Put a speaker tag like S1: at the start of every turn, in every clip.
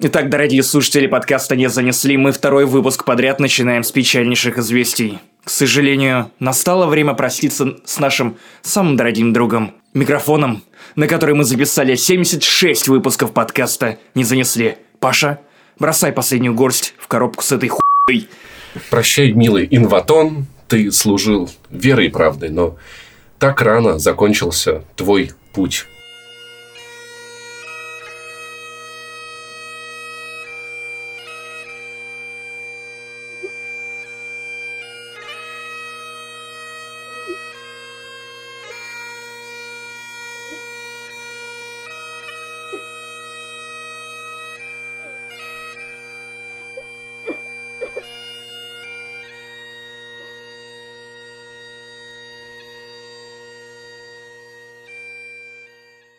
S1: Итак, дорогие слушатели подкаста «Не занесли», мы второй выпуск подряд начинаем с печальнейших известий. К сожалению, настало время проститься с нашим самым дорогим другом, микрофоном, на который мы записали 76 выпусков подкаста «Не занесли». Паша, бросай последнюю горсть в коробку с этой хуй.
S2: Прощай, милый инватон, ты служил верой и правдой, но так рано закончился твой путь.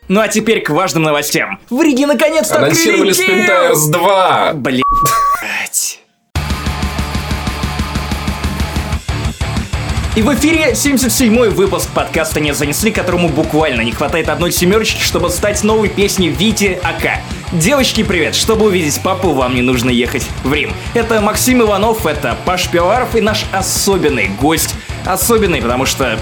S1: Ну а теперь к важным новостям. В Риге наконец-то
S2: Анонсировали Spin 2!
S1: Блять. И в эфире 77-й выпуск подкаста «Не занесли», которому буквально не хватает одной семерочки, чтобы стать новой песней Вити АК. Девочки, привет! Чтобы увидеть папу, вам не нужно ехать в Рим. Это Максим Иванов, это Паш Пивоваров и наш особенный гость. Особенный, потому что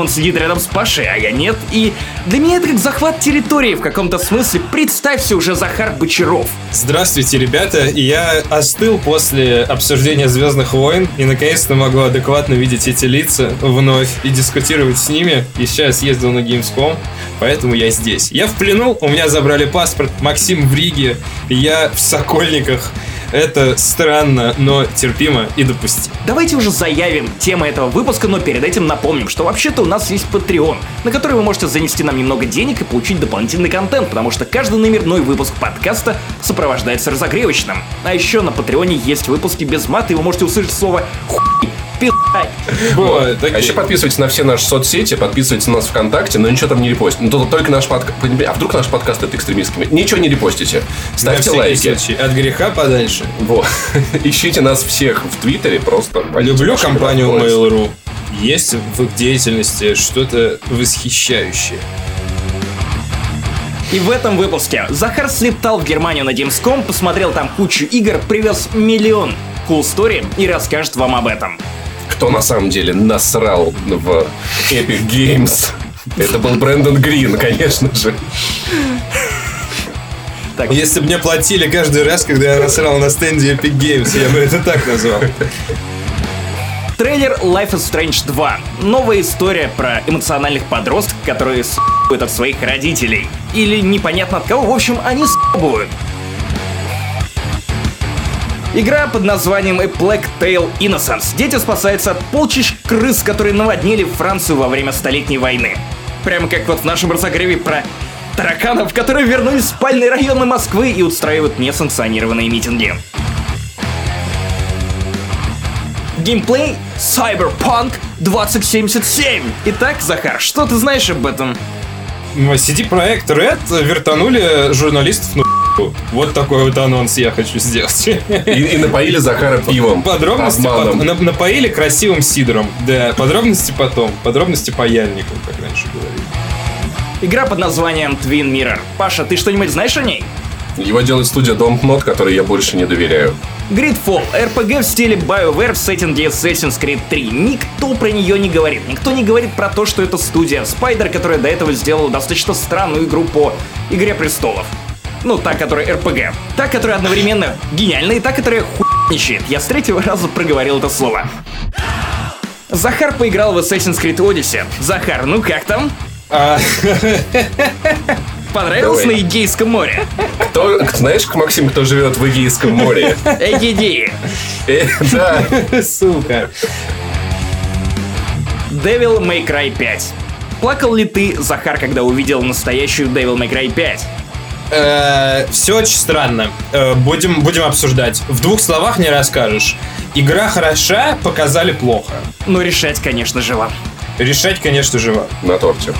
S1: он сидит рядом с Пашей, а я нет. И для меня это как захват территории в каком-то смысле. Представься уже Захар Бочаров.
S3: Здравствуйте, ребята. Я остыл после обсуждения Звездных войн и наконец-то могу адекватно видеть эти лица вновь и дискутировать с ними. И сейчас ездил на Gamescom, поэтому я здесь. Я в плену, у меня забрали паспорт, Максим в Риге, я в Сокольниках. Это странно, но терпимо и допустимо.
S1: Давайте уже заявим тему этого выпуска, но перед этим напомним, что вообще-то у нас есть Patreon, на который вы можете занести нам немного денег и получить дополнительный контент, потому что каждый номерной выпуск подкаста сопровождается разогревочным. А еще на Патреоне есть выпуски без мата, и вы можете услышать слово хуй.
S2: Вот. А еще подписывайтесь на все наши соцсети, подписывайтесь на нас ВКонтакте, но ничего там не репостите. Ну, только- только наш подкаст. А вдруг наш подкаст это экстремистский? Ничего не репостите. Ставьте лайки.
S3: случай, От греха подальше.
S2: Вот. Ищите нас всех в Твиттере, просто...
S3: Люблю компанию. Mail.ru. Есть в их деятельности что-то восхищающее.
S1: И в этом выпуске Захар слетал в Германию на Gamescom, посмотрел там кучу игр, привез миллион cool story и расскажет вам об этом.
S2: Кто на самом деле насрал в Epic Games? Это был Брэндон Грин, конечно же.
S1: Так,
S3: Если бы мне платили каждый раз, когда я насрал на стенде Epic Games, я бы это так назвал.
S1: Трейлер Life is Strange 2. Новая история про эмоциональных подростков, которые с***ют от своих родителей. Или непонятно от кого, в общем, они с***ют. Игра под названием A Black Tail Innocence. Дети спасаются от полчищ крыс, которые наводнили Францию во время Столетней войны. Прямо как вот в нашем разогреве про тараканов, которые вернулись в спальные районы Москвы и устраивают несанкционированные митинги. Геймплей Cyberpunk 2077. Итак, Захар, что ты знаешь об этом?
S3: Ну, CD Projekt Red вертанули журналистов на Вот такой вот анонс я хочу сделать.
S2: И, и напоили Захара пивом.
S3: Подробности. На- напоили красивым сидром. Да, подробности потом. Подробности паяльником, как раньше говорили.
S1: Игра под названием Twin Mirror. Паша, ты что-нибудь знаешь о ней?
S2: Его делает студия Dontnod, которой я больше не доверяю.
S1: Gridfall — RPG в стиле BioWare в сеттинге Assassin's Creed 3. Никто про нее не говорит. Никто не говорит про то, что это студия Spider, которая до этого сделала достаточно странную игру по Игре Престолов. Ну, та, которая RPG. Та, которая одновременно гениальная, и та, которая хуйничает. Я с третьего раза проговорил это слово. Захар поиграл в Assassin's Creed Odyssey. Захар, ну как там?
S3: А,
S1: Понравилось
S2: Давай.
S1: на Эгейском море?
S2: Кто, знаешь, Максим, кто живет в Эгейском море?
S1: Эгиди.
S2: Э, Да.
S3: сука.
S1: Devil May Cry 5. Плакал ли ты, Захар, когда увидел настоящую Devil May Cry 5?
S3: Все Э, очень странно. Э, Будем, будем обсуждать. В двух словах не расскажешь. Игра хороша, показали плохо.
S1: Ну, решать, конечно же, вам.
S3: Решать, конечно же, вам.
S2: На торте.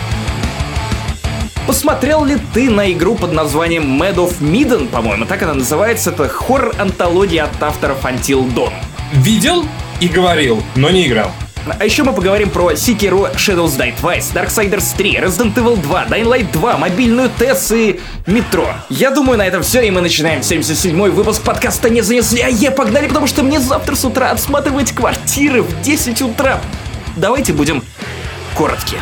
S1: Посмотрел ли ты на игру под названием Mad of Midden, по-моему, так она называется, это хоррор-антология от авторов Until Dawn.
S3: Видел и говорил, но не играл.
S1: А еще мы поговорим про Sekiro Shadows Die Twice, Darksiders 3, Resident Evil 2, Dying Light 2, мобильную TES и метро. Я думаю, на этом все, и мы начинаем 77-й выпуск подкаста «Не занесли», а я погнали, потому что мне завтра с утра отсматривать квартиры в 10 утра. Давайте будем короткие.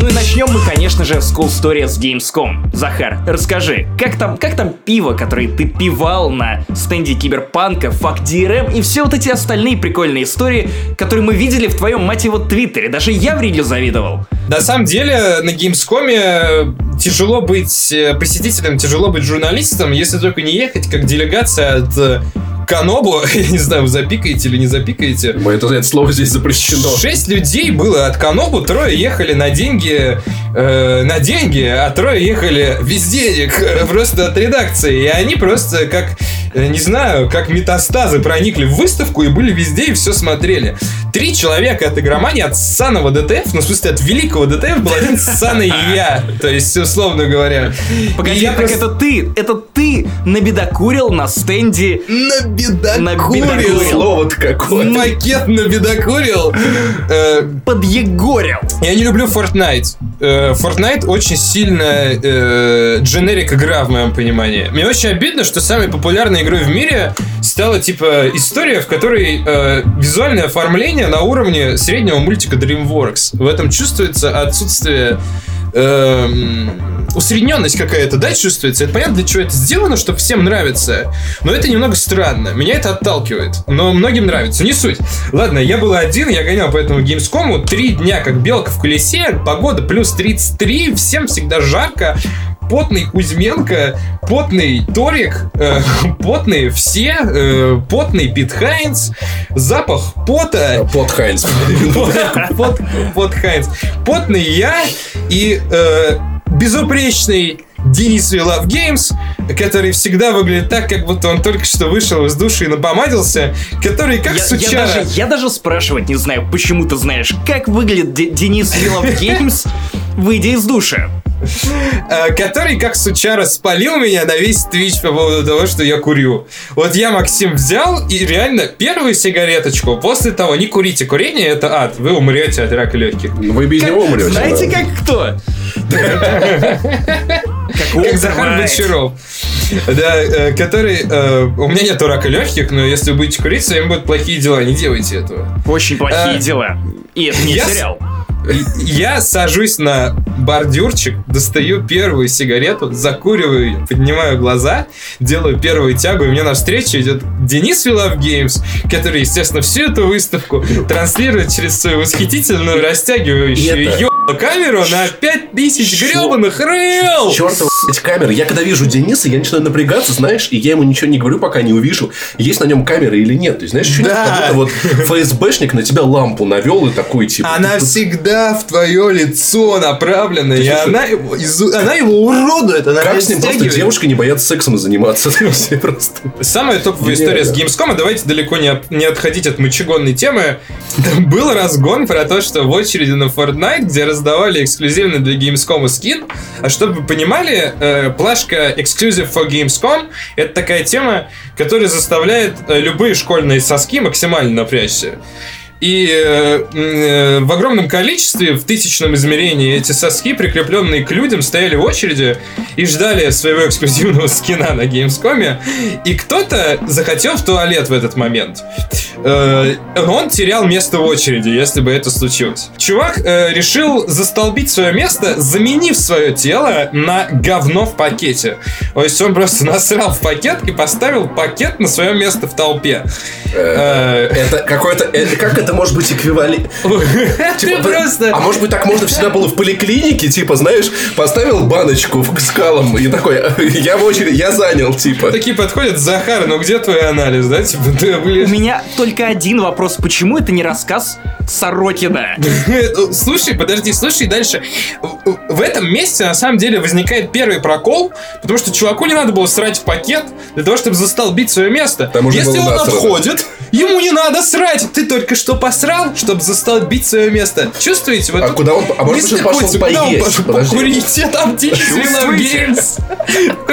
S1: Ну и начнем мы, конечно же, с Cool Story с Gamescom. Захар, расскажи, как там, как там пиво, которое ты пивал на стенде Киберпанка, Fuck DRM и все вот эти остальные прикольные истории, которые мы видели в твоем, мать его, твиттере. Даже я в Риде завидовал.
S3: На самом деле, на Gamescom тяжело быть э, посетителем, тяжело быть журналистом, если только не ехать как делегация от э, Канобу, я не знаю, вы запикаете или не запикаете.
S2: Мы это, это слово здесь запрещено.
S3: Шесть людей было от Канобу, трое ехали на деньги, э, на деньги, а трое ехали без денег, просто от редакции. И они просто как, э, не знаю, как метастазы проникли в выставку и были везде и все смотрели. Три человека от игромании, от ссаного DTF, ну, в смысле, от великого DTF был один ссаный я, то есть, условно говоря.
S1: Погоди, так просто... это ты, это ты набедокурил на стенде...
S3: Набедокурил?
S2: Слово-то какое.
S3: Макет набедокурил.
S1: Э, Подъегорил.
S3: Я не люблю Fortnite. Э, Fortnite очень сильно э, дженерик игра, в моем понимании. Мне очень обидно, что самой популярной игрой в мире стала, типа, история, в которой э, визуальное оформление на уровне среднего мультика DreamWorks. В этом чувствуется отсутствие эм, усредненность какая-то, да, чувствуется. Это понятно, для чего это сделано, чтобы всем нравится. Но это немного странно. Меня это отталкивает. Но многим нравится. Не суть. Ладно, я был один, я гонял по этому Gamescom. Три дня, как белка в колесе. Погода плюс 33. Всем всегда жарко потный Кузьменко, потный Торик, э, потные все, э, потный Пит Хайнс, запах пота.
S2: Пот Хайнс.
S3: Пот, Хайнс. Потный я и э, безупречный Денис Love Games, который всегда выглядит так, как будто он только что вышел из души и напомадился, который как
S1: я,
S3: сучара...
S1: Я даже, я даже спрашивать не знаю, почему ты знаешь, как выглядит Д- Денис Love Games, выйдя из душа.
S3: Э, который, как сучара, спалил меня на весь твич по поводу того, что я курю. Вот я, Максим, взял и реально первую сигареточку после того, не курите, курение это ад, вы умрете от рака легких.
S2: Вы без него умрете.
S1: Знаете, как кто?
S3: Как Захар Бочаров. Да, э, который... э, У меня нет рака легких, но если вы будете курить, с вами будут плохие дела. Не делайте этого.
S1: Очень плохие
S3: А,
S1: дела. И это не сериал.
S3: Я сажусь на бордюрчик, достаю первую сигарету, закуриваю ее, поднимаю глаза, делаю первую тягу, и мне навстречу идет Денис Вилав Геймс, который, естественно, всю эту выставку транслирует через свою восхитительную растягивающую
S2: это-
S3: ё- камеру на 5000 гребаных рыл!
S2: Чертова блядь, камера. Я когда вижу Дениса, я начинаю напрягаться, знаешь, и я ему ничего не говорю, пока не увижу, есть на нем камера или нет. То есть, знаешь, ощущение,
S3: Да.
S2: как будто вот ФСБшник на тебя лампу навел и такой, типа...
S3: Она
S2: ты-
S3: всегда в твое лицо направлена, и
S2: слушай,
S3: она его, изу- она его уродует, она
S2: Как с ним просто
S3: растягивает.
S2: девушка не боятся сексом заниматься? Просто...
S3: Самая топовая история с Gamescom, давайте далеко не, не отходить от мочегонной темы. Там был разгон про то, что в очереди на Fortnite, где раздавали эксклюзивный для Gamescom скин, а чтобы вы понимали, э, плашка Exclusive for Gamescom — это такая тема, которая заставляет э, любые школьные соски максимально напрячься. И э, э, в огромном количестве, в тысячном измерении, эти соски, прикрепленные к людям, стояли в очереди и ждали своего эксклюзивного скина на Gamescom. И кто-то захотел в туалет в этот момент. Э, но он терял место в очереди, если бы это случилось. Чувак э, решил застолбить свое место, заменив свое тело на говно в пакете. То есть он просто насрал в пакет и поставил пакет на свое место в толпе. Э,
S2: Это какой-то... это- Как это может быть эквивалент?
S3: Ты
S2: Типа,
S3: просто...
S2: А может быть, так можно всегда было в поликлинике, типа, знаешь, поставил баночку в- с калом и такой, я в очередь, я занял, типа.
S3: Такие подходят, Захар, ну где твой анализ, да? Типа, ты
S1: У меня только один вопрос. Почему это не рассказ Сорокина?
S3: Слушай, подожди, слушай дальше. В- этом месте на самом деле возникает первый прокол, потому что чуваку не надо было срать в пакет для того, чтобы застолбить свое место. Если он отходит, ему не надо срать. Ты только что посрал, чтобы застолбить свое место. Чувствуете? Вот
S2: А куда он- а может, он пошел
S3: он
S2: поесть?
S3: пошел?
S2: Подожди.
S3: Покурить, а там. Такой,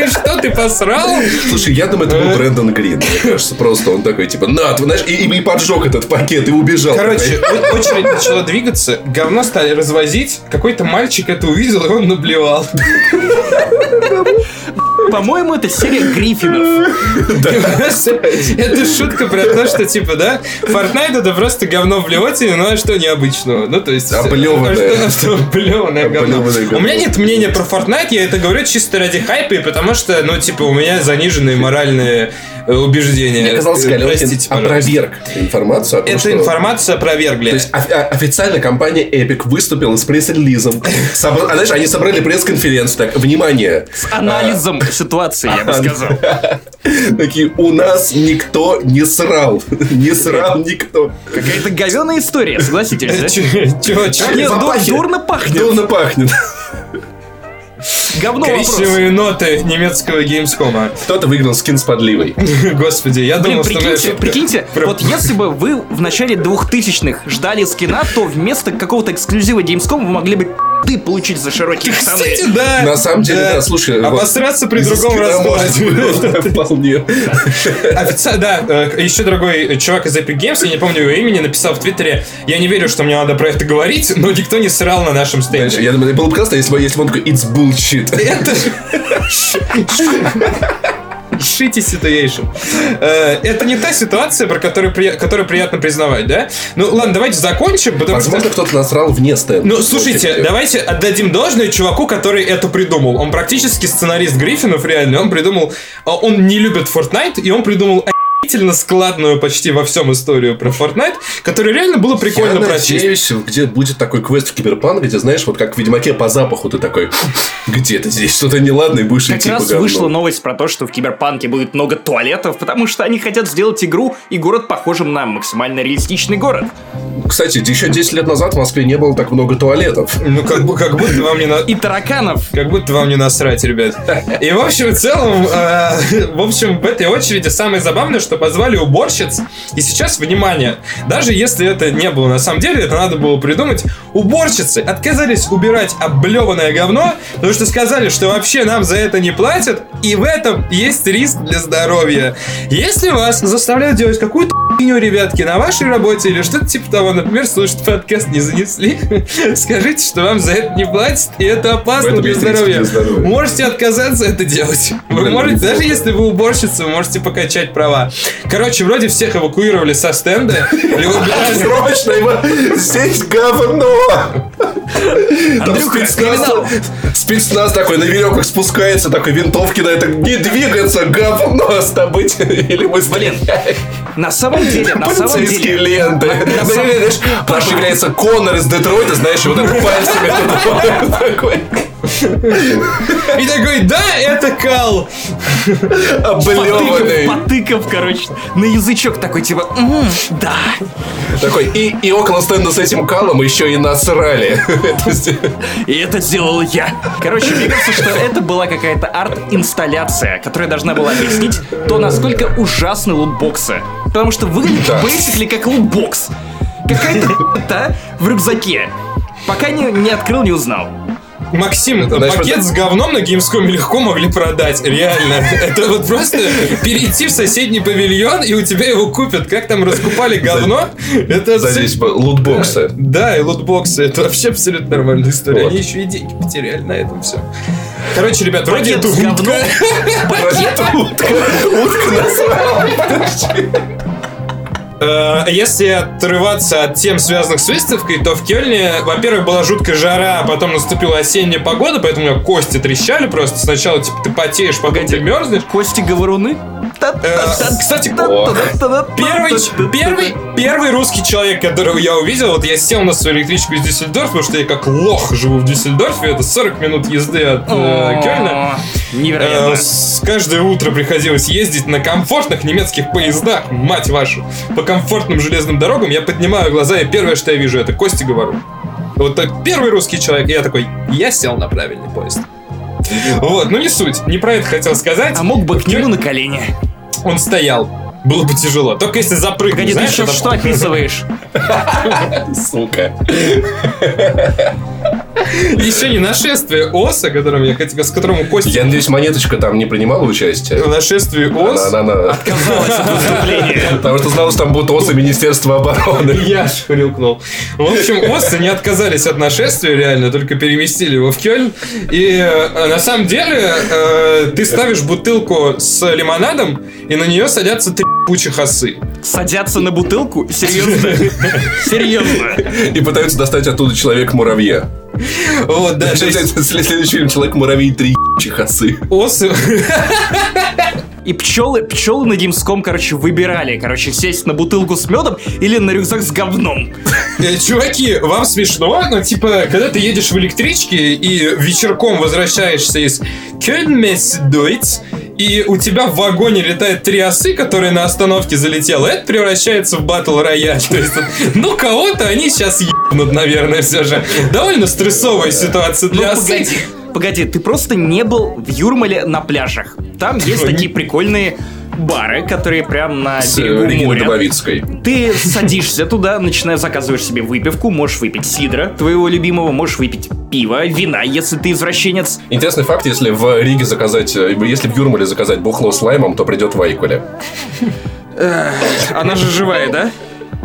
S3: Что ты посрал?
S2: Слушай, я думаю, это был Брэндон Грин. Мне кажется, просто он такой, типа, на, ты знаешь, и, поджег этот пакет и убежал.
S3: Короче, очередь начала двигаться, говно стали развозить, какой-то мальчик это увидел, и он наблевал.
S1: По-моему, это серия Гриффинов.
S3: Это шутка про то, что типа, да, Fortnite это просто говно в блевотине, ну а что необычного? Ну, то есть...
S2: Облеванное.
S3: а Что, облеванное говно. У меня нет мнения про Fortnite, я это говорю чисто ради хайпа, и потому что, ну, типа, у меня заниженные моральные э, убеждения.
S2: Мне казалось,
S3: Э,
S2: Галёкин
S3: Простите,
S2: опроверг информацию о том,
S3: Эту
S2: что...
S3: информацию опровергли.
S2: То есть официально компания Epic выступила с пресс-релизом. Собра- а знаешь, они собрали пресс-конференцию. Так, внимание.
S1: С анализом ситуации, я бы сказал.
S2: Такие, у нас никто не срал. Не срал никто.
S1: Какая-то говеная история, согласитесь, да?
S3: Чего, чего?
S1: Дурно пахнет.
S2: Дурно пахнет.
S1: Говно вопрос.
S3: Коричневые ноты немецкого геймскома.
S2: Кто-то выиграл скин с подливой.
S3: Господи, я думал, что
S1: прикиньте, прикиньте, вот если бы вы в начале 2000-х ждали скина, то вместо какого-то эксклюзива Gamescom вы могли бы ты получить за широкие штаны.
S3: Кстати, да.
S2: На самом деле, да, слушай. вот
S3: Обосраться при
S2: из-за
S3: другом раскладе.
S2: можно, Вполне.
S3: Официально, да, э, еще другой чувак из Epic Games, я не помню его имени, написал в Твиттере, я не верю, что мне надо про это говорить, но никто не срал на нашем стенде.
S2: Я думаю, было бы классно, если бы если бы он такой, it's bullshit.
S3: Это... Шити situation. Э, Это не та ситуация, про которую, при- которую приятно признавать, да? Ну, ладно, давайте закончим, потому что...
S2: Возможно, кто-то насрал вне стенда.
S3: Ну, слушайте, давайте отдадим должное чуваку, который это придумал. Он практически сценарист Гриффинов, реально. Он придумал... а, Он не любит Fortnite, и он придумал охерительно складную почти во всем историю про Fortnite, которую реально было прикольно
S2: Я
S3: прочесть.
S2: надеюсь, где будет такой квест в Киберпанк, где, знаешь, вот как в Ведьмаке по запаху ты такой, где-то здесь что-то неладное, будешь
S1: Как
S2: идти по
S1: раз
S2: говну».
S1: вышла новость про то, что в Киберпанке будет много туалетов, потому что они хотят сделать игру и город похожим на максимально реалистичный город.
S2: Кстати, еще 10 лет назад в Москве не было так много туалетов.
S3: Ну, как, бу- как будто вам не на...
S1: И тараканов.
S3: Как будто вам не насрать, ребят. И, в общем, в целом, э, в общем, в этой очереди самое забавное, что позвали уборщиц. И сейчас, внимание, даже если это не было на самом деле, это надо было придумать, уборщицы отказались убирать облеванное говно, потому что сказали, что вообще нам за это не платят, и в этом есть риск для здоровья. Если вас заставляют делать какую-то хуйню, ребятки, на вашей работе или что-то типа того, например, слушать подкаст не занесли, скажите, что вам за это не платят, и это опасно для здоровья. Можете отказаться это делать. Вы можете, даже если вы уборщица, вы можете покачать права. Короче, вроде всех эвакуировали со стенда.
S2: Срочно его! Здесь говно! Там
S1: Андрюха,
S2: спецназ, спецназ такой на веревках спускается, такой винтовки на это не двигаться, говно быть. Или мы
S1: Блин, на самом деле, на самом
S2: Полицейские
S1: деле...
S2: ленты.
S1: на самом-
S2: Знаешь, Там появляется Конор из Детройта, знаешь, вот это пальцами такой
S3: И такой, да, это кал.
S2: облеванный.
S1: Потыков, потыков, короче, на язычок такой, типа, «М, да.
S2: Такой, и, и около стенда с этим калом еще и насрали.
S1: И это сделал я. Короче, мне кажется, что это была какая-то арт-инсталляция, которая должна была объяснить то, насколько ужасны лутбоксы. Потому что выглядит
S2: Да.
S1: basically как лутбокс. Какая-то в рюкзаке. Пока не, не открыл, не узнал.
S3: Максим,
S2: знаешь,
S3: пакет
S2: вот-
S3: с говном на Gamescom легко могли продать, реально. Это вот просто перейти в соседний павильон, и у тебя его купят. Как там раскупали говно? Это
S2: здесь лутбоксы.
S3: Да, и лутбоксы. Это вообще абсолютно нормальная история. Они еще и деньги потеряли на этом все. Короче, ребят, вроде
S1: Пакет
S3: это
S1: с говном.
S3: утка.
S2: Утка насрала.
S3: Э, Если отрываться от тем, связанных с выставкой, то в Кельне, во-первых, была жуткая жара, а потом наступила осенняя погода, поэтому у меня кости трещали просто. Сначала, типа, ты потеешь, потом ты мерзнешь.
S1: Кости говоруны.
S3: Э, кстати, Первый, первый, первый русский человек, которого я увидел, вот я сел на свою электричку из Дюссельдорфа, потому что я как лох живу в Дюссельдорфе, это 40 минут езды от э, Кёльна. Э,
S1: Невероятно.
S3: с- каждое утро приходилось ездить на комфортных немецких поездах, мать вашу, по комфортным железным дорогам. Я поднимаю глаза, и первое, что я вижу, это Кости говорю. Вот так первый русский человек, и я такой, я сел на правильный поезд. Вот, ну не суть, не про это хотел сказать.
S1: А мог бы к нему на колени.
S3: Он стоял. было бы тяжело. Только если запрыгнуть,
S1: Погоди, ты
S3: знаешь, это-
S1: что описываешь?
S2: Сука.
S3: Еще не нашествие ос, о котором я хотел, с которым Костя...
S2: Я надеюсь, монеточка там не принимала участие.
S3: В нашествии ос...
S2: Она, она, она.
S1: От выступления.
S2: Потому что знал, что там будут осы Министерства обороны.
S3: Я ж хрюкнул. В общем, осы не отказались от нашествия, реально, только переместили его в Кёльн. И э, на самом деле э, ты ставишь бутылку с лимонадом, и на нее садятся три пучих осы.
S1: Садятся на бутылку? Серьезно? Серьезно?
S2: И пытаются достать оттуда человек-муравья.
S3: Вот, да,
S2: Следующий фильм Человек-муравей три ебачих осы.
S1: И пчелы, пчелы на Гимском, короче, выбирали, короче, сесть на бутылку с медом или на рюкзак с говном.
S3: Э, Чуваки, вам смешно, но типа, когда ты едешь в электричке и вечерком возвращаешься из Кёльнмесс-Дойц, и у тебя в вагоне летает три осы, которые на остановке залетело, это превращается в батл рояль. То есть, ну, кого-то они сейчас ебнут, наверное, все же. Довольно стрессовая ситуация для
S1: Ну,
S3: осы.
S1: погоди, погоди, ты просто не был в Юрмале на пляжах. Там есть такие прикольные бары, которые прям на
S2: С э,
S1: берегу
S2: Региной
S1: моря.
S2: Дубовицкой.
S1: Ты садишься туда, начинаешь заказываешь себе выпивку, можешь выпить сидра твоего любимого, можешь выпить пиво, вина, если ты извращенец.
S2: Интересный факт, если в Риге заказать, э, если в Юрмале заказать бухло с лаймом, то придет в Айкуле.
S1: Она же живая, да?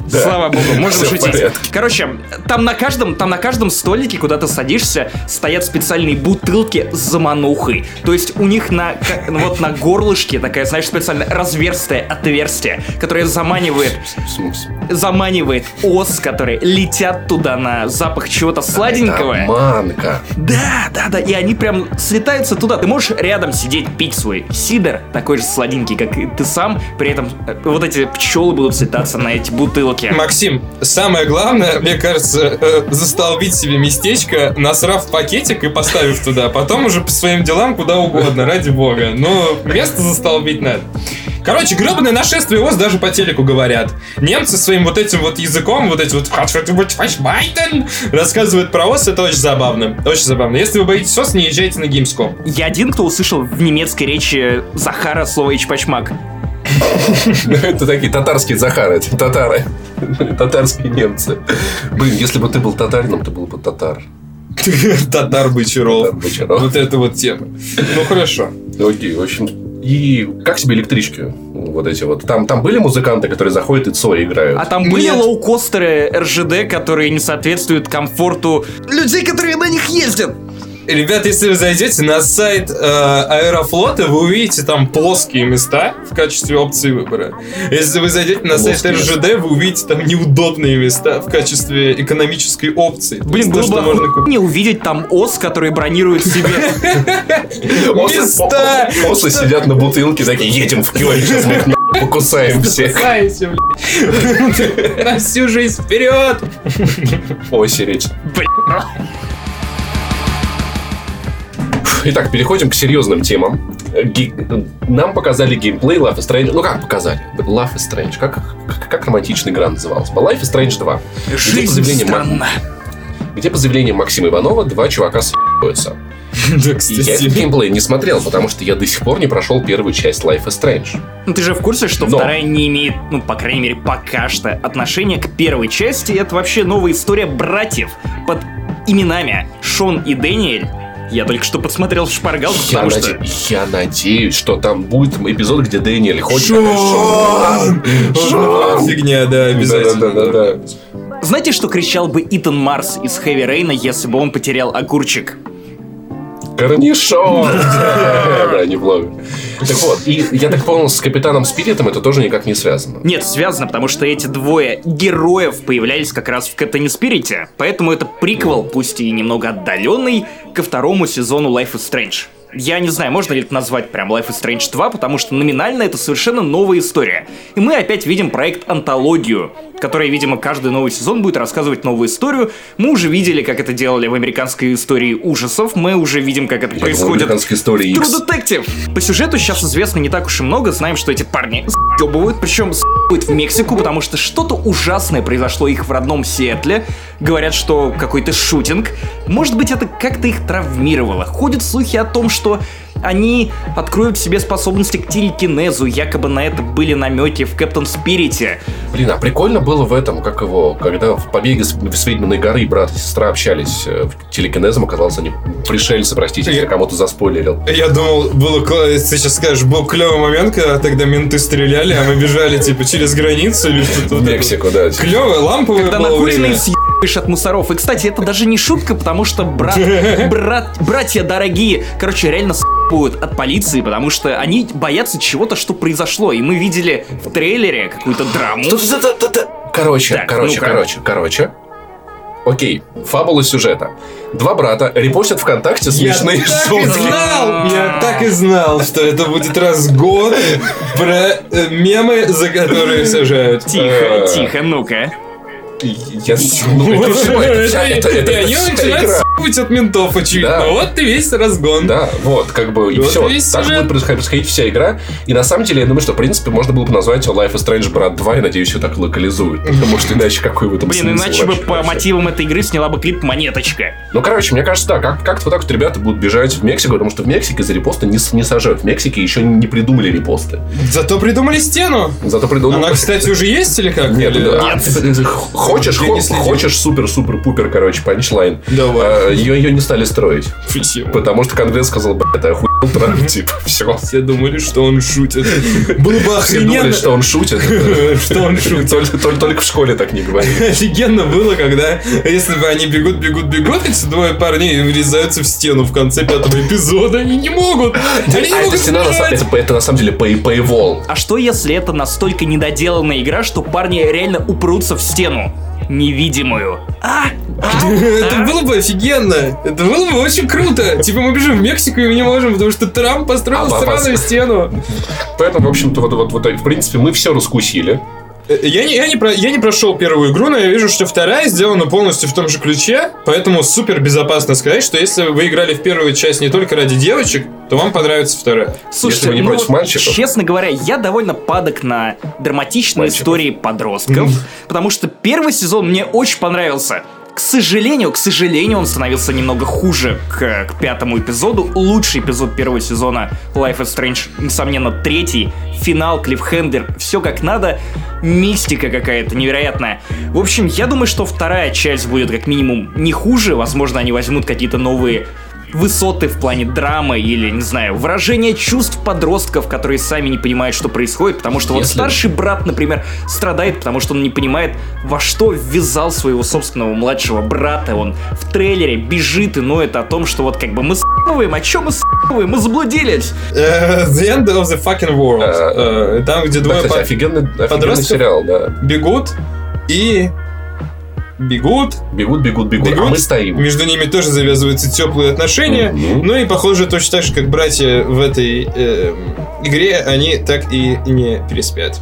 S1: Слава богу, можем
S2: Всё в
S1: шутить. Короче, там на каждом, там на каждом столике, куда ты садишься, стоят специальные бутылки с заманухой. То есть у них на ка- вот на горлышке такая, знаешь, специальное разверстое отверстие, которое заманивает, заманивает ос, которые летят туда на запах чего-то сладенького.
S2: Это манка.
S1: Да, да, да, и они прям слетаются туда. Ты можешь рядом сидеть, пить свой сидр, такой же сладенький, как и ты сам. При этом э, вот эти пчелы будут слетаться на эти бутылки.
S3: Максим, самое главное, мне кажется, э, застолбить себе местечко, насрав пакетик и поставив туда. Потом уже по своим делам куда угодно, ради бога. Но место застолбить надо. Короче, гребаное нашествие ОС даже по телеку говорят. Немцы своим вот этим вот языком, вот эти вот «Фашбайтен» рассказывают про ОС, это очень забавно. Очень забавно. Если вы боитесь ОС, не езжайте на Gamescom.
S1: Я один, кто услышал в немецкой речи Захара слово «ичпачмак».
S2: Это такие татарские Захары, татары. Татарские немцы. Блин, если бы ты был татарином, ты был бы татар.
S3: Татар Бочаров.
S2: Татар Бочаров.
S3: Вот это вот тема. Ну хорошо.
S2: Окей, в общем, и как тебе электрички? Вот эти вот. Там, там были музыканты, которые заходят и Цой играют.
S1: А там были
S3: Нет.
S1: лоукостеры РЖД, которые не соответствуют комфорту людей, которые на них ездят.
S3: Ребят, если вы зайдете на сайт э, Аэрофлота, вы увидите там плоские места в качестве опции выбора. Если вы зайдете на сайт
S2: Плоские.
S3: РЖД, вы увидите там неудобные места в качестве экономической опции.
S1: Блин, было бы
S3: можно купить.
S1: не увидеть там ос, который бронирует себе.
S2: Осы-
S3: Места!
S2: Осы сидят на бутылке, такие, едем в Кёльн, сейчас мы их не покусаем всех.
S3: Кайся, блядь. На всю жизнь вперед!
S2: Очередь.
S1: Блин.
S2: Итак, переходим к серьезным темам. Ги- Нам показали геймплей Life is Strange. Ну как показали? Life is Strange. Как, как, как романтичный игра называлась? Life is Strange 2. Где по
S1: Жизнь
S2: заявлениям, Ма-
S1: странна.
S2: где по заявлениям Максима Иванова два чувака с***ются.
S3: Да,
S2: я этот геймплей не смотрел, потому что я до сих пор не прошел первую часть Life is Strange.
S1: Ну ты же в курсе, что
S2: Но.
S1: вторая не имеет, ну, по крайней мере, пока что отношения к первой части. Это вообще новая история братьев под именами Шон и Дэниэль. Я только что подсмотрел шпаргалку,
S2: Я,
S1: потому что...
S2: наде- я надеюсь, что там будет эпизод, где Дэниэль ходит.
S3: Шон!
S2: Шон!
S3: Фигня, да, обязательно.
S2: Да-да-да-да.
S1: Знаете, что кричал бы Итан Марс из Хэви Рейна, если бы он потерял огурчик?
S2: Корнишон! Да, не вловим. Так вот, и я так понял, с Капитаном Спиритом это тоже никак не связано.
S1: Нет, связано, потому что эти двое героев появлялись как раз в Катане Спирите, поэтому это приквел, пусть и немного отдаленный, ко второму сезону Life is Strange. Я не знаю, можно ли это назвать прям Life is Strange 2, потому что номинально это совершенно новая история. И мы опять видим проект «Антологию», которая, видимо, каждый новый сезон будет рассказывать новую историю. Мы уже видели, как это делали в американской истории ужасов, мы уже видим, как это
S2: Я думал,
S1: происходит
S2: американской истории
S1: True. Detective. По сюжету сейчас известно не так уж и много. Знаем, что эти парни съебывают, причем съебывают в Мексику, потому что что-то ужасное произошло их в родном Сиэтле. Говорят, что какой-то шутинг. Может быть, это как-то их травмировало. Ходят слухи о том, что они откроют в себе способности к телекинезу, якобы на это были намеки в Кэптон Спирите.
S2: Блин, а прикольно было в этом, как его, когда в «Побеге с, с Ведьминой горы» брат и сестра общались э, телекинезом, оказалось, они пришельцы, простите, я кому-то заспойлерил.
S3: Я думал, было ты сейчас скажешь, был клевый момент, когда тогда менты стреляли, а мы бежали, типа, через границу или что-то.
S2: В Мексику, да.
S3: Клевое, ламповое
S1: Когда накуренный съебаешь от мусоров. И, кстати, это даже не шутка, потому что брат, брат, братья дорогие, короче, реально с***ют от полиции, потому что они боятся чего-то, что произошло. И мы видели в трейлере какую-то драму.
S2: Короче,
S1: Так,
S2: короче,
S1: ну-ка.
S2: короче, короче. Окей, фабула сюжета. Два брата репостят ВКонтакте
S3: Я
S2: смешные
S3: так и
S2: шутки.
S3: знал! Я так и знал, что это будет раз в год про э, мемы, за которые сажают.
S1: Тихо,
S2: Э,
S1: тихо, ну-ка.
S2: Я... Игра.
S3: с***ать от ментов, очевидно.
S2: Да.
S3: Вот и весь разгон.
S2: Да, вот, как бы, и
S3: Вот
S2: все.
S3: весь
S2: Так
S3: сюжет.
S2: будет происходить, вся игра. И на самом деле, я думаю, что, в принципе, можно было бы назвать его Life is Strange Брат 2, и надеюсь, ее так локализуют. Потому что иначе какой в этом
S1: Блин, иначе бы по мотивам этой игры сняла бы клип «Монеточка».
S2: Ну, короче, мне кажется, да, как- как-то вот так вот ребята будут бежать в Мексику, потому что в Мексике за репосты не, сажают. В Мексике еще не придумали репосты.
S3: Зато придумали стену.
S2: Зато придумали...
S3: Она, кстати, уже есть или как?
S2: Нет, ты- ты- ты хочешь, хо- хочешь супер-супер-пупер, короче, панчлайн.
S3: Давай.
S2: ее, ее не стали строить.
S3: Почему?
S2: Потому что Конгресс сказал, блядь, это охуел Трамп, типа, все.
S3: Все думали, что он шутит. Было бы
S2: Все думали, что он шутит.
S3: Что он шутит.
S2: Только, в школе так не говорили.
S3: Офигенно было, когда, если бы они бегут, бегут, бегут, эти двое парней врезаются в стену в конце пятого эпизода. Они не могут. Они не
S2: А
S3: могут
S2: это, на самом деле pay, paywall.
S1: А что если это настолько недоделанная игра, что парни реально упрутся в стену? Невидимую. А!
S3: Это было бы офигенно. Это было бы очень круто. Типа мы бежим в Мексику и мы не можем, потому что Трамп построил
S2: А,
S3: странную стену.
S2: Поэтому, в общем-то, вот, вот, вот, в принципе, мы все раскусили.
S3: Э, Я не, я, не про, я не прошел первую игру, но я вижу, что вторая сделана полностью в том же ключе, поэтому супер безопасно сказать, что если вы играли в первую часть не только ради девочек, то вам понравится вторая.
S1: Слушайте,
S2: Если вы не
S1: ну,
S2: против мальчиков.
S1: честно говоря, я довольно падок на драматичные
S2: Мальчиков.
S1: истории подростков, потому что первый сезон мне очень понравился. К сожалению, к сожалению, он становился немного хуже к, к пятому эпизоду. Лучший эпизод первого сезона Life is Strange, несомненно, третий. Финал, клиффхендер, все как надо. Мистика какая-то невероятная. В общем, я думаю, что вторая часть будет как минимум не хуже. Возможно, они возьмут какие-то новые высоты в плане драмы или, не знаю, выражение чувств подростков, которые сами не понимают, что происходит, потому что вот
S2: Если-
S1: старший брат, например, страдает, потому что он не понимает, во что ввязал своего собственного младшего брата, он в трейлере бежит и ноет о том, что вот как бы мы с***ываем, о чем мы с***ываем, мы заблудились.
S3: Э, The End of the Fucking World.
S2: Э,
S3: Э, Там, где
S2: Да,
S3: двое
S2: кстати,
S3: пар-
S2: офигенный, офигенный
S3: подростков?
S2: сериал, да.
S3: бегут и бегут,
S2: Бегут, бегут, бегут,
S3: бегут.
S2: а мы стоим.
S3: Между ними тоже завязываются теплые отношения.
S2: Мгм.
S3: Ну и похоже, точно так же, как братья в этой эм, игре, они так и не переспят.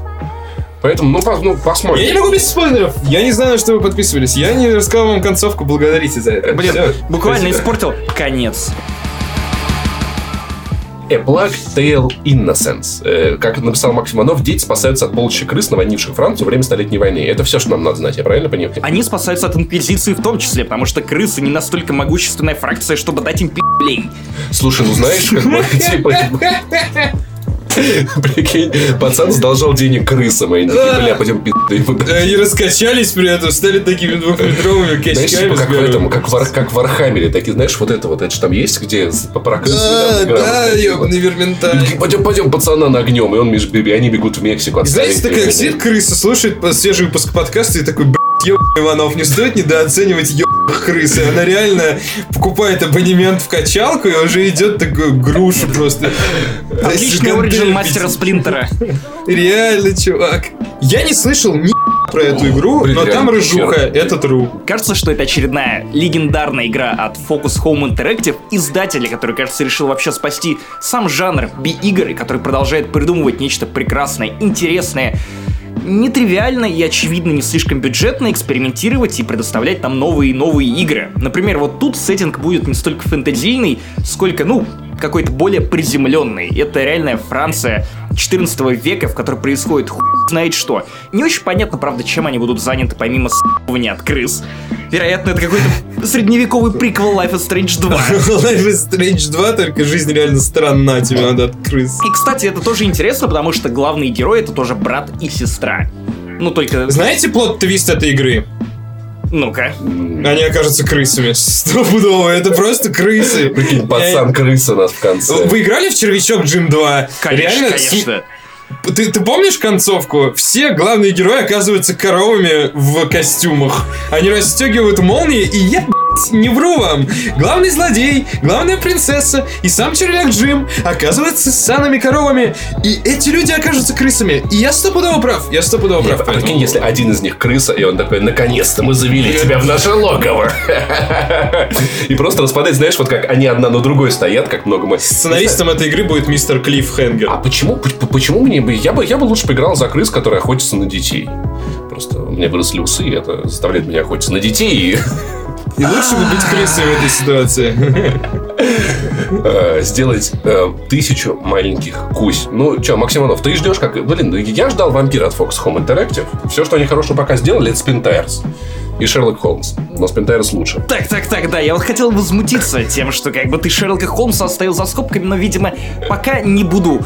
S2: Поэтому, ну, по- ну, посмотрим.
S3: Я не могу без спойлеров. Я не знаю, на что вы подписывались. Я не рассказал вам концовку. Благодарите за это.
S1: Блин,
S3: Всё.
S1: буквально
S3: Спасибо.
S1: испортил конец.
S2: A Plague Tale Innocence. Э, как написал Максим Иванов, дети спасаются от полчища крыс, наводнивших Францию во время Столетней войны. Это все, что нам надо знать, я правильно понимаю?
S1: Они спасаются от инквизиции в том числе, потому что крысы не настолько могущественная фракция, чтобы дать им пи***лей.
S2: Слушай, ну знаешь, как бы, типа... Прикинь, пацан задолжал денег крысам, и они такие, бля, пойдем пи***й.
S3: Они раскачались при этом, стали такими двухметровыми
S2: Знаешь,
S3: качками.
S2: типа, как в
S3: здоровыми.
S2: этом, как в, Ар- как в Архамере, такие, знаешь, вот это вот, это же там есть, где про крыс
S3: Да, да,
S2: вот эти
S3: ёбаный верменталь.
S2: вот. Пойдем, пойдем, пацана нагнем, и он между они бегут в Мексику.
S3: Знаете, такая сидит крыса, слушает свежий выпуск подкаста и такой, ебаный Иванов, не стоит недооценивать ебаных крыс. И она реально покупает абонемент в качалку и уже идет такой груша просто.
S1: Отличный оригин мастера Сплинтера.
S3: Реально, чувак. Я не слышал ни про эту игру,
S2: Блин,
S3: но там рыжуха, это true.
S1: Кажется, что это очередная легендарная игра от Focus Home Interactive, издателя, который, кажется, решил вообще спасти сам жанр би-игр, и который продолжает придумывать нечто прекрасное, интересное, нетривиально и, очевидно, не слишком бюджетно экспериментировать и предоставлять нам новые и новые игры. Например, вот тут сеттинг будет не столько фэнтезийный, сколько, ну, какой-то более приземленный. Это реальная Франция 14 века, в которой происходит хуй знает что. Не очень понятно, правда, чем они будут заняты, помимо с***вания от крыс. Вероятно, это какой-то средневековый приквел Life is Strange 2.
S3: Life is Strange 2, только жизнь реально странна, тебе надо от крыс.
S1: И, кстати, это тоже интересно, потому что главные герои это тоже брат и сестра. Ну, только...
S3: Знаете плод-твист этой игры?
S1: Ну-ка.
S3: Они окажутся крысами. Стопудово, это просто крысы.
S2: Прикинь, пацан крыса нас в конце.
S3: Вы играли в Червячок Джим 2?
S1: Конечно,
S3: Реально,
S1: конечно.
S3: Ты, ты помнишь концовку? Все главные герои оказываются коровами в костюмах. Они расстегивают молнии, и я, не вру вам. Главный злодей, главная принцесса и сам червяк Джим оказываются санными коровами. И эти люди окажутся крысами. И я стопудово прав. Я стопудово
S2: Нет,
S3: прав.
S2: а прикинь, если один из них крыса, и он такой, наконец-то мы завели тебя в наше логово. И просто распадать, знаешь, вот как они одна на другой стоят, как много мы.
S3: Сценаристом этой игры будет мистер Клифф Хенгер.
S2: А почему, почему мне бы... Я бы, я бы лучше поиграл за крыс, которые охотятся на детей. Просто у меня выросли усы, и это заставляет меня охотиться на детей. И,
S3: И лучше бы быть крысой в этой ситуации.
S2: э, сделать э, тысячу маленьких кусь. Ну, что, Максимонов, ты ждешь как... Блин, ну, я ждал вампира от Fox Home Interactive. Все, что они хорошего пока сделали, это Spin и Шерлок Холмс. Но Spin лучше.
S1: Так, так, так, да, я вот хотел возмутиться тем, что как бы ты Шерлока Холмса оставил за скобками, но, видимо, пока не буду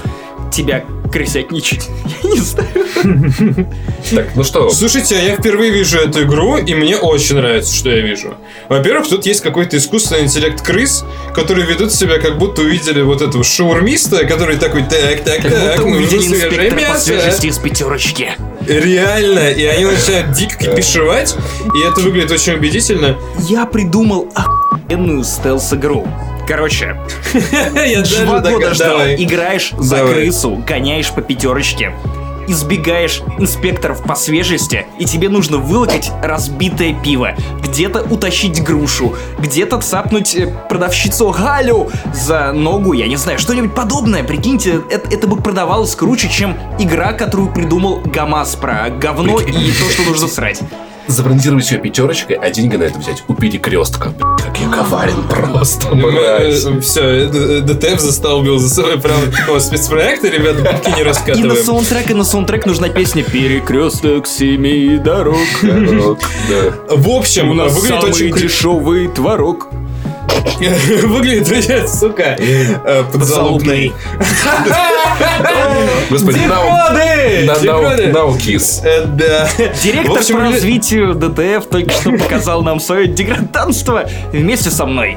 S1: тебя крысятничать. Я не знаю.
S2: Так, ну что,
S3: Слушайте, а я впервые вижу эту игру, и мне очень нравится, что я вижу. Во-первых, тут есть какой-то искусственный интеллект крыс, которые ведут себя, как будто увидели вот этого шаурмиста, который такой, так, так,
S1: Как
S3: так, нужно
S1: увидели
S3: свежее
S1: по
S3: мясо».
S1: из пятерочки.
S3: Реально, и они начинают дико кипишевать, и это выглядит очень убедительно.
S1: Я придумал охуенную стелс-игру. Короче,
S3: Я
S1: два года ждал. Играешь за крысу, гоняешь по пятерочке. Избегаешь инспекторов по свежести, и тебе нужно вылокать разбитое пиво, где-то утащить грушу, где-то цапнуть э, продавщицу Галю за ногу, я не знаю, что-нибудь подобное. Прикиньте, это, это бы продавалось круче, чем игра, которую придумал Гамас про говно и то, что нужно срать.
S2: забрендировать все пятерочкой, а деньги на это взять у перекрестка. Как я коварен просто,
S3: Ну,
S2: мразь.
S3: Все, ДТФ застолбил за собой право такого спецпроекта, ребята, бабки не
S1: И на
S3: раскатываем.
S1: саундтрек, и на саундтрек нужна песня «Перекресток семи дорог».
S3: В общем,
S1: У нас
S3: выглядит
S1: самый
S3: очень
S1: дешевый творог.
S3: Выглядит сука, э, подзалупный.
S2: Господи, now,
S3: Диподы!
S2: на- now,
S3: Диподы!
S2: now kiss.
S3: Э, Да.
S1: Директор по развитию ДТФ только что показал нам свое деграданство вместе со мной.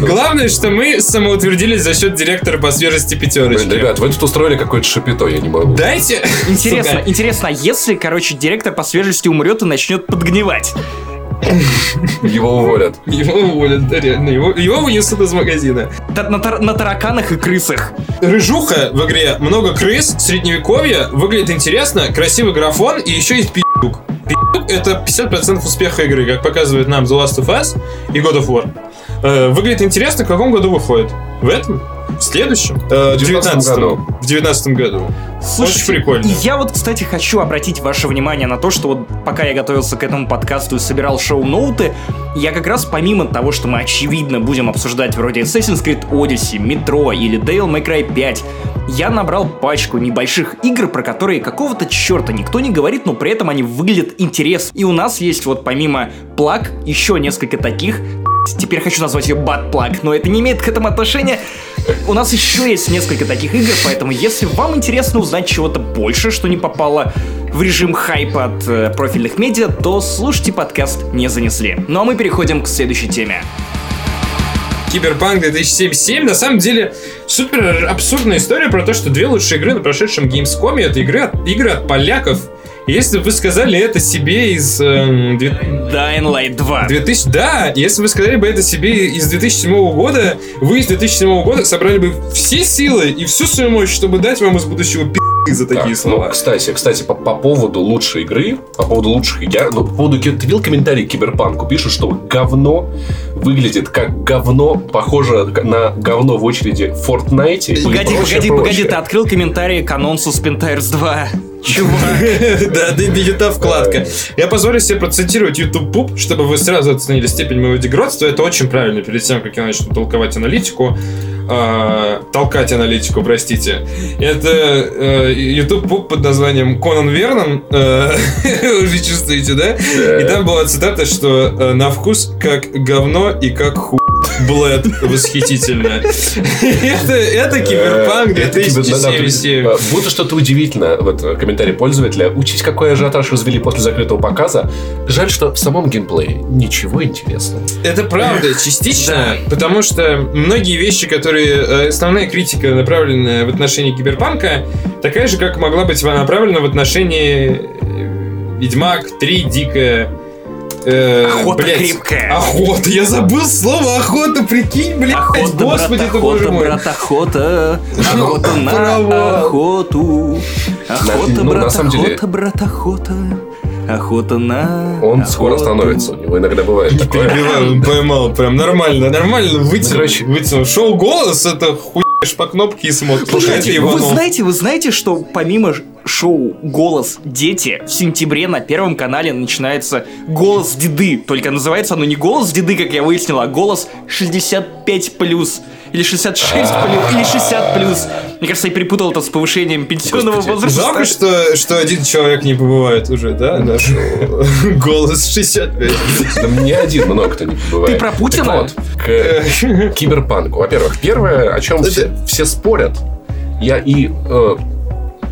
S3: Главное, что мы самоутвердились за счет директора по свежести
S2: Блин,
S3: пятерочки.
S2: ребят, вы тут устроили какое-то шапито, я не могу.
S3: Дайте...
S1: Интересно,
S3: Сука,
S1: интересно, если, короче, директор по свежести умрет и начнет подгнивать?
S2: Его уволят.
S3: Его уволят, да, реально. Его, его вынесут из магазина.
S1: На, тар- на тараканах и крысах.
S3: Рыжуха в игре, много крыс, средневековье, выглядит интересно, красивый графон и еще есть пи***ук. Пи***ук это 50% успеха игры, как показывает нам The Last of Us и God of War. Э, выглядит интересно, в каком году выходит? В этом? В следующем? Э,
S2: В 19
S3: 19-м.
S2: году.
S3: В 19 году.
S1: Слушайте,
S3: Очень прикольно.
S1: и я вот, кстати, хочу обратить ваше внимание на то, что вот пока я готовился к этому подкасту и собирал шоу-ноуты, я как раз помимо того, что мы очевидно будем обсуждать вроде Assassin's Creed Odyssey, Metro или Devil May Cry 5, я набрал пачку небольших игр, про которые какого-то черта никто не говорит, но при этом они выглядят интересно. И у нас есть вот помимо плаг еще несколько таких, Теперь хочу назвать ее Plug, но это не имеет к этому отношения. У нас еще есть несколько таких игр, поэтому если вам интересно узнать чего-то больше, что не попало в режим хайпа от э, профильных медиа, то слушайте подкаст «Не занесли». Ну а мы переходим к следующей теме.
S3: Киберпанк 2077 на самом деле супер абсурдная история про то, что две лучшие игры на прошедшем Gamescom это игры от, игры от поляков. Если бы вы сказали это себе из эм, две-
S1: Dying Light 2.
S3: 2000, да, если вы сказали бы это себе из 2007 года, вы из 2007 года собрали бы все силы и всю свою мощь, чтобы дать вам из будущего пи*** за такие
S2: Так,
S3: слова.
S2: Ну, кстати, кстати, по, по поводу лучшей игры, по поводу лучших игр, ну, по поводу, ты видел комментарий к Киберпанку? Пишут, что говно выглядит как говно, похоже на говно в очереди в Fortnite.
S1: Погоди,
S2: прочее,
S1: погоди,
S2: прочее.
S1: погоди, ты открыл комментарий к анонсу Spintires 2. Чувак.
S3: Да, да, не та вкладка. Я позволю себе процитировать YouTube Пуп, чтобы вы сразу оценили степень моего дегродства. Это очень правильно перед тем, как я начну толковать аналитику. Э, толкать аналитику, простите. Это э, YouTube пуп под названием Конан Вернон. Э, уже чувствуете, да? И там была цитата, что э, на вкус как говно и как ху. Блэд восхитительно. это, это киберпанк
S2: Э, это кибер- да, да, то есть,
S3: 2077.
S2: э, Будто что-то удивительно. Вот э, комментарий пользователя. Учить, какой ажиотаж развели после закрытого показа. Жаль, что в самом геймплее ничего интересного.
S3: Это правда, частично, потому что многие вещи, которые э, основная критика направлена в отношении киберпанка, такая же, как могла быть направлена в отношении э, Ведьмак 3 дикая. э,
S1: Охота
S3: блядь,
S1: крепкая.
S3: Охота, я забыл слово охота, прикинь, блядь,
S1: Охота,
S3: господи
S1: брат,
S3: ты боже
S1: охота,
S3: мой.
S1: брат, охота. Охота на охоту. Охота,
S2: ну, на
S1: брат, охота, брат, охота. Охота на
S2: Он скоро
S1: охоту.
S2: становится. У него иногда бывает
S3: Не
S2: такое.
S3: перебивай, он поймал, прям нормально, нормально вытянул,
S2: короче.
S3: вытянул. Шоу «Голос» — это хуйш по кнопке и смотришь.
S2: Слушайте,
S3: Это
S1: Вы
S3: Иванов.
S1: знаете, вы знаете, что помимо шоу «Голос дети» в сентябре на Первом канале начинается «Голос деды». Только называется оно не «Голос деды», как я выяснил, а «Голос 65+,» или 66 плюс, или 60 плюс. Мне кажется, я перепутал это с повышением пенсионного
S2: Господи,
S1: возраста.
S3: Жалко, что, что один человек не побывает уже, да? Наш голос 65.
S2: Да мне один много-то не бывает.
S1: Ты про Путина?
S2: Вот, к киберпанку. Во-первых, первое, о чем все, все спорят, я и э,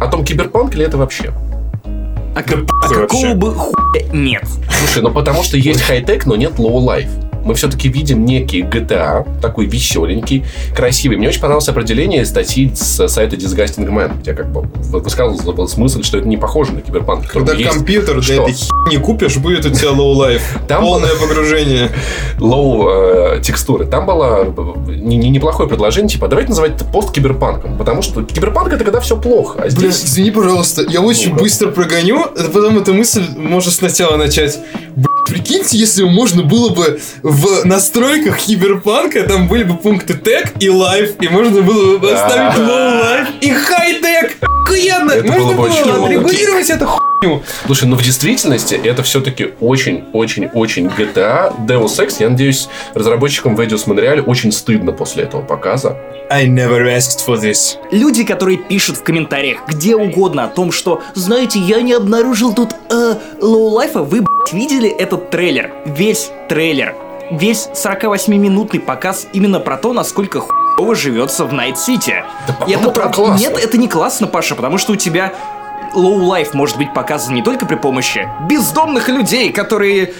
S2: о том, киберпанк ли это вообще.
S1: А, как- а
S3: вообще.
S1: какого бы хуя нет?
S2: Слушай, ну потому что есть high tech, но нет low life. Мы все-таки видим некий GTA, такой веселенький, красивый. Мне очень понравилось определение статьи с сайта Disgusting Man, где как бы высказывался мысль, что это не похоже на киберпанк.
S3: Когда компьютер для этой херни купишь, будет у тебя low life.
S2: Там-
S3: Полное погружение.
S2: low э, текстуры. Там было э, не- не- неплохое предложение, типа, давайте называть это пост-киберпанком, потому что киберпанк это когда все плохо, а
S3: Бля,
S2: здесь...
S3: извини, пожалуйста, я очень
S2: Ну-ка.
S3: быстро прогоню, а потом эту мысль можно сначала начать. Блядь, прикиньте, если можно было бы в настройках киберпанка, там были бы пункты тег и лайф, и можно было бы оставить low life и хай-тек. Охуенно!
S2: Это
S3: можно
S2: было
S3: отрегулировать эту хуйню.
S2: Слушай, ну в действительности это все-таки очень-очень-очень GTA. Deus Ex, я надеюсь, разработчикам в Eidos Montreal очень стыдно после этого показа.
S3: I never asked for this.
S1: Люди, которые пишут в комментариях где угодно о том, что, знаете, я не обнаружил тут э, low life а, вы, блядь, видели этот трейлер? Весь трейлер. Весь 48-минутный показ именно про то, насколько хуево живется в Night City.
S2: Да,
S1: И это правда...
S2: классно.
S1: Нет, это не классно, Паша, потому что у тебя low life может быть показан не только при помощи бездомных людей, которые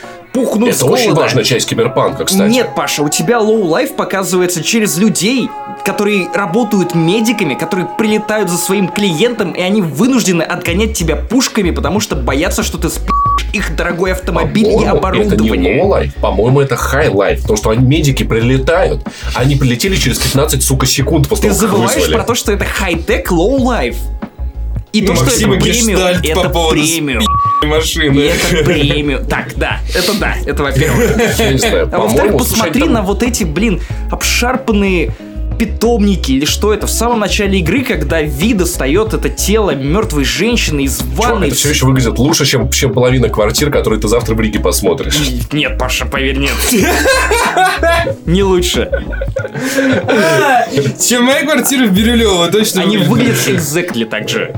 S1: пухнут с
S2: это очень
S1: голода.
S2: важная часть киберпанка, кстати.
S1: Нет, Паша, у тебя life показывается через людей, которые работают медиками, которые прилетают за своим клиентом, и они вынуждены отгонять тебя пушками, потому что боятся, что ты спиздишь их дорогой автомобиль и
S2: По-моему,
S1: оборудование.
S2: Это не low life, по-моему, это high life. Потому что они, медики прилетают, они прилетели через 15, сука, секунд после
S1: Ты забываешь
S2: вызвали.
S1: про то, что это хай-тек low И то, что это премиум,
S3: по
S1: это
S3: поводу
S1: премиум. И
S3: машины.
S1: это премиум. Так, да, это да, это во-первых. А во-вторых, посмотри на вот эти, блин, обшарпанные питомники или что это в самом начале игры, когда Ви достает это тело мертвой женщины из
S2: Чувак,
S1: ванной.
S2: это все еще выглядит лучше, чем, чем половина квартир, которые ты завтра в Риге посмотришь.
S1: Нет, Паша, поверь, нет. Не лучше.
S3: Чем моя квартира в Бирюлево, точно
S1: Они выглядят exactly так же.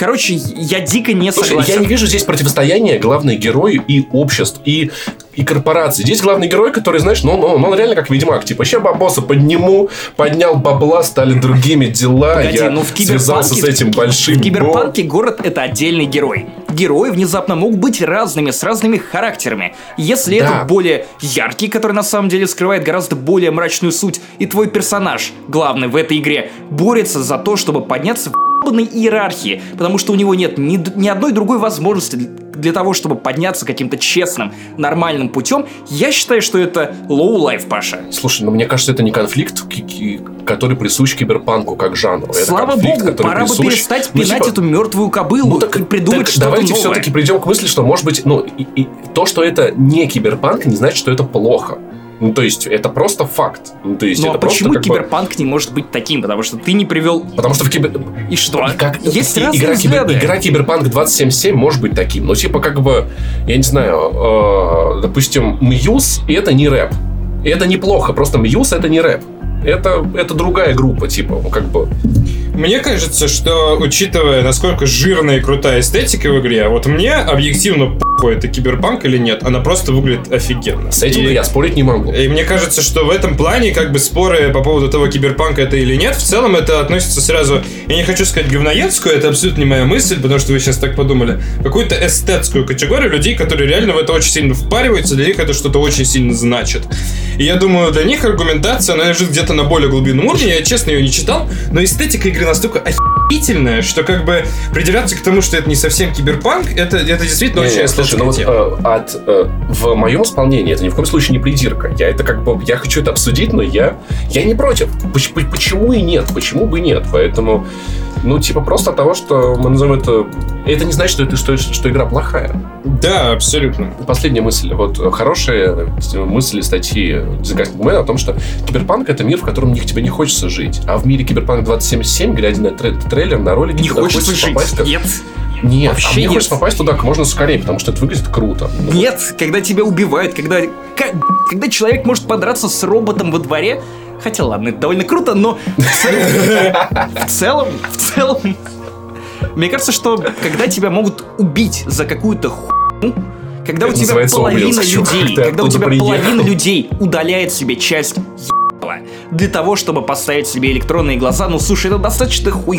S1: Короче, я дико не
S2: Слушай,
S1: согласен.
S2: я не вижу здесь противостояния главной герою и обществ, и, и корпораций. Здесь главный герой, который, знаешь, ну, ну, ну, он реально как ведьмак. Типа, ща бабоса подниму, поднял бабла, стали другими дела.
S1: Погоди,
S2: я
S1: ну в
S2: связался с этим большим
S1: В киберпанке город это отдельный герой. Герои внезапно могут быть разными, с разными характерами. Если
S2: Да.
S1: этот более яркий, который на самом деле скрывает гораздо более мрачную суть, и твой персонаж, главный в этой игре, борется за то, чтобы подняться в ебаной иерархии, потому что у него нет ни, ни одной другой возможности для- того, чтобы подняться каким-то честным, нормальным путем, я считаю, что это low life, Паша.
S2: Слушай, ну мне кажется, это не конфликт, который присущ киберпанку как жанру. Это
S1: Слава
S2: конфликт,
S1: богу, пора бы
S2: присущ-
S1: перестать
S2: Ну,
S1: пинать
S2: типа,
S1: эту мертвую кобылу
S2: Ну так,
S1: и придумать
S2: так
S1: что-то
S2: давайте
S1: новое.
S2: все-таки придем к мысли, что может быть, ну, и, и то, что это не киберпанк, не значит, что это плохо. Ну, то есть, это просто факт. Ну, то есть,
S1: Ну а
S2: это
S1: почему
S2: просто как бы-
S1: киберпанк не может быть таким? Потому что ты не привел...
S2: Потому что в кибер...
S1: И что?
S2: И как-
S1: Есть
S2: и- игра, кибер- игра Киберпанк 2077 может быть таким. Но типа как бы, я не знаю, э, допустим, Muse это не рэп. И это неплохо, просто Muse это не рэп. это, это другая группа, типа, ну, как бы...
S3: Мне кажется, что, учитывая, насколько жирная и крутая эстетика в игре, вот мне объективно похуй, это киберпанк или нет, она просто выглядит офигенно.
S2: С этим
S3: и,
S2: я спорить не могу.
S3: И мне кажется, что в этом плане, как бы, споры по поводу того, киберпанк это или нет, в целом это относится сразу, я не хочу сказать говноедскую, это абсолютно не моя мысль, потому что вы сейчас так подумали, какую-то эстетскую категорию людей, которые реально в это очень сильно впариваются, для них это что-то очень сильно значит. И я думаю, для них аргументация, она лежит где-то на более глубинном уровне, я честно ее не читал, но эстетика игры настолько охерительная, что как бы придираться к тому, что это не совсем киберпанк, это, это действительно
S2: Не,
S3: очень
S2: не, слушай, ну вот, э, от, э, в моем исполнении это ни в коем случае не придирка. Я это как бы, я хочу это обсудить, но я, я не против. Поч- по- Почему и нет? Почему бы и нет? Поэтому, ну, типа, просто от того, что мы назовем это... Это не значит, что, это, что, что игра плохая.
S3: Да, абсолютно.
S2: Последняя мысль. Вот хорошие э, мысли статьи Man о том, что киберпанк — это мир, в котором не- тебе не хочется жить. А в мире Киберпанк 2077, глядя на тре- трейлер, на ролики,
S1: Не хочется жить.
S2: попасть как-
S1: Нет.
S2: Нет,
S1: Вообще
S2: а мне
S1: нет.
S2: хочется попасть туда как можно скорее, потому что это выглядит круто. Ну,
S1: Нет, когда тебя убивают, когда, когда человек может подраться с роботом во дворе, хотя ладно, это довольно круто, но в целом, в целом, мне кажется, что когда тебя могут убить за какую-то хуйню, когда у тебя половина людей, когда у тебя половина людей удаляет себе часть ебала для того, чтобы поставить себе электронные глаза, ну слушай, это достаточно хуй.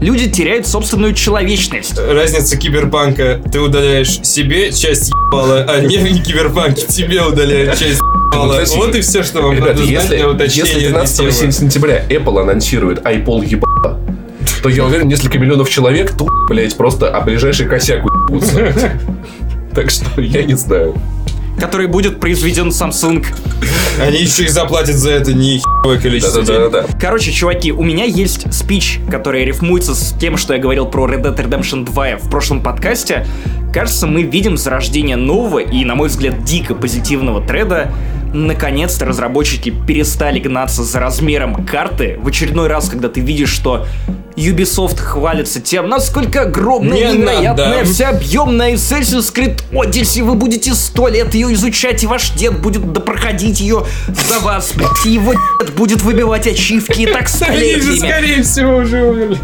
S1: Люди теряют собственную человечность.
S3: Разница киберпанка. Ты удаляешь себе часть ебала, а не в киберпанке тебе удаляют часть ебала.
S2: кстати,
S3: Вот и все, что вам
S2: Ребят,
S3: надо знать
S2: если,
S3: уточнения
S2: если
S3: этой
S2: 12
S3: темы.
S2: сентября Apple анонсирует iPod ебало, то я уверен, несколько миллионов человек тут, блять, просто о ближайший косяк уебутся. Так что я не знаю.
S1: Который будет произведен Samsung.
S3: Они еще и заплатят за это нехилое количество денег.
S2: Да-да-да.
S1: Короче, чуваки, у меня есть спич, который рифмуется с тем, что я говорил про Red Dead Redemption 2 в прошлом подкасте. Кажется, мы видим зарождение нового и, на мой взгляд, дико позитивного треда. Наконец-то разработчики перестали гнаться за размером карты. В очередной раз, когда ты видишь, что Ubisoft хвалится тем, насколько огромная,
S3: Не
S1: невероятная,
S3: надо.
S1: всеобъемная Assassin's Creed Odyssey, вы будете сто лет ее изучать, и ваш дед будет допроходить ее за вас, блядь, и его дед будет выбивать ачивки и так столетиями.
S3: скорее всего, уже умерли.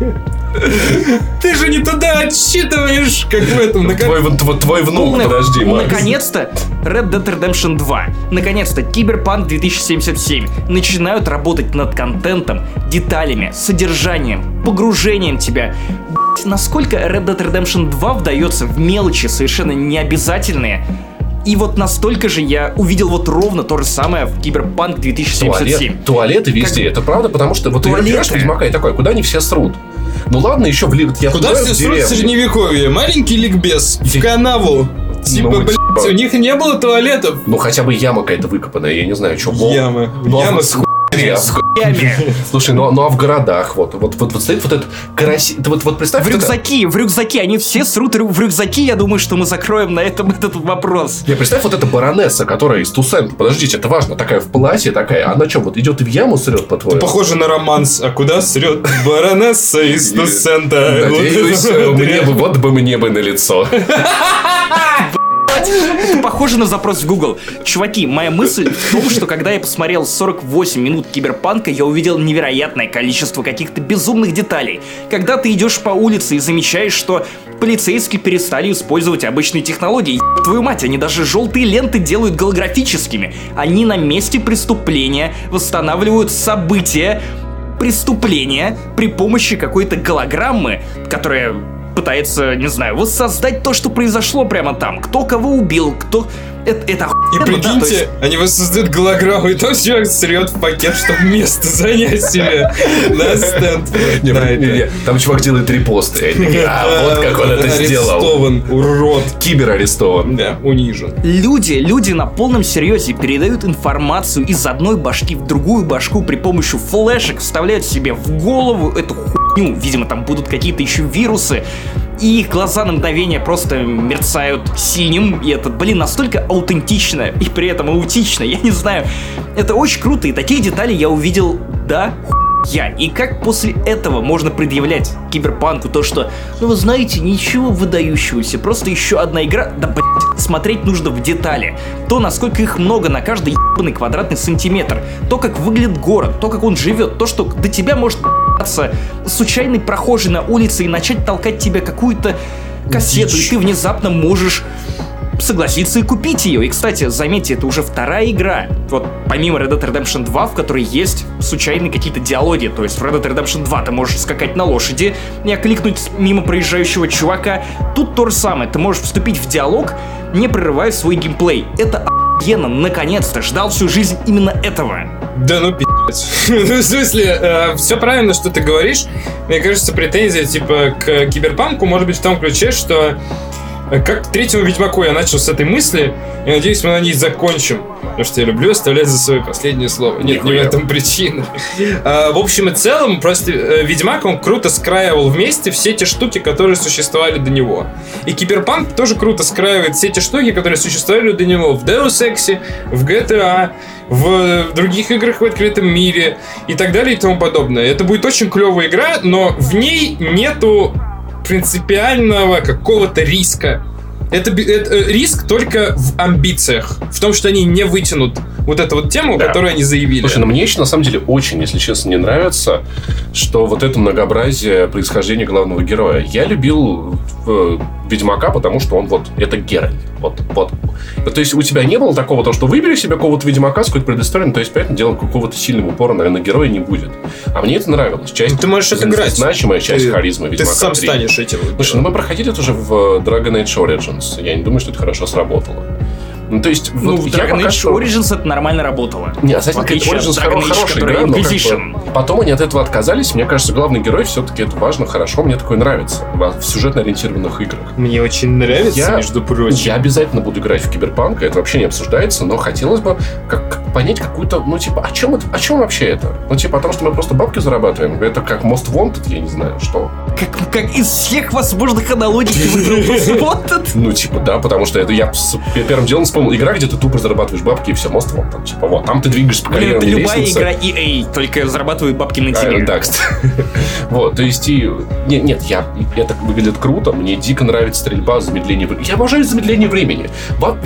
S3: Ты же не туда отсчитываешь, как в этом. на
S2: Твой, в- тв- твой внук,
S1: Полный-
S2: подожди, Макс.
S1: Наконец-то Red Dead Redemption 2. Наконец-то Киберпанк 2077 начинают работать над контентом, деталями, содержанием, погружением тебя. Блядь, Насколько Red Dead Redemption 2 вдается в мелочи совершенно необязательные. И вот настолько же я увидел вот ровно то же самое в Киберпанк 2077.
S2: Туалет, туалеты везде, это правда, потому что вот ты
S1: Туалеты.
S2: играешь в Ведьмака и такой, куда они все срут? Ну ладно, еще в Ли- я
S3: Куда все срут в средневековье? Маленький ликбез. В канаву. Типа,
S2: Ну,
S3: блядь,
S2: типа.
S3: у них не было туалетов.
S2: Ну хотя бы яма какая-то выкопанная, я не знаю, что. Ну, а
S3: Ямы
S2: вот
S3: с
S1: хуями.
S2: Слушай, ну, ну а в городах вот, вот, вот, вот стоит вот этот караси... ты Вот, вот представь,
S1: В
S2: вот это-
S1: рюкзаки, в рюкзаки, они все срут в рюкзаки, я думаю, что мы закроем на этом этот вопрос.
S2: Не, представь, вот эта баронесса, которая из Тусента, подождите, это важно, такая в платье, такая, она что, вот идет и в яму срет, по-твоему?
S3: Похоже на романс. А куда срет баронесса из Туссента?
S2: Надеюсь, мне
S3: вот.
S2: бы, вот бы мне бы на лицо.
S1: Это похоже на запрос в Google. Чуваки, моя мысль в том, что когда я посмотрел 48 минут киберпанка, я увидел невероятное количество каких-то безумных деталей. Когда ты идешь по улице и замечаешь, что полицейские перестали использовать обычные технологии. Еб Твою мать, они даже желтые ленты делают голографическими. Они на месте преступления восстанавливают события преступления при помощи какой-то голограммы, которая пытается, не знаю, воссоздать то, что произошло прямо там. Кто кого убил, кто... Это, это
S3: И
S1: да, то
S3: прикиньте,
S1: есть-
S3: они воссоздают голограмму, и тот человек срет в пакет, чтобы место занять себе на стенд. Да,
S2: Там чувак делает репосты. они такие, А, вот как он это сделал.
S3: Арестован, урод.
S2: Кибер арестован.
S3: Да, унижен.
S1: Люди, люди на полном серьезе передают информацию из одной башки в другую башку при помощи флешек, вставляют себе в голову эту хуйню. Видимо, там будут какие-то еще вирусы. И их глаза на мгновение просто мерцают синим. И это, блин, настолько аутентично и при этом аутично. Я не знаю. Это очень круто. И таких деталей я увидел до я. И как после этого можно предъявлять Киберпанку то, что, ну вы знаете, ничего выдающегося, просто еще одна игра, да блять, смотреть нужно в детали. То, насколько их много на каждый ебаный квадратный сантиметр, то, как выглядит город, то, как он живет, то, что до тебя может случайный прохожий на улице и начать толкать тебе какую-то кассету, Дичь. и ты внезапно можешь согласиться и купить ее. И, кстати, заметьте, это уже вторая игра. Вот помимо Red Dead Redemption 2, в которой есть случайные какие-то диалоги. То есть в Red Dead Redemption 2 ты можешь скакать на лошади и окликнуть мимо проезжающего чувака. Тут то же самое. Ты можешь вступить в диалог, не прерывая свой геймплей. Это охуенно. Наконец-то. Ждал всю жизнь именно этого.
S3: Да ну пи***ц. ну, в смысле, э, все правильно, что ты говоришь. Мне кажется, претензия, типа, к киберпанку может быть в том ключе, что как к третьему Ведьмаку я начал с этой мысли, и надеюсь, мы на ней закончим. Потому что я люблю оставлять за собой последнее слово. Нет, не в этом причина. А, в общем и целом, просто э, Ведьмак, он круто скраивал вместе все те штуки, которые существовали до него. И Киберпанк тоже круто скраивает все те штуки, которые существовали до него в Deus Ex, в GTA, в других играх в открытом мире и так далее и тому подобное. Это будет очень клевая игра, но в ней нету принципиального какого-то риска. Это, это э, риск только в амбициях, в том, что они не вытянут вот эту вот тему, да. которую они заявили.
S2: Слушай, ну мне еще на самом деле очень, если честно, не нравится, что вот это многообразие происхождения главного героя. Я любил э, Ведьмака, потому что он вот, это Геральт. Вот, вот. То есть у тебя не было такого, то, что выбери себе какого-то Ведьмака с какой-то предысторией, то есть, поэтому дело какого-то сильного упора, наверное, героя не будет. А мне это нравилось. Часть,
S3: ну, ты можешь отыграть.
S2: Значимая часть ты, харизмы Ведьмака.
S3: Ты сам 3. станешь этим.
S2: Слушай, ну мы проходили это уже в Dragon Age Origins. Я не думаю, что это хорошо сработало. Ну, то есть,
S1: ну, вот в Dragon Age что... Origins это нормально работало.
S2: Не, Assassin's Creed Origins хоро- хорошая игра, но как бы, потом они от этого отказались. Мне кажется, главный герой все-таки это важно, хорошо, мне такое нравится в сюжетно ориентированных играх.
S3: Мне очень нравится, я, между прочим.
S2: Я обязательно буду играть в Киберпанк, это вообще не обсуждается, но хотелось бы как понять какую-то, ну, типа, о чем, это, о чем вообще это? Ну, типа, о том, что мы просто бабки зарабатываем? Это как Most Wanted, я не знаю, что?
S1: Как, как из всех возможных аналогий Most
S2: Wanted? Ну, типа, да, потому что это я первым делом вспомнил игра, где ты тупо зарабатываешь бабки и все, мост вот там, типа, вот, там ты двигаешься по карьерной
S1: Это любая игра EA, только зарабатывают бабки на тебе.
S2: А, да, кстати. вот, то есть, и... Нет, нет, я... Это выглядит круто, мне дико нравится стрельба, замедление времени. Я обожаю замедление времени.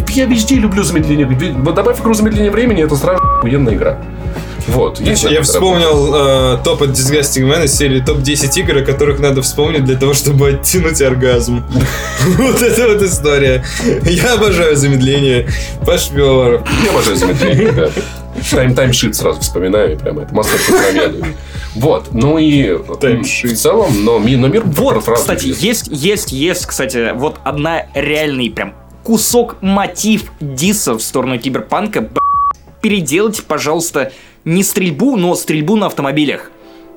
S2: Я везде люблю замедление. Добавь игру замедление времени, это сразу охуенная игра. Вот.
S3: Есть я вспомнил э, топ от Disgusting Man из серии топ-10 игр, о которых надо вспомнить для того, чтобы оттянуть оргазм. Вот это вот история. Я обожаю замедление. Паш
S2: Я обожаю замедление, да. Тайм таймшит сразу вспоминаю, и прямо это мастер Вот, ну и в целом, но, но мир
S1: Вот, кстати, есть, есть, есть, кстати, вот одна реальный прям кусок мотив диса в сторону киберпанка. Переделайте, пожалуйста, не стрельбу, но стрельбу на автомобилях.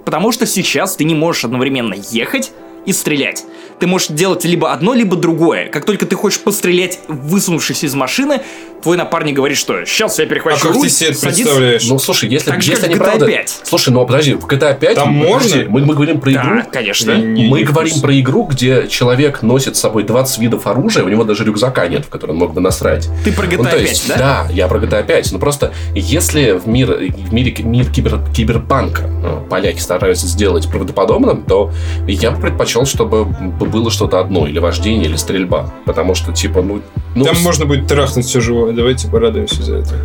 S1: Потому что сейчас ты не можешь одновременно ехать и стрелять ты можешь делать либо одно, либо другое. Как только ты хочешь пострелять, высунувшись из машины, твой напарник говорит, что сейчас я перехвачу а
S3: как руль, ты себе это представляешь?
S2: Ну, слушай, если,
S1: так
S2: же,
S1: если
S2: они
S1: GTA
S2: правда...
S1: 5.
S2: Слушай, ну, подожди, в GTA 5...
S3: Там
S2: мы,
S3: можно?
S2: Мы, мы говорим про
S1: да,
S2: игру...
S1: конечно.
S2: Не, мы не говорим вкус. про игру, где человек носит с собой 20 видов оружия, у него даже рюкзака нет, в который он мог бы насрать.
S1: Ты про GTA ну, 5,
S2: есть,
S1: да?
S2: Да, я про GTA 5. Ну, просто если в, мир, в мире мир кибер, киберпанка ну, поляки стараются сделать правдоподобным, то я бы предпочел, чтобы было что-то одно, или вождение, или стрельба. Потому что, типа, ну... ну
S3: Там с... можно будет трахнуть все живое. Давайте порадуемся за это.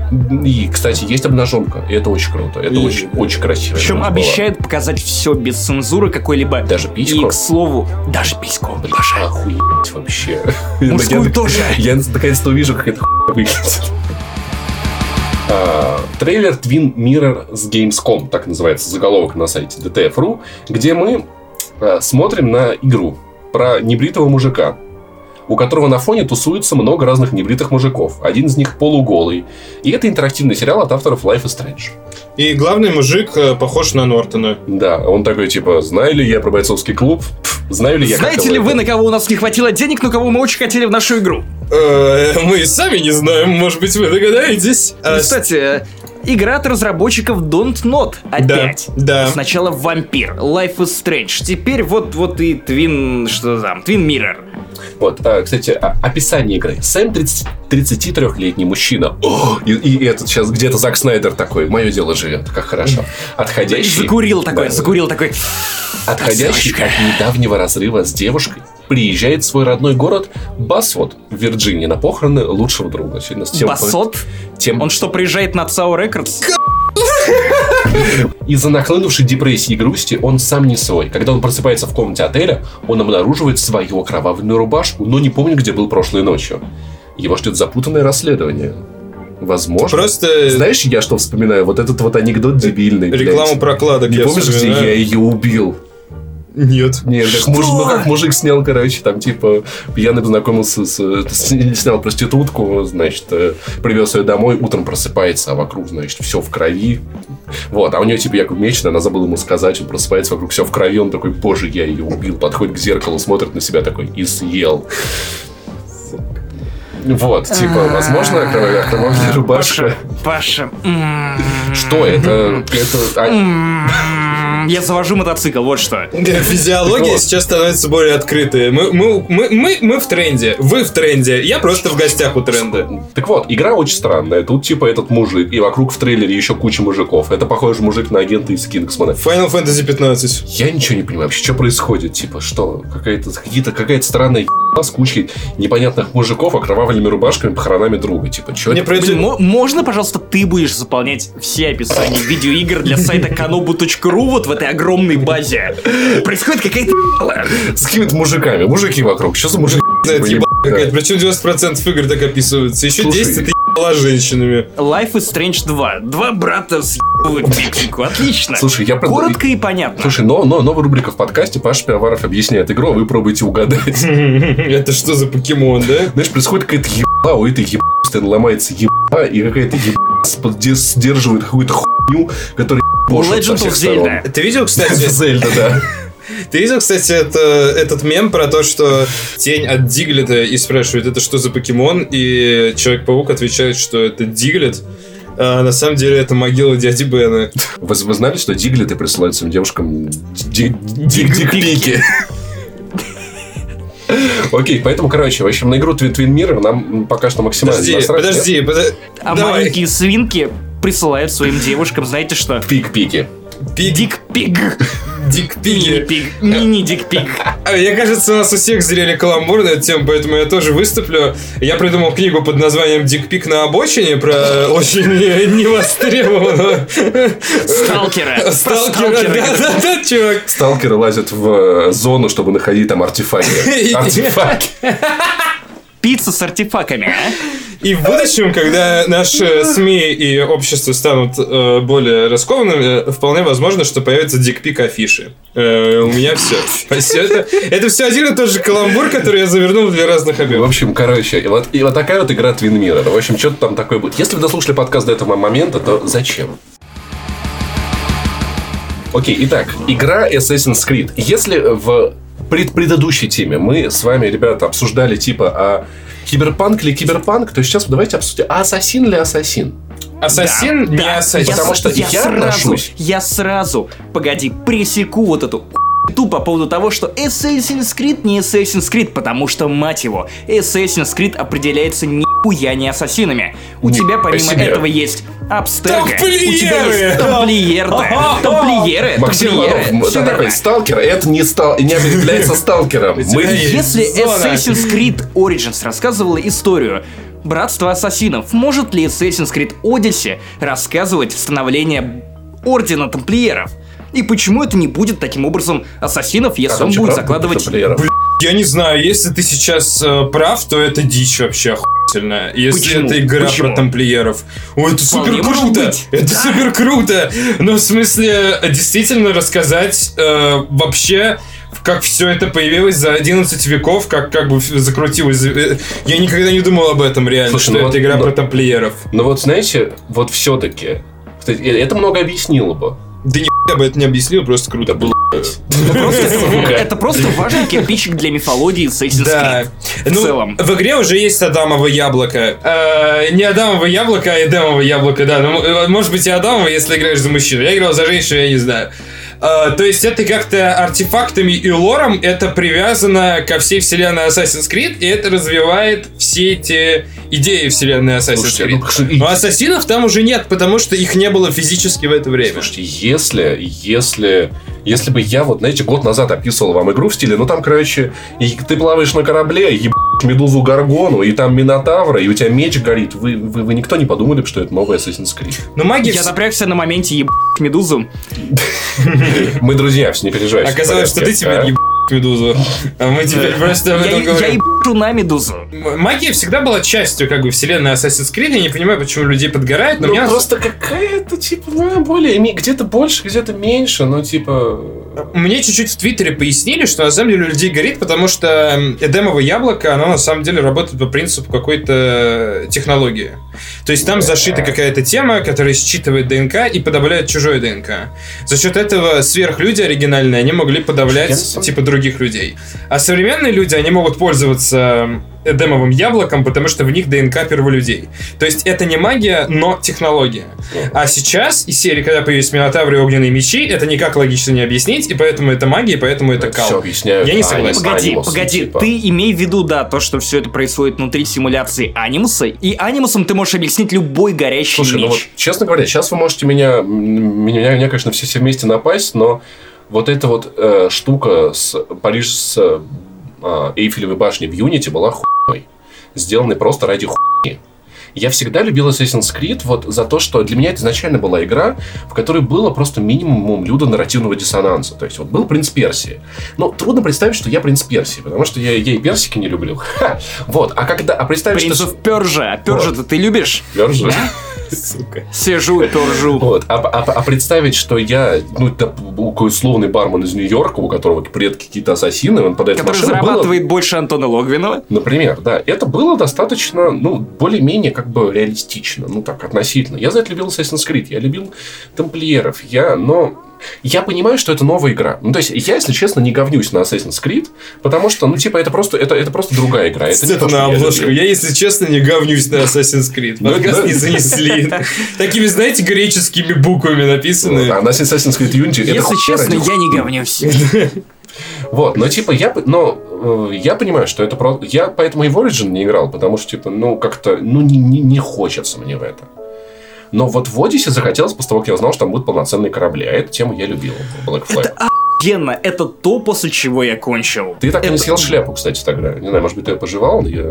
S2: И, кстати, есть обнаженка, и это очень круто. Это и... очень, очень красиво.
S1: Причем обещают была. показать все без цензуры какой-либо.
S2: Даже письку?
S1: И, к слову, даже письку.
S2: Обожаю. Охуеть вообще.
S1: Мужскую я, тоже.
S2: Я наконец-то увижу, как это выглядит. Uh, трейлер Twin Mirror с Gamescom, так называется заголовок на сайте DTF.ru, где мы uh, смотрим на игру про небритого мужика, у которого на фоне тусуется много разных небритых мужиков. Один из них полуголый. И это интерактивный сериал от авторов Life is Strange.
S3: И главный мужик э, похож на Нортона.
S2: Да, он такой, типа, знаю ли я про бойцовский клуб? знаю ли я,
S1: Знаете ли вы, на кого у нас не хватило денег, но кого мы очень хотели в нашу игру?
S3: Э, мы сами не знаем, может быть, вы догадаетесь.
S1: Кстати, Игра от разработчиков Don't Not. Опять.
S3: да.
S1: Сначала вампир, Life is Strange. Теперь вот, вот и Twin, что там, Twin Mirror.
S2: Вот, а, кстати, а- описание игры. Сэм 30 33-летний мужчина. О, и, и этот сейчас где-то Зак Снайдер такой. Мое дело живет, как хорошо. Отходящий.
S1: Закурил такой,
S2: Да.
S1: закурил такой.
S2: Отходящий от недавнего разрыва с девушкой приезжает в свой родной город Басвот в Вирджинии на похороны лучшего друга. Сегодня с тем-
S1: Басот?
S2: тем-
S1: Он что, приезжает на Цау Рекордс?
S2: Из-за нахлынувшей депрессии и грусти он сам не свой. Когда он просыпается в комнате отеля, он обнаруживает свою окровавленную рубашку, но не помнит, где был прошлой ночью. Его ждет запутанное расследование. Возможно.
S3: Просто
S2: Знаешь, я что вспоминаю? Вот этот вот анекдот дебильный. блядь.
S3: рекламу прокладок
S2: Не
S3: я
S2: помнишь, где
S3: вспоминаю.
S2: я ее убил?
S3: Нет.
S2: Нет, как, муж, ну, как мужик снял, короче, там, типа, пьяный познакомился с... с- Снял проститутку, значит, э, привез ее домой, утром просыпается, а вокруг, значит, все в крови. Вот, а у нее, типа, Яков Мечина, она забыла ему сказать, он просыпается, вокруг все в крови, он такой, боже, я ее убил, подходит к зеркалу, смотрит на себя такой, и съел. Вот, типа, возможно, окровавленная окровавленная рубашка.
S1: Паша,
S2: Что это? Это... а,
S1: я завожу мотоцикл, вот что.
S3: Физиология сейчас становится более открытой. Мы, мы, мы, мы, мы в тренде. Вы в тренде. Я просто в гостях у тренда.
S2: Так вот, игра очень странная. Тут типа этот мужик, и вокруг в трейлере еще куча мужиков. Это похоже мужик на агента из Кингсмана.
S3: Final Fantasy 15.
S2: Я ничего не понимаю вообще, что происходит. Типа, что? Какая-то какие-то, какая-то странная ебана с кучей непонятных мужиков, окровавленными рубашками, похоронами друга. Типа, что
S3: Мне
S2: это?
S1: Блин, мо- можно, пожалуйста, ты будешь заполнять все описания видеоигр для сайта kanobu.ru вот в этой огромной базе? Происходит какая-то.
S2: С какими-то мужиками. Мужики вокруг. Что за мужики?
S3: Знаете,
S2: Типа,
S3: ебать. Причем 90% игр так описываются. Еще
S2: Слушай.
S3: 10 это ебала женщинами.
S1: Life is Strange 2. Два брата съебывают пикнику. Отлично.
S2: Слушай, я
S1: Коротко и понятно.
S2: Слушай, но, но новая рубрика в подкасте Паша Пиаваров объясняет игру, а вы пробуете угадать.
S3: Это что за покемон, да?
S2: Знаешь, происходит какая-то еба, у этой ебы постоянно ломается еба, и какая-то еба сдерживает какую-то хуйню, которая
S1: Legend of. Zelda.
S3: Ты видел, кстати,
S2: Зельда, да.
S3: Ты видел, кстати, это, этот мем про то, что тень от Диглета и спрашивает, это что за покемон? И Человек-паук отвечает, что это Диглет. А на самом деле это могила дяди Бена.
S2: Вы, вы знали, что диглеты присылают своим девушкам ди- ди-
S1: Дик-пики.
S2: дик-пики? Окей, поэтому, короче, в общем, на игру Twin Twin Mirror нам пока что максимально
S3: Подожди,
S2: насрать.
S3: подожди, подожди.
S1: А
S3: Давай.
S1: маленькие свинки присылают своим девушкам, знаете что?
S2: Пик-пики.
S3: Пиг,
S1: Дик-пиг.
S3: дик-пиги.
S1: Мини-пиг. Мини-дик-пиг.
S3: А, Я, кажется, у нас у всех зрели каламбур на эту тему, поэтому я тоже выступлю. Я придумал книгу под названием «Дикпик на обочине» про очень невостребованного
S1: Сталкера.
S3: Сталкера. Да-да-да, чувак.
S2: Сталкеры лазят в э, зону, чтобы находить там артефакты. Артефакты.
S1: Пицца с артефаками, а?
S3: И в будущем, когда наши СМИ и общество станут э, более раскованными, вполне возможно, что появятся дикпик афиши. Э, у меня все. Это, это все один и тот же каламбур, который я завернул для разных
S2: В
S3: объемов.
S2: общем, короче, и вот, и вот такая вот игра Twin Mirror. В общем, что-то там такое будет. Если вы дослушали подкаст до этого момента, то зачем? Окей, итак, игра Assassin's Creed. Если в пред предыдущей теме мы с вами, ребята, обсуждали типа а киберпанк ли киберпанк, то сейчас давайте обсудим, а ассасин ли ассасин?
S3: Ассасин не
S1: Да,
S3: ассасин.
S2: Потому
S1: с-
S2: что я
S1: сразу,
S2: отношусь-
S1: я сразу, погоди, пресеку вот эту ту по поводу того, что Assassin's Creed не Assassin's Creed, потому что, мать его, Assassin's Creed определяется нихуя не ассасинами. У
S2: Ни-
S1: тебя помимо
S2: себе.
S1: этого есть Абстега, у тебя
S3: Тамплиеры!
S1: есть тамплиеры, да. тамплиеры,
S2: Максим
S1: тамплиеры.
S2: Это такой сталкер, это не, стал, не является сталкером. Мы...
S1: Если. Assassin's Creed Origins рассказывала историю Братства Ассасинов, может ли Assassin's Creed Odyssey рассказывать становление Ордена Тамплиеров? И почему это не будет таким образом ассасинов, если
S2: там
S1: он будет закладывать...
S2: тамплиеров?
S3: Я не знаю, если ты сейчас э, прав, то это дичь вообще охуительная. Если
S1: Почему?
S3: это игра
S1: Почему?
S3: про тамплиеров. О, это
S1: Вполне
S3: супер круто! Это супер круто! Но в смысле, действительно рассказать э, вообще как все это появилось за 11 веков, как как бы закрутилось. Э, Я никогда не думал об этом реально,
S2: Слушай,
S3: что
S2: ну
S3: это
S2: вот-
S3: игра
S2: ну-
S3: про тамплиеров.
S2: Но вот знаете, вот все-таки, это много объяснило бы.
S3: Да ни я бы это не объяснил, просто круто было.
S1: Это- просто важный кирпичик для мифологии Assassin's
S3: Да.
S1: Creed. В
S3: Ну,
S1: целом.
S3: в игре уже есть Адамово яблоко. Э, не Адамово яблоко, а Эдемово яблоко, да. Ну, э, может быть и Адамово, если играешь за мужчину. Я играл за женщину, я не знаю. Э, то есть это как-то артефактами и лором это привязано ко всей вселенной Assassin's Creed, и это развивает все эти идеи вселенной Assassin's
S2: Слушайте,
S3: Creed.
S2: ну,
S3: Но ассасинов там уже нет, потому что их не было физически в это время.
S2: Слушайте, если, если, если бы я вот, знаете, год назад описывал вам игру в стиле, ну там, короче, и ты плаваешь на корабле, ебать медузу Гаргону, и там Минотавра, и у тебя меч горит, вы, вы, вы никто не подумали, что это новый Assassin's Creed.
S3: Но магия...
S1: Я напрягся на моменте ебать медузу.
S2: Мы друзья, все не переживай.
S3: Оказалось, что ты
S2: А?
S3: еб медузу. А мы теперь просто об
S1: Я, ебашу на медузу.
S3: Магия всегда была частью как бы вселенной Assassin's Creed. Я не понимаю, почему людей подгорает, но
S2: Ну,
S3: меня...
S2: просто какая-то, типа, ну, более, где-то больше, где-то меньше, но, типа...
S3: Мне чуть-чуть в Твиттере пояснили, что на самом деле у людей горит, потому что Эдемово яблоко, оно на самом деле работает по принципу какой-то технологии. То есть там зашита какая-то тема, которая считывает ДНК и подавляет чужое ДНК. За счет этого сверхлюди оригинальные, они могли подавлять типа других людей. А современные люди, они могут пользоваться Эдемовым яблоком, потому что в них ДНК перволюдей. То есть это не магия, но технология. А сейчас из серии, когда появились Минотавры и огненные мечи, это никак логично не объяснить, и поэтому это магия, и поэтому это
S2: Все
S3: кал.
S2: объясняют.
S3: Я не согласен.
S1: Погоди,
S2: анимусом,
S1: погоди,
S2: типа.
S1: ты имей в виду, да, то, что все это происходит внутри симуляции анимуса, и анимусом ты можешь объяснить любой горящий
S2: Слушай, ну вот,
S1: меч.
S2: честно говоря, сейчас вы можете меня, меня, меня, конечно, все, все вместе напасть, но вот эта вот э, штука с Париж с э, Эйфелевой башней в Unity была хуйной. Сделанной просто ради хуйни. Я всегда любил Assassin's Creed вот за то, что для меня это изначально была игра, в которой было просто минимум людо-нарративного диссонанса. То есть вот был принц Персии. Ну, трудно представить, что я принц Персии, потому что я, я и персики не люблю. Ха! Вот, а когда... А представить, что...
S1: Принцев Пержа. А Пержа-то ты любишь?
S2: Пержа.
S3: Сука.
S1: Сижу и пержу.
S2: Вот. А, а- а представить, что я, ну, это какой условный бармен из Нью-Йорка, у которого предки какие-то ассасины, он подает
S1: Который
S2: машину, было-
S1: зарабатывает больше Антона Логвинова.
S2: Например, да. Это было достаточно, ну, более-менее как бы реалистично. Ну, так, относительно. Я за это любил Assassin's Creed, я любил тамплиеров, я, но... Я понимаю, что это новая игра. Ну, то есть, я, если честно, не говнюсь на Assassin's Creed, потому что, ну, типа, это просто, это, это просто другая игра. Это не то,
S3: на
S2: я
S3: обложку. Я, если честно, не говнюсь на Assassin's Creed.
S2: Ну,
S3: Подкаст не занесли. Такими, знаете, греческими буквами написаны.
S2: А на Assassin's Creed Unity
S1: Если честно, я не говнюсь.
S2: Вот, но типа я, но э, я понимаю, что это просто, я поэтому и в Origin не играл, потому что типа, ну как-то, ну не, не, не хочется мне в это. Но вот в Odyssey захотелось после того, как я узнал, что там будут полноценные корабли, а эту тему я любил. Black Flag.
S1: Это охуенно. Это то, после чего я кончил.
S2: Ты так и не
S1: Это-
S2: съел шляпу, кстати, тогда. Не знаю, может быть, ты ее пожевал? Я...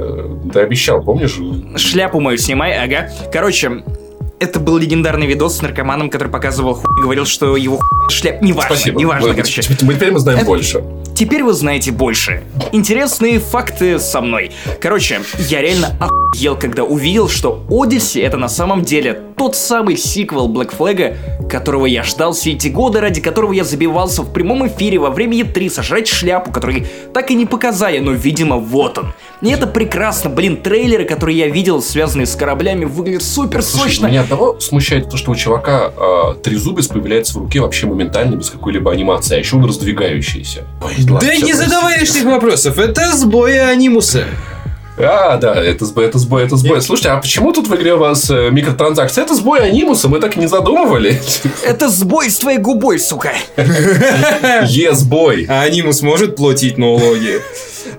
S2: Ты обещал, помнишь?
S1: Шляпу мою снимай, ага. Короче, это был легендарный видос с наркоманом, который показывал хуй и говорил, что его хуй шляп... Неважно,
S2: Спасибо.
S1: неважно,
S2: Мы-
S1: короче.
S2: мы- Теперь мы знаем
S1: Это-
S2: больше.
S1: Теперь вы знаете больше. Интересные факты со мной. Короче, я реально охуел, когда увидел, что Odyssey это на самом деле тот самый сиквел Black Flag, которого я ждал все эти годы, ради которого я забивался в прямом эфире во время E3 сожрать шляпу, который так и не показали, но, видимо, вот он. И это прекрасно, блин, трейлеры, которые я видел, связанные с кораблями, выглядят супер
S2: Слушай,
S1: сочно.
S2: меня одного смущает то, что у чувака э, трезубец появляется в руке вообще моментально, без какой-либо анимации, а еще он раздвигающийся. Ой, ладно,
S3: Да не задавай лишних вопросов. Это сбои анимуса.
S2: А, да, это сбой, это сбой, это сбой. Слушайте, а почему тут в игре у вас э, микротранзакции? Это сбой анимуса, мы так и не задумывали.
S1: Это сбой с твоей губой, сука.
S2: Е, сбой.
S3: А анимус может платить налоги?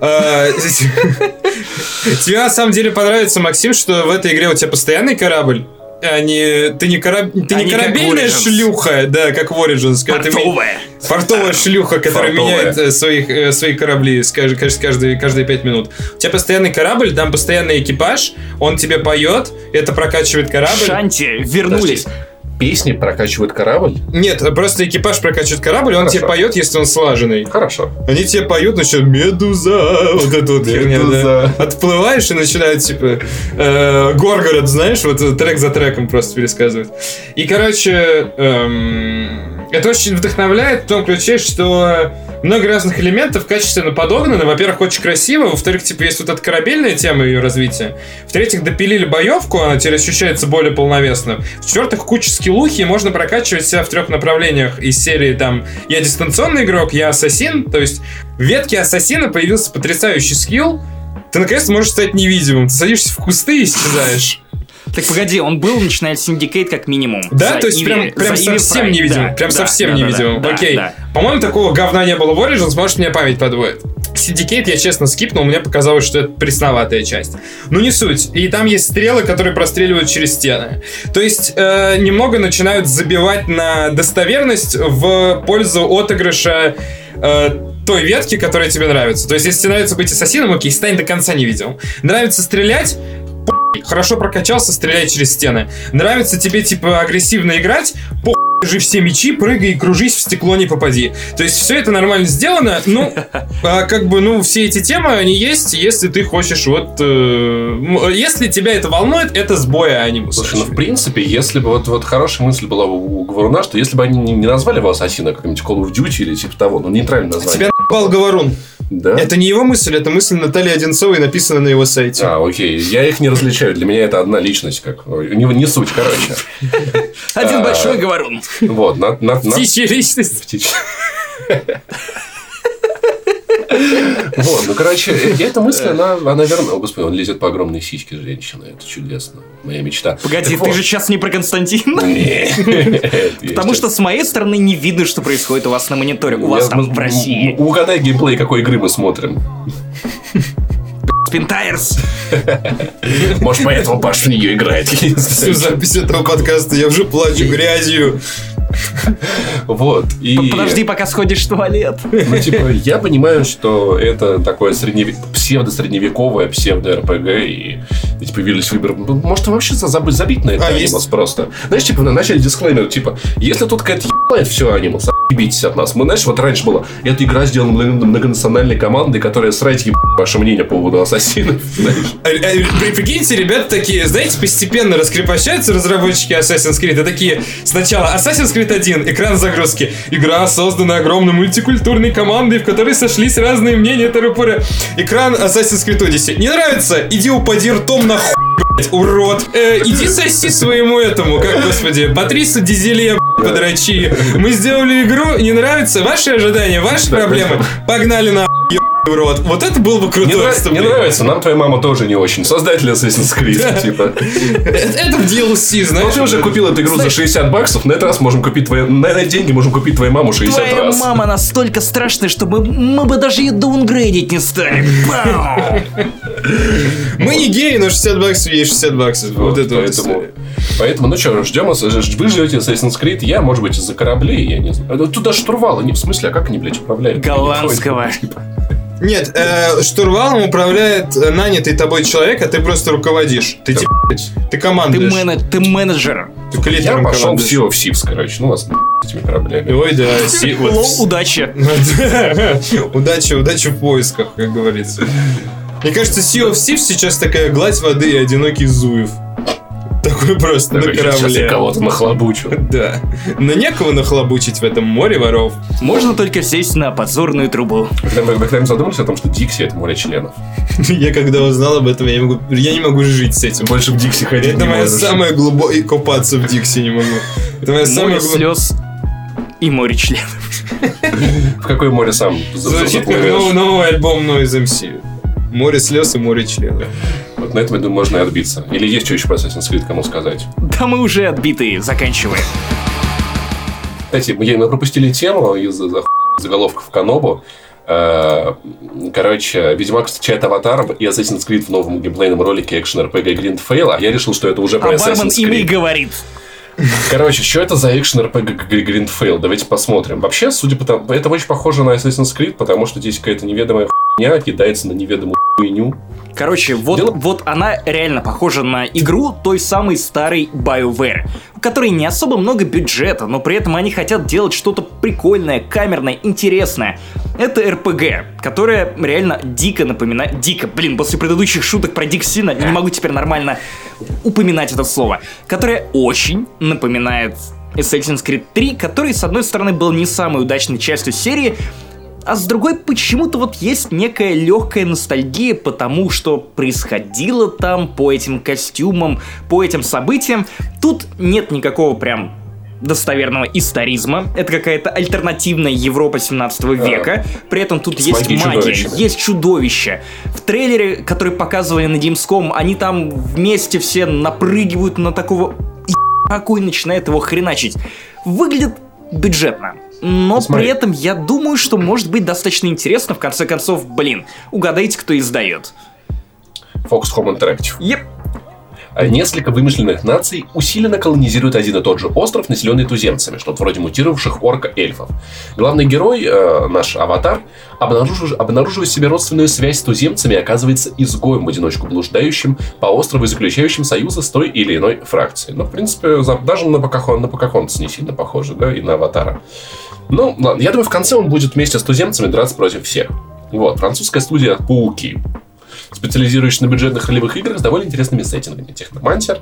S3: А, Тебе на самом деле понравится, Максим, что в этой игре у тебя постоянный корабль? Не, ты не, кораб, ты
S1: А
S3: не корабельная шлюха, да, как в Origins. когда ты
S1: Портовая.
S3: Портовая шлюха, которая
S2: Портовая.
S3: меняет э, своих, э, свои корабли скажи- каждые, каждые пять минут. У тебя постоянный корабль, там постоянный экипаж, он тебе поет, это прокачивает корабль.
S1: Шанти вернулись.
S2: Подожди. Песни прокачивают корабль?
S3: Нет, просто экипаж прокачивает корабль, он
S2: Хорошо.
S3: тебе поет, если он слаженный.
S2: Хорошо.
S3: Они тебе поют, начинают «Медуза», вот это вот херня, да. Отплываешь и начинают, типа, э, Горгород, знаешь, вот трек за треком просто пересказывают. И, короче, эм, это очень вдохновляет в том ключе, что много разных элементов качественно подогнаны. Во-первых, очень красиво. Во-вторых, типа, есть вот эта корабельная тема ее развития. В-третьих, допилили боевку, она теперь ощущается более полновесно. В-четвертых, куча скиллухи, можно прокачивать себя в трех направлениях из серии там «Я дистанционный игрок», «Я ассасин». То есть в ветке ассасина появился потрясающий скилл. Ты наконец-то можешь стать невидимым. Ты садишься в кусты и исчезаешь.
S1: Так погоди, он был, начиная с Syndicate как минимум.
S3: Да,
S1: За
S3: то есть
S1: Иви-
S3: прям, прям совсем
S1: Prime,
S3: невидимым.
S1: да,
S3: прям
S1: да,
S3: совсем
S1: да, да,
S3: невидимым.
S1: да, да,
S3: Окей.
S1: да.
S3: По-моему, такого говна не было в Origins, может, мне память подводит. Syndicate я честно скипнул, мне показалось, что это пресноватая часть. Ну, не суть. И там есть стрелы, которые простреливают через стены. То есть, э, немного начинают забивать на достоверность в пользу отыгрыша э, той ветки, которая тебе нравится. То есть, если тебе нравится быть ассасином, окей, стань до конца невидимым. Нравится стрелять, хорошо прокачался, стреляй через стены. Нравится тебе, типа, агрессивно играть, похуй, держи все мечи, прыгай и кружись, в стекло не попади. То есть все это нормально сделано, ну, а, как бы, ну, все эти темы, они есть, если ты хочешь вот... э, если тебя это волнует, это сбой анимуса.
S2: Слушай, ну в принципе, если бы вот, вот хорошая мысль была у Говоруна, что если бы они не, не назвали его Ассасина как-нибудь Call of Duty или типа того, ну нейтральное название.
S3: Тебя наебал Говорун.
S2: Да?
S3: Это не его мысль, это мысль Натальи Одинцовой, написана на его сайте.
S2: А, окей. Я их не различаю. Для меня это одна личность. Как... Не, не суть, короче.
S1: Один
S2: А.
S1: большой говорун.
S2: Вот, на, на, на-
S3: Птичья личность.
S2: птичь. Вот, ну, короче, э, эта мысль, она, она верна. О, господи, он лезет по огромной сиське женщины. Это чудесно. Моя мечта.
S1: Погоди, ты же сейчас не про Константина?
S2: Нет.
S1: Потому что с моей стороны не видно, что происходит у вас на мониторе. У вас там в России.
S2: Угадай геймплей, какой игры мы смотрим.
S1: Спинтайрс.
S2: Может, поэтому Паша в нее играет.
S3: Всю запись этого подкаста я уже плачу грязью.
S2: Вот. И...
S1: Подожди, пока сходишь в туалет.
S2: Ну, типа, я понимаю, что это такое средневе... псевдо-средневековое, псевдо-РПГ, и эти появились выборы. Может, вообще забыть, забить на это
S3: А,
S2: анимус
S3: есть-
S2: просто. Знаешь, типа, на начале дисклеймер, типа, если тут какая-то ебает все анимус, ебитесь от нас. Мы, знаешь, вот раньше было, эта игра сделана много- многонациональной командой, которая срать еб... ваше мнение по поводу ассасинов.
S3: А, а, при- Прикиньте, ребята такие, знаете, постепенно раскрепощаются разработчики Assassin's Creed, и такие, сначала Assassin's Creed 1, экран загрузки, игра создана огромной мультикультурной командой, в которой сошлись разные мнения тыры Экран Assassin's Creed Odyssey. Не нравится? Иди упади ртом на хуй, блядь, урод. Э, иди соси своему этому, как, господи, Патрису Дизеле, подрачи. Мы сделали игру, не нравится? Ваши ожидания, ваши
S2: Да,
S3: проблемы? Погнали на урод. Вот это было бы
S2: Не,
S3: крутое
S2: нрав- не
S3: вступление.
S2: нравится, нам твоя мама тоже не очень. Создатель Assassin's Creed, типа.
S3: Это это в DLC,
S2: Ну,
S3: знаешь.
S2: ты уже купил эту игру за 60 баксов, на этот раз можем купить твою... На эти деньги можем купить твою маму 60
S1: Твоя
S2: раз.
S1: мама настолько страшная, что мы, мы бы даже ее даунгрейдить не стали.
S3: Мы не геи, но 60 баксов есть 60 баксов. Вот, это вот
S2: поэтому, ну что, ждем, вы ждете Assassin's Creed, я, может быть, из-за кораблей, я не знаю. Тут даже штурвалы, не в смысле, а как они, блядь, управляют?
S1: Голландского.
S3: Нет, э, штурвалом управляет э, нанятый тобой человек, а ты просто руководишь. Ты типа, ты
S1: Ты,
S3: командуешь.
S1: мене- ты менеджер.
S3: Ты
S2: Я
S3: клитером
S2: пошел в
S3: командуешь.
S2: Sea of Thieves, короче, ну вас с этими кораблями.
S3: Ой, да, си- вот
S1: Лол, удачи.
S3: Удачи, удачи в поисках, как говорится. Мне кажется, Sea of Thieves сейчас такая гладь воды и одинокий Зуев. Такой просто на
S2: Такой, Сейчас я
S3: корабле.
S2: кого-то нахлобучу.
S3: Да. Но некого нахлобучить в этом море воров.
S1: Можно только сесть на подзорную трубу.
S2: Когда вы когда-нибудь задумались о том, что Дикси это море членов?
S3: Я когда узнал об этом, я не могу, я не могу жить с этим.
S2: Больше в Дикси ходить
S3: Это
S2: не
S3: моя самая глубокая... И копаться в Дикси не могу. Это моя самая
S1: слез и море членов.
S2: В какое море сам
S3: Звучит как новый альбом Noise MC. Море слез и море членов.
S2: Вот на этом, я думаю, можно и отбиться. Или есть что еще про Assassin's Creed кому сказать?
S1: Да мы уже отбитые, заканчиваем.
S2: Кстати, мы, мы пропустили тему из-за за- заголовков Канобу. Э, Короче, Ведьмак встречает аватар и Assassin's Creed в новом геймплейном ролике экшен RPG Grind Fail, а я решил, что это уже
S1: А
S2: про
S1: бармен
S2: Assassin's
S1: и
S2: Creed.
S1: говорит.
S2: Короче, что это за экшен RPG Grind Fail? Давайте посмотрим. Вообще, судя по тому, это очень похоже на Assassin's Creed, потому что здесь какая-то неведомая хуйня кидается на неведомую хуйню.
S1: Короче, вот,
S2: Дело-
S1: вот она реально похожа на игру той самой старой BioWare, у которой не особо много бюджета, но при этом они хотят делать что-то прикольное, камерное, интересное. Это RPG, которая реально дико напоминает... Дико, блин, после предыдущих шуток про Диксина не могу теперь нормально упоминать это слово. Которая очень напоминает Assassin's Creed 3, который, с одной стороны, был не самой удачной частью серии, а с другой почему-то вот есть некая легкая ностальгия по тому, что происходило там, по этим костюмам, по этим событиям. Тут нет никакого прям достоверного историзма. Это какая-то альтернативная Европа 17 века. При этом тут
S2: С
S1: есть магия, есть чудовища. В трейлере, который показывали на Gamescom, они там вместе все напрыгивают на такого какой начинает его хреначить. Выглядит бюджетно. Но
S2: Смотри.
S1: при этом я думаю, что может быть достаточно интересно. В конце концов, блин, угадайте, кто издает.
S2: Fox Home Interactive.
S1: Еп.
S2: А Несколько вымышленных наций усиленно колонизируют один и тот же остров, населенный туземцами, что-то вроде мутировавших орка-эльфов. Главный герой, э, наш аватар, обнаружив- обнаруживает себе родственную связь с туземцами и оказывается изгоем в одиночку блуждающим по острову и заключающим союзы с той или иной фракцией. Ну, в принципе, даже на, Покахон, на Покахонтас не сильно похоже, да, и на аватара. Ну, ладно, я думаю, в конце он будет вместе с туземцами драться против всех. Вот, французская студия «Пауки», специализирующаяся на бюджетных ролевых играх с довольно интересными сеттингами. Техномантер.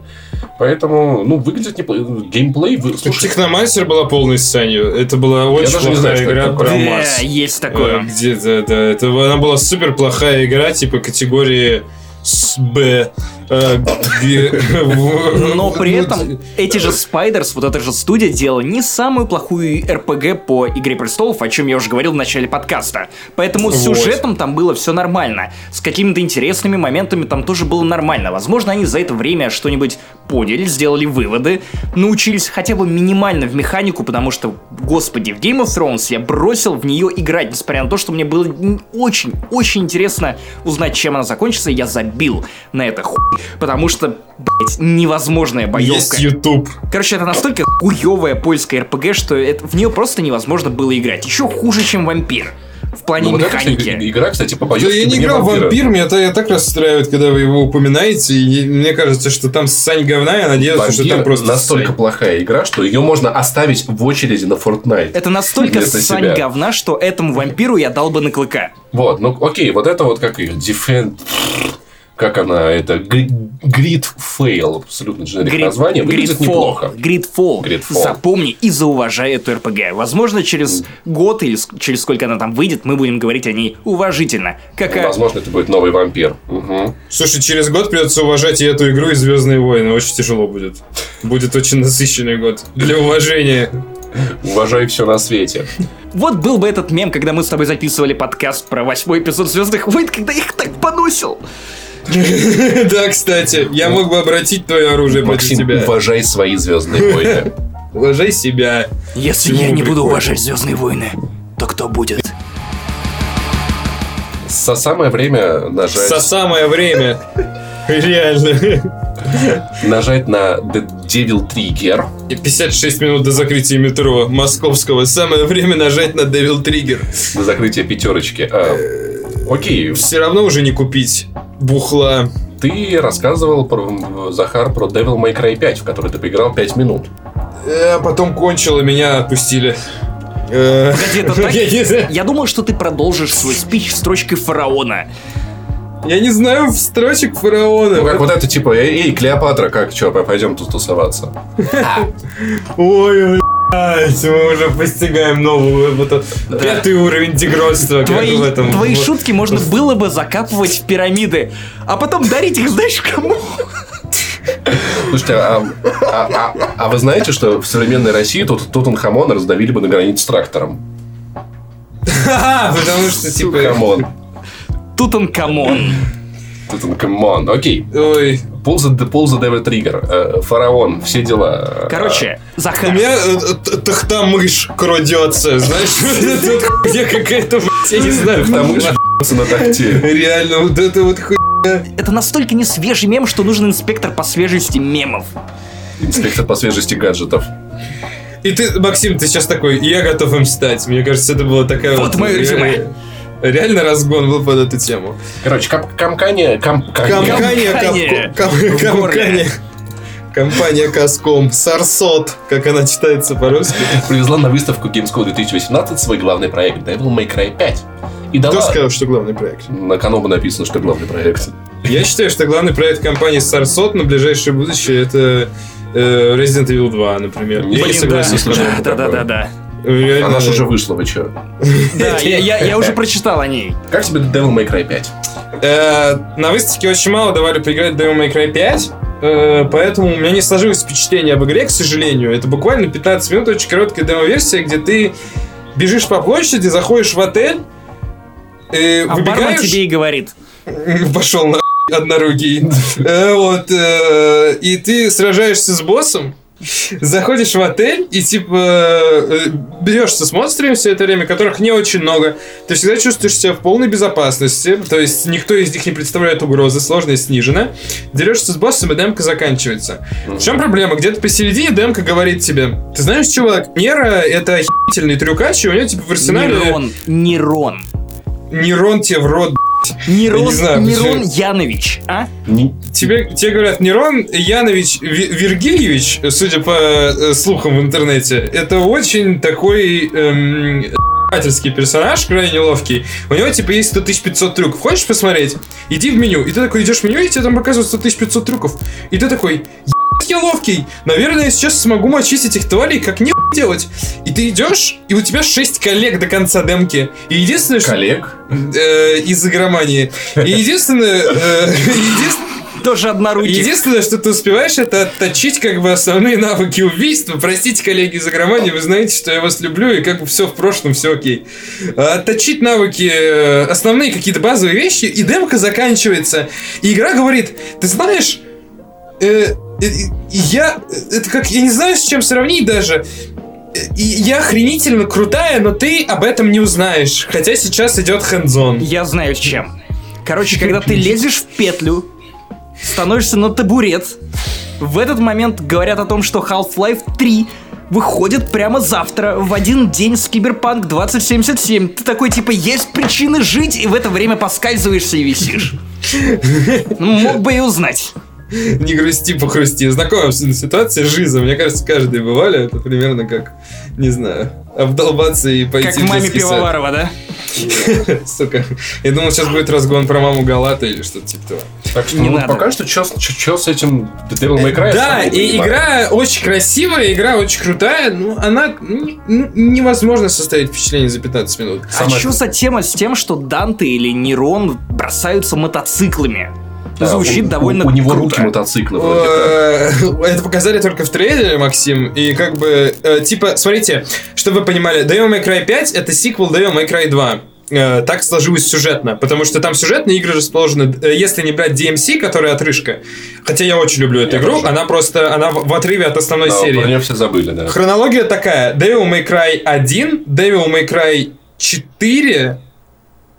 S2: Поэтому, ну, выглядит неплохо. Геймплей... Вы... Слушай,
S3: Техномастер была полной сценью. Это была очень
S2: даже не
S3: плохая
S2: знаю, это
S3: игра про
S1: Да,
S3: Марс.
S1: есть
S3: Э,
S1: такое.
S3: Где, да, да. Это, она была супер плохая игра, типа категории с Б. Э,
S1: Но при
S3: ну,
S1: этом эти же Spiders, вот эта же студия, делала не самую плохую РПГ по Игре Престолов, о чем я уже говорил в начале подкаста. Поэтому с сюжетом там было все нормально. С какими-то интересными моментами там тоже было нормально. Возможно, они за это время что-нибудь поняли, сделали выводы, научились хотя бы минимально в механику, потому что, господи, в Game of Thrones я бросил в нее играть, несмотря на то, что мне было очень-очень интересно узнать, чем она закончится, и я забил на это хуй. Потому что, блять, невозможная боевка.
S3: Есть YouTube.
S1: Короче, это настолько хуевая польская РПГ, что это, в нее просто невозможно было играть. Еще хуже, чем вампир. В плане
S2: ну, вот эта,
S1: механики.
S2: игра, кстати, по
S3: Да
S2: боевке
S3: я не играл в вампир, меня, та- так расстраивает, когда вы его упоминаете. И мне кажется, что там сань говна, я надеялся, что
S2: Вампир
S3: там просто
S2: настолько
S3: ссань.
S2: плохая игра, что ее можно оставить в очереди на Fortnite.
S1: Это настолько сань
S2: себя.
S1: говна, что этому вампиру я дал бы на клыка.
S2: Вот, ну окей, вот это вот как ее, Defend... Как она, это Grid Fail, абсолютно дженерик
S1: Грид-
S2: название, выглядит
S1: Гридфол.
S2: неплохо.
S1: Гридфол.
S2: Гридфол.
S1: Запомни и зауважай эту РПГ. Возможно, через год или через сколько она там выйдет, мы будем говорить о ней уважительно. Как о...
S2: Возможно, это будет новый вампир. Мгм.
S3: Слушай, через год придется уважать и эту игру, и Звездные войны. Очень тяжело будет. Будет очень насыщенный год. Для уважения.
S2: Уважай все на свете.
S1: Вот был бы этот мем, когда мы с тобой записывали подкаст про восьмой эпизод Звездных войн, когда я их так поносил.
S3: Да, кстати, я мог бы обратить твое оружие против
S2: Максим,
S3: тебя.
S2: уважай свои звездные войны.
S3: Уважай себя.
S1: Если
S3: Чему
S1: я не буду уважать Звездные войны, то кто будет?
S2: Со самое время нажать,
S3: За самое время. Реально.
S2: нажать на The Devil Trigger.
S3: И 56 минут до закрытия метро московского. Самое время нажать на Devil Trigger.
S2: до закрытия пятерочки. А, окей,
S3: Все равно уже не купить бухла.
S2: ты рассказывал, про, Захар, про Devil May Cry 5, в который ты поиграл 5 минут.
S3: Э, А потом кончил, и меня отпустили. Э,
S1: Погоди, это так?
S3: Я
S1: думал, что ты продолжишь свой спич строчкой фараона.
S3: Я не знаю строчек фараона.
S2: Ну, как вот это, типа, эй, Клеопатра, как, чё, пойдем тут тусоваться.
S3: Ой, блядь, мы уже постигаем новую, вот этот пятый уровень дегродства,
S1: Твои,
S3: в этом.
S1: твои
S3: вот.
S1: шутки можно было бы закапывать в пирамиды, а потом дарить их знаешь кому?
S2: Слушайте, а, а- а- а вы знаете, что в современной России тут Тутанхамона раздавили бы на границе с трактором?
S3: Ха-ха, Потому что, типа,
S2: Come on.
S1: Тутанкамон.
S2: Тутанхамон. Окей.
S3: ой.
S2: Pull the Devil Trigger. Э, Фараон. Все дела.
S1: Короче,
S3: У
S1: Захар,
S3: меня э, э, тахта-мышь крадется, знаешь, вот вот хуйня какая-то, я не знаю,
S2: ебется на тахте.
S3: Реально, вот это вот хуйня.
S1: это настолько не свежий мем, что нужен инспектор по свежести мемов.
S2: Инспектор по свежести гаджетов.
S3: И ты, Максим, ты сейчас такой, я готов им стать. Мне кажется, это была такая
S1: Вот мое
S3: ре-
S1: резюме.
S3: Реально разгон был под эту тему.
S2: Короче, кап- компания... кам- кам-
S3: Компания,
S1: Компания.
S3: кап- кам-
S1: В горле.
S3: компания, Каском, Сарсот, как она читается по-русски.
S2: привезла на выставку Gamescom 2018 свой главный проект Devil May Cry 5. И
S3: Кто
S2: дала...
S3: сказал, что главный проект?
S2: На Канобу написано, что главный проект.
S3: Я считаю, что главный проект компании Сарсот на ближайшее будущее это э, Resident Evil 2, например.
S2: Блин,
S3: Я не
S2: да.
S3: согласен с.
S1: Да, да, да, да, да.
S3: Реально.
S2: Она же уже вышла, вы чё?
S1: Да, я, уже прочитал о ней.
S2: Как тебе Devil May Cry 5?
S3: Э, на выставке очень мало давали поиграть Devil May Cry 5, э, поэтому у меня не сложилось впечатление об игре, к сожалению. Это буквально 15 минут, очень короткая демо-версия, где ты бежишь по площади, заходишь в отель, э,
S1: А
S3: выбегаешь...
S1: тебе и говорит.
S3: Пошел на однорукий. Вот, и ты сражаешься с боссом, заходишь в отель и типа э, берешься с монстрами все это время, которых не очень много. Ты всегда чувствуешь себя в полной безопасности, то есть никто из них не представляет угрозы, сложность снижена. Дерешься с боссом, и демка заканчивается. В чем проблема? Где-то посередине демка говорит тебе, ты знаешь, чувак, Нера это охерительный трюкач, и у него типа в арсенале
S1: Нерон. Нерон.
S3: нейрон тебе в рот,
S1: Нерон,
S3: не знаю,
S1: Нерон
S3: почему.
S1: Янович, а?
S2: Не-
S3: Тебе, тебе говорят, Нерон Янович Ви- Вергильевич, судя по э, слухам в интернете, это очень такой эм, персонаж, крайне ловкий. У него, типа, есть 100 500 трюков. Хочешь посмотреть? Иди в меню. И ты такой идешь в меню, и тебе там показывают 100 500 трюков. И ты такой, «Ебать, я ловкий. Наверное, я сейчас смогу мочить этих тварей, как не делать. И ты идешь, и у тебя 6 коллег до конца демки. И единственное, что...
S2: Коллег?
S3: э, из игромании. И единственное... э, единственное-
S1: Тоже однорукий.
S3: Единственное, что ты успеваешь, это отточить как бы основные навыки убийства. Простите, коллеги из игромании, вы знаете, что я вас люблю, и как бы все в прошлом, все окей. А Отточить навыки, э, основные какие-то базовые вещи, и демка заканчивается. И игра говорит, ты знаешь, э, я, это как, я не знаю, с чем сравнить даже. И Я охренительно крутая, но ты об этом не узнаешь. Хотя сейчас идет хендзон.
S1: Я знаю чем. Короче, когда ты лезешь в петлю, становишься на табурет, в этот момент говорят о том, что Half-Life 3 выходит прямо завтра, в один день с Киберпанк 2077. Ты такой, типа, есть причины жить, и в это время поскальзываешься и висишь. Ну, Мог бы и узнать.
S3: Не грусти, похрусти. Знакомая ситуация, жиза. Мне кажется, каждый бывали. Это примерно как, не знаю, обдолбаться и пойти
S1: Как
S3: в
S1: маме. Пивоварова, да?
S3: Сука. Я думал, сейчас будет разгон про маму Галата или что-то типа того.
S2: Так что
S1: Не
S2: ну,
S1: надо.
S2: пока что что с этим Devil May Cry?
S3: Да, и игра очень красивая, игра очень крутая, но она ну, невозможно составить впечатление за 15 минут.
S1: А что за тема с тем, что Данте или Нерон бросаются мотоциклами?
S2: Да,
S1: Звучит
S2: у-
S1: довольно
S2: у, у него
S1: круто.
S2: руки мотоциклы вроде.
S3: Э, Это показали только в трейлере, Максим. И как бы, э, типа, смотрите, чтобы вы понимали, Devil May Cry 5 это сиквел Devil May Cry 2. Э, Так сложилось сюжетно, потому что там сюжетные игры расположены, э, если не брать DMC, которая отрыжка, хотя я очень люблю эту
S2: Я
S3: игру,
S2: тоже.
S3: она просто, она в в отрыве от основной
S2: Да,
S3: серии.
S2: про нее все забыли, да.
S3: Хронология такая. Devil May Cry 1, Devil May Cry 4,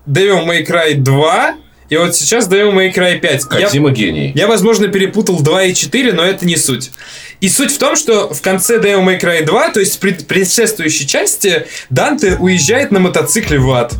S3: Devil May Cry 2, и вот сейчас Devil May Cry 5. Я-
S2: Кодзима гений.
S3: я, возможно, перепутал 2 и 4, но это не суть. И суть в том, что в конце Devil May Cry 2, то есть в пред- предшествующей части, Данте уезжает на мотоцикле в ад.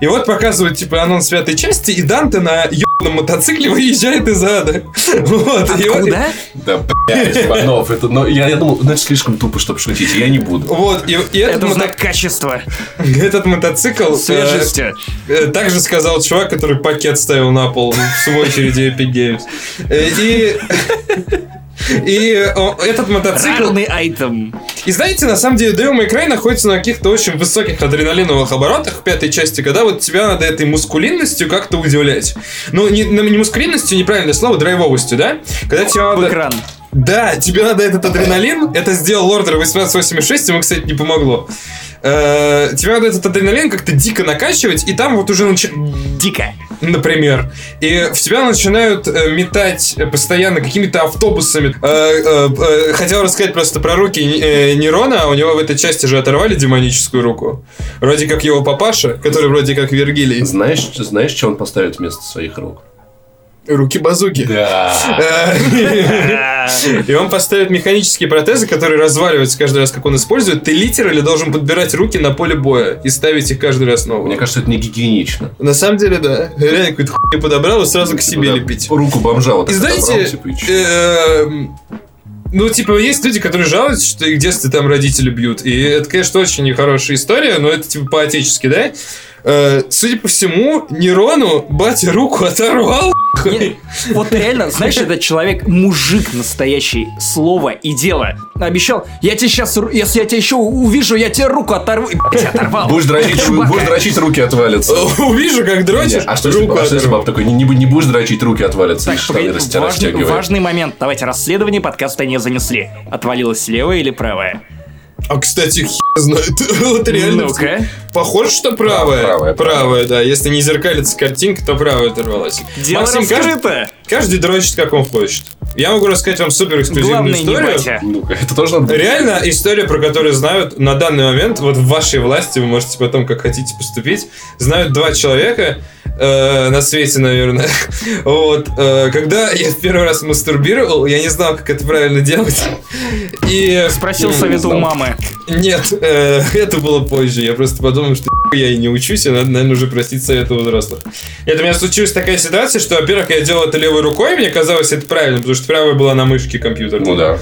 S3: И вот показывают, типа, анонс пятой части, и Данте на ебаном мотоцикле выезжает из ада. Вот. и
S1: Откуда?
S2: Да, блядь, Иванов, это, но я, я думал, ну это слишком тупо, чтобы шутить, я не буду.
S3: Вот, и, и этот,
S1: Это
S3: мото-
S1: знак качества,
S3: этот мотоцикл... э,
S1: свежести.
S3: Э, Также сказал чувак, который пакет ставил на пол в свой очереди Epic Games. Э, И... И этот мотоцикл...
S1: Рарный айтем.
S3: И знаете, на самом деле, Devil May Cry находится на каких-то очень высоких адреналиновых оборотах в пятой части, когда вот тебя надо этой мускулинностью как-то удивлять. Ну, не, не мускулинностью, неправильное слово, драйвовостью, да? Когда тебе
S1: В
S3: надо...
S1: экран.
S3: Да, тебе надо этот адреналин. Это сделал Ордер 1886, ему, кстати, не помогло. Э, Тебе надо этот адреналин как-то дико накачивать, и там вот уже начи-
S1: Дико.
S3: Например. И в тебя начинают э, метать э, постоянно какими-то автобусами. Э, Хотел рассказать просто про руки Нерона, а у него в этой части же оторвали демоническую руку. Вроде как его папаша, который вроде как Вергилий.
S2: Знаешь, знаешь, что он поставит вместо своих рук?
S3: Руки базуки.
S2: Да.
S3: И он поставит механические протезы, которые разваливаются каждый раз, как он использует. Ты литерали должен подбирать руки на поле боя и ставить их каждый раз новые.
S2: Мне кажется, это не гигиенично.
S3: На самом деле, да. Реально какую-то хуйню подобрал и сразу к себе
S2: Типа, да,
S3: лепить.
S2: Руку бомжа вот
S3: И знаете,
S2: типа,
S3: эм, ну, типа, есть люди, которые жалуются, что их в детстве там родители бьют. И это, конечно, очень нехорошая история, но это, типа, по-отечески, да? Э, судя по всему, Нерону батя руку оторвал.
S1: Не, вот реально, знаешь, этот человек мужик настоящий, слово и дело. Обещал, я тебе сейчас, если я тебя еще увижу, я тебе руку оторву. И, блядь, оторвал.
S2: Будешь дрочить, будешь дрочить, руки отвалятся.
S3: Увижу, как дрочишь,
S2: А что если
S3: руку
S2: а что если баб такой, не, не, бу- не будешь дрочить, руки отвалятся, и
S1: Так,
S2: штаны
S1: погоди,
S2: растя-
S1: важный, важный момент. Давайте расследование подкаста не занесли. Отвалилась левая или правая?
S3: А, кстати, хер знает. Вот реально.
S1: Ну-ка.
S3: Похоже, что правая.
S2: Правая, правая.
S3: да. Если не зеркалится картинка, то правая оторвалась.
S1: Дело
S3: Максим, каждый,
S1: раскрыто.
S3: каждый дрочит, как он хочет. Я могу рассказать вам супер эксклюзивную
S1: Главное, не
S3: историю.
S1: батя.
S2: Ну-ка, это тоже надо...
S3: Реально история, про которую знают на данный момент, вот в вашей власти, вы можете потом как хотите поступить, знают два человека э, на свете, наверное. Вот. э, когда я в первый раз мастурбировал, я не знал, как это правильно делать. И...
S1: Спросил
S3: м,
S1: совета у мамы.
S3: Нет, э, это было позже. Я просто подумал, что я и не учусь, и надо, наверное, уже просить совета у взрослых. Это у меня случилась такая ситуация, что, во-первых, я делал это левой рукой, мне казалось это правильно, потому что правая была на мышке компьютера.
S2: Ну да.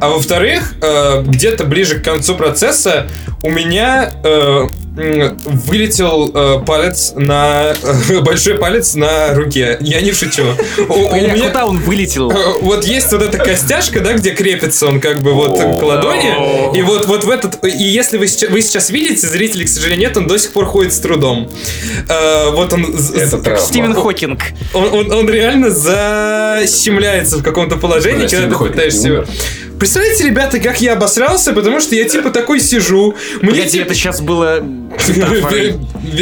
S3: А во-вторых, э, где-то ближе к концу процесса у меня э, вылетел э, палец на... большой палец на руке. Я не шучу. У- меня-
S1: куда он вылетел?
S3: Э, Вот есть вот эта костяшка, да, где крепится он как бы вот к ладони. И вот, вот в этот... И если вы сейчас, вы сейчас видите, зрители, к сожалению, нет, он до сих пор ходит с трудом. Э, Вот он...
S2: травма.
S1: Стивен Хокинг.
S3: он, он, он реально защемляется в каком-то положении, когда ты
S2: Хокинг
S3: пытаешься... Представляете, ребята, как я обосрался, потому что я типа такой сижу. Мне
S1: Погоди,
S3: типа-
S1: это сейчас было.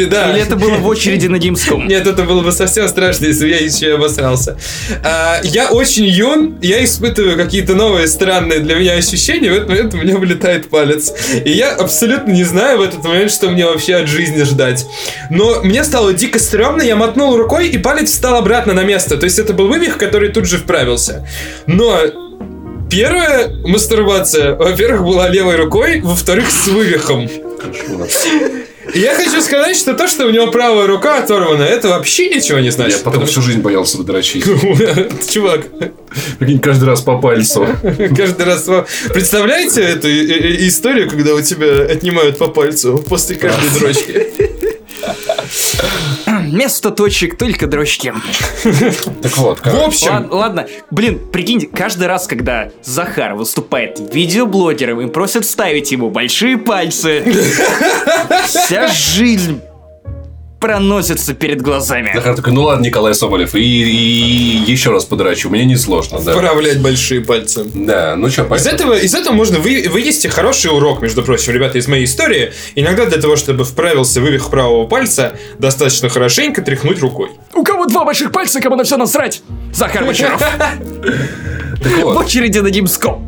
S3: Да.
S1: Или это было в очереди на Gamescom?
S3: Нет, это было бы совсем страшно, если бы я еще и обосрался. А, я очень юн, я испытываю какие-то новые странные для меня ощущения, в этот момент у меня вылетает палец. И я абсолютно не знаю в этот момент, что мне вообще от жизни ждать. Но мне стало дико стрёмно, я мотнул рукой, и палец встал обратно на место. То есть это был вывих, который тут же вправился. Но Первая мастурбация, во-первых, была левой рукой, во-вторых, с вывихом. И я хочу сказать, что то, что у него правая рука оторвана, это вообще ничего не
S2: Я
S3: значит.
S2: потом
S3: потому
S2: всю жизнь боялся дрочить.
S3: что- Чувак,
S2: Прикинь, каждый раз по пальцу.
S3: каждый раз... Представляете эту историю, когда у тебя отнимают по пальцу после каждой дрочки?
S1: Место точек, только дрочки.
S2: Так вот,
S3: В общем,
S1: Ладно, ладно, блин, прикиньте, каждый раз, когда Захар выступает видеоблогером и просят ставить ему большие пальцы, вся жизнь проносится перед глазами.
S2: Захар такой, ну ладно, Николай Соболев, и, и еще раз подрачу, мне не сложно, да.
S3: вправлять большие пальцы.
S2: Да, ну что,
S3: Из этого, из этого можно вы, вынести хороший урок, между прочим, ребята, из моей истории. Иногда для того, чтобы вправился вывих правого пальца, достаточно хорошенько тряхнуть рукой.
S1: У кого два больших пальца, кому на все насрать? Захар Бочаров.
S2: Так
S1: В
S2: вот,
S1: очереди на Gamescom.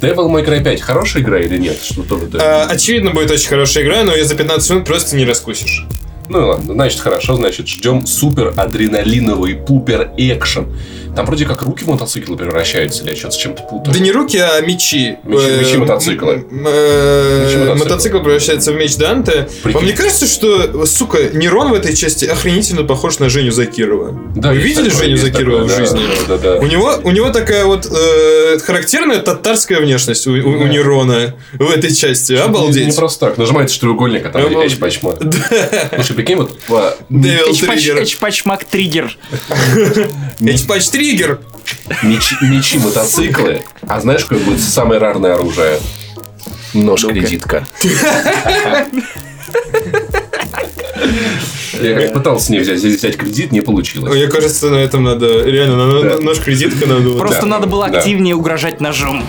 S2: Devil May Cry 5 хорошая игра или нет? Что тоже.
S3: А, очевидно, будет очень хорошая игра, но ее за 15 минут просто не раскусишь.
S2: Ну ладно, значит хорошо, значит ждем супер адреналиновый пупер экшен. Там вроде как руки в мотоциклы превращаются, или я что-то с чем-то путаю.
S3: Да не руки, а мечи.
S2: Мечи-
S3: Э,
S2: мечи
S3: э,
S2: Мечи мотоцикла.
S3: Мотоцикл превращается в меч Данте. Вам не кажется, что, сука, Нерон в этой части охренительно похож на Женю Закирова?
S2: Да,
S3: Вы видели
S2: такое,
S3: Женю Закирова
S2: такое,
S3: в
S2: да,
S3: жизни?
S2: Да, да,
S3: У него, у него такая вот э, характерная татарская внешность у, у- у
S2: Да.
S3: Нерона в этой части.
S2: Не,
S3: Обалдеть.
S2: не просто так. Нажимается треугольник, а там
S3: Обалдеть.
S2: Эч Пачма. Слушай, прикинь, вот а.
S1: Эчпачмак триггер.
S3: Эчпач Триггер.
S2: мечи, мечи, мотоциклы. А знаешь, какое будет самое рарное оружие? Нож-кредитка. Я как пытался с ней взять, взять кредит, не получилось.
S3: Мне кажется, на этом надо... Реально, на,
S2: Да.
S3: нож кредитка надо...
S1: Просто
S2: Да,
S1: надо было
S2: да.
S1: активнее угрожать ножом.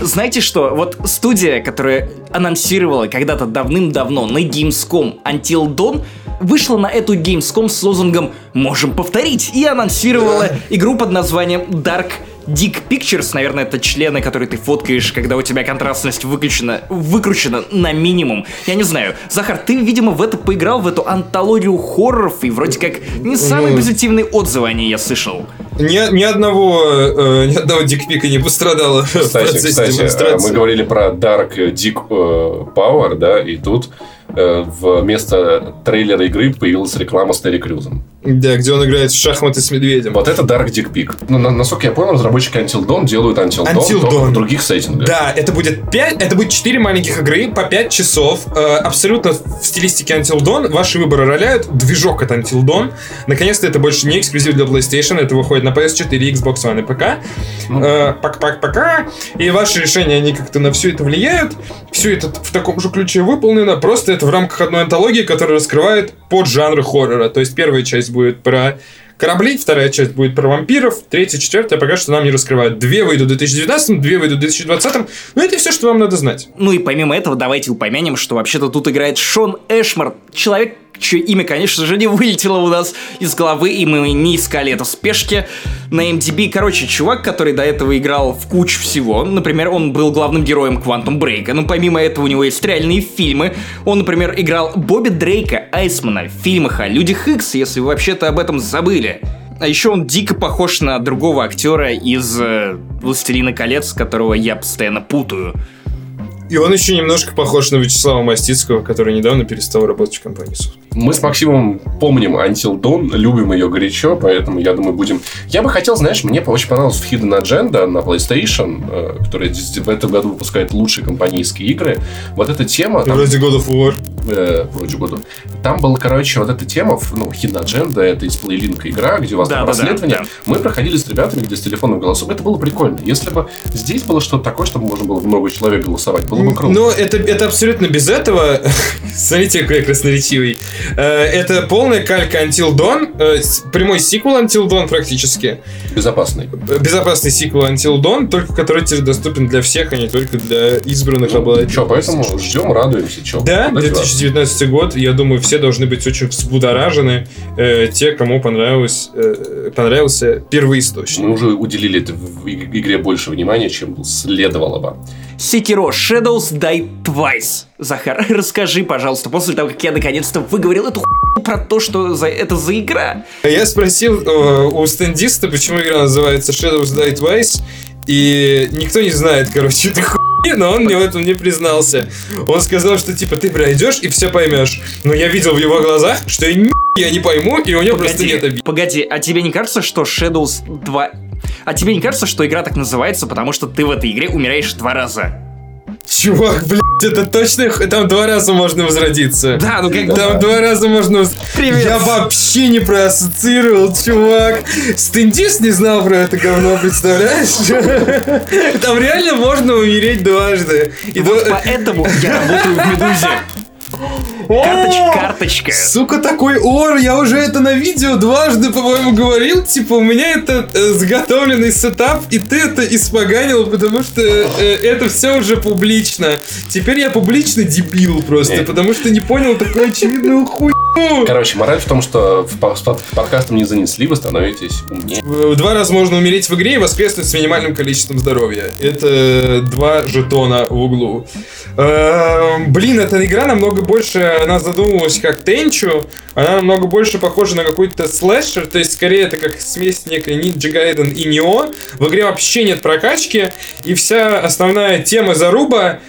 S1: Знаете что? Вот студия, которая анонсировала когда-то давным-давно на Gamescom Until Dawn, вышла на эту Gamescom с лозунгом «Можем повторить» и анонсировала игру под названием Dark Dick Pictures, наверное, это члены, которые ты фоткаешь, когда у тебя контрастность выключена, выкручена на минимум. Я не знаю. Захар, ты, видимо, в это поиграл, в эту антологию хорроров, и вроде как не самые позитивные отзывы о ней я слышал.
S3: Ни, ни одного, э, ни одного дикпика не пострадало в
S2: Кстати,
S3: процессе
S2: кстати, а,
S3: демонстрации.
S2: мы говорили про Dark Dick э, Power, да, и тут э, вместо трейлера игры появилась реклама с Терри Крюзом.
S3: Да, где он играет в шахматы с медведем.
S2: Вот это Dark Dick Pic. Ну, на- насколько я понял, разработчики Until Dawn делают Until Dawn,
S3: Until
S2: только
S3: Dawn.
S2: в других сеттингах.
S3: Да, это будет 5, это будет 4 маленьких игры по 5 часов, э, абсолютно в стилистике Until Dawn. Ваши выборы роляют, движок от Until Dawn. Наконец-то это больше не эксклюзив для PlayStation, это выходит на PS4, Xbox One и ПК. Э, Пак-пак-пока. И ваши решения, они как-то на все это влияют. Все это в таком же ключе выполнено, просто это в рамках одной антологии, которая раскрывает поджанры хоррора. То есть первая часть будет про корабли, вторая часть будет про вампиров, третья, четвертая пока что нам не раскрывают. Две выйдут в 2019, две выйдут в 2020. Ну, это все, что вам надо знать.
S1: Ну и помимо этого, давайте упомянем, что вообще-то тут играет Шон Эшмар, человек, чье имя, конечно же, не вылетело у нас из головы, и мы не искали это в спешке на MDB. Короче, чувак, который до этого играл в кучу всего. Например, он был главным героем Quantum Break. Ну, помимо этого, у него есть реальные фильмы. Он, например, играл Бобби Дрейка, Айсмана в фильмах о Людях Икс, если вы вообще-то об этом забыли. А еще он дико похож на другого актера из э, «Властелина колец», которого я постоянно путаю.
S3: И он еще немножко похож на Вячеслава Мастицкого, который недавно перестал работать в компании Sony.
S2: Мы с Максимом помним Until Dawn, любим ее горячо, поэтому я думаю, будем... Я бы хотел, знаешь, мне очень понравилась Hidden Agenda на PlayStation, э, которая в этом году выпускает лучшие компанейские игры. Вот эта тема... там,
S3: God of War.
S2: Э, вроде года. Там была, короче, вот эта тема, ну, Hidden Agenda, это из плейлинка игра, где у вас
S1: Да,
S2: там
S1: да, да,
S2: расследование.
S1: да.
S2: Мы проходили с ребятами, где с телефонным голосом. Это было прикольно. Если бы здесь было что-то такое, чтобы можно было много человек голосовать, было бы круто.
S3: Но это, это абсолютно без этого. Смотрите, какой я красноречивый. Э, Это полная калька Until Dawn, э, прямой сиквел Until Dawn практически.
S2: Безопасный.
S3: Э, Безопасный сиквел Until Dawn, только который теперь доступен для всех, а не только для избранных обладателей.
S2: Че, поэтому ждем, радуемся. Че,
S3: Да? 2019 год, я думаю, все должны быть очень взбудоражены, э, те, кому понравилось, э, понравился первоисточник.
S2: Мы уже уделили этой игре больше внимания, чем следовало бы.
S1: Sekiro Shadows Die Twice. Захар, расскажи, пожалуйста, после того, как я наконец-то выговорил эту хуйню про то, что за, это за игра.
S3: Я спросил э, у стендиста, почему игра называется Shadows Die Twice, и никто не знает, короче, этой хуйни, но он мне в этом не признался. Он сказал, что типа ты пройдешь и все поймешь. Но я видел в его глазах, что я ни я не пойму, и у него просто нет обид.
S1: погоди, а тебе не кажется, что Shadows 2... А тебе не кажется, что игра так называется, потому что ты в этой игре умираешь два раза?
S3: Чувак, блядь, это точно, там два раза можно возродиться.
S1: Да, ну как
S3: Там два раза можно...
S1: Привет.
S3: Я вообще не проассоциировал, чувак. Стендис не знал про это говно, представляешь? Там реально можно умереть дважды. И
S1: Вот поэтому я работаю в Медузе. Карточка, карточка.
S3: Сука, такой ор, я уже это на видео дважды, по-моему, говорил. Типа, у меня это э, заготовленный сетап, и ты это испоганил, потому что э, это все уже публично. Теперь я публично дебил просто,
S2: Нет.
S3: потому что не понял такую очевидную хуйню.
S2: Короче, мораль в том, что в подкастом не занесли, вы становитесь умнее.
S3: В- Два раза можно умереть в игре и воскреснуть с минимальным количеством здоровья. Это два жетона в углу. Эм, Блин, эта игра намного больше, она задумывалась как Тенчу, она намного больше похожа на какой-то слэшер, то есть скорее это как смесь некой Ninja Gaiden и Neo. В игре вообще нет прокачки, и вся основная тема заруба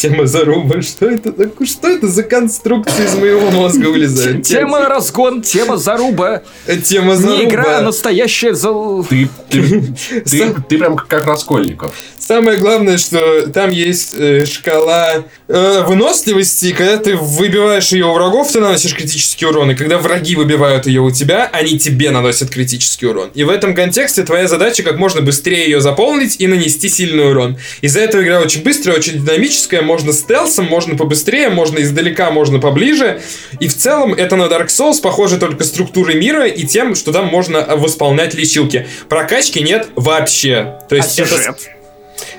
S3: Тема заруба, что это такое? Что это за конструкция из моего мозга вылезает?
S1: Тема разгон, тема заруба.
S3: Тема заруба.
S1: Не игра, а настоящая за...
S2: Ты, ты, ты, ты прям как Раскольников.
S3: Самое главное, что там есть э, шкала э, выносливости, и когда ты выбиваешь ее у врагов, ты наносишь критический урон, и когда враги выбивают ее у тебя, они тебе наносят критический урон. И в этом контексте твоя задача как можно быстрее ее заполнить и нанести сильный урон. Из-за этого игра очень быстрая, очень динамическая, можно стелсом, можно побыстрее, можно издалека, можно поближе. И в целом это на Dark Souls похоже только структурой мира и тем, что там можно восполнять лечилки. Прокачки нет вообще. То
S1: А
S3: есть это-
S1: сюжет?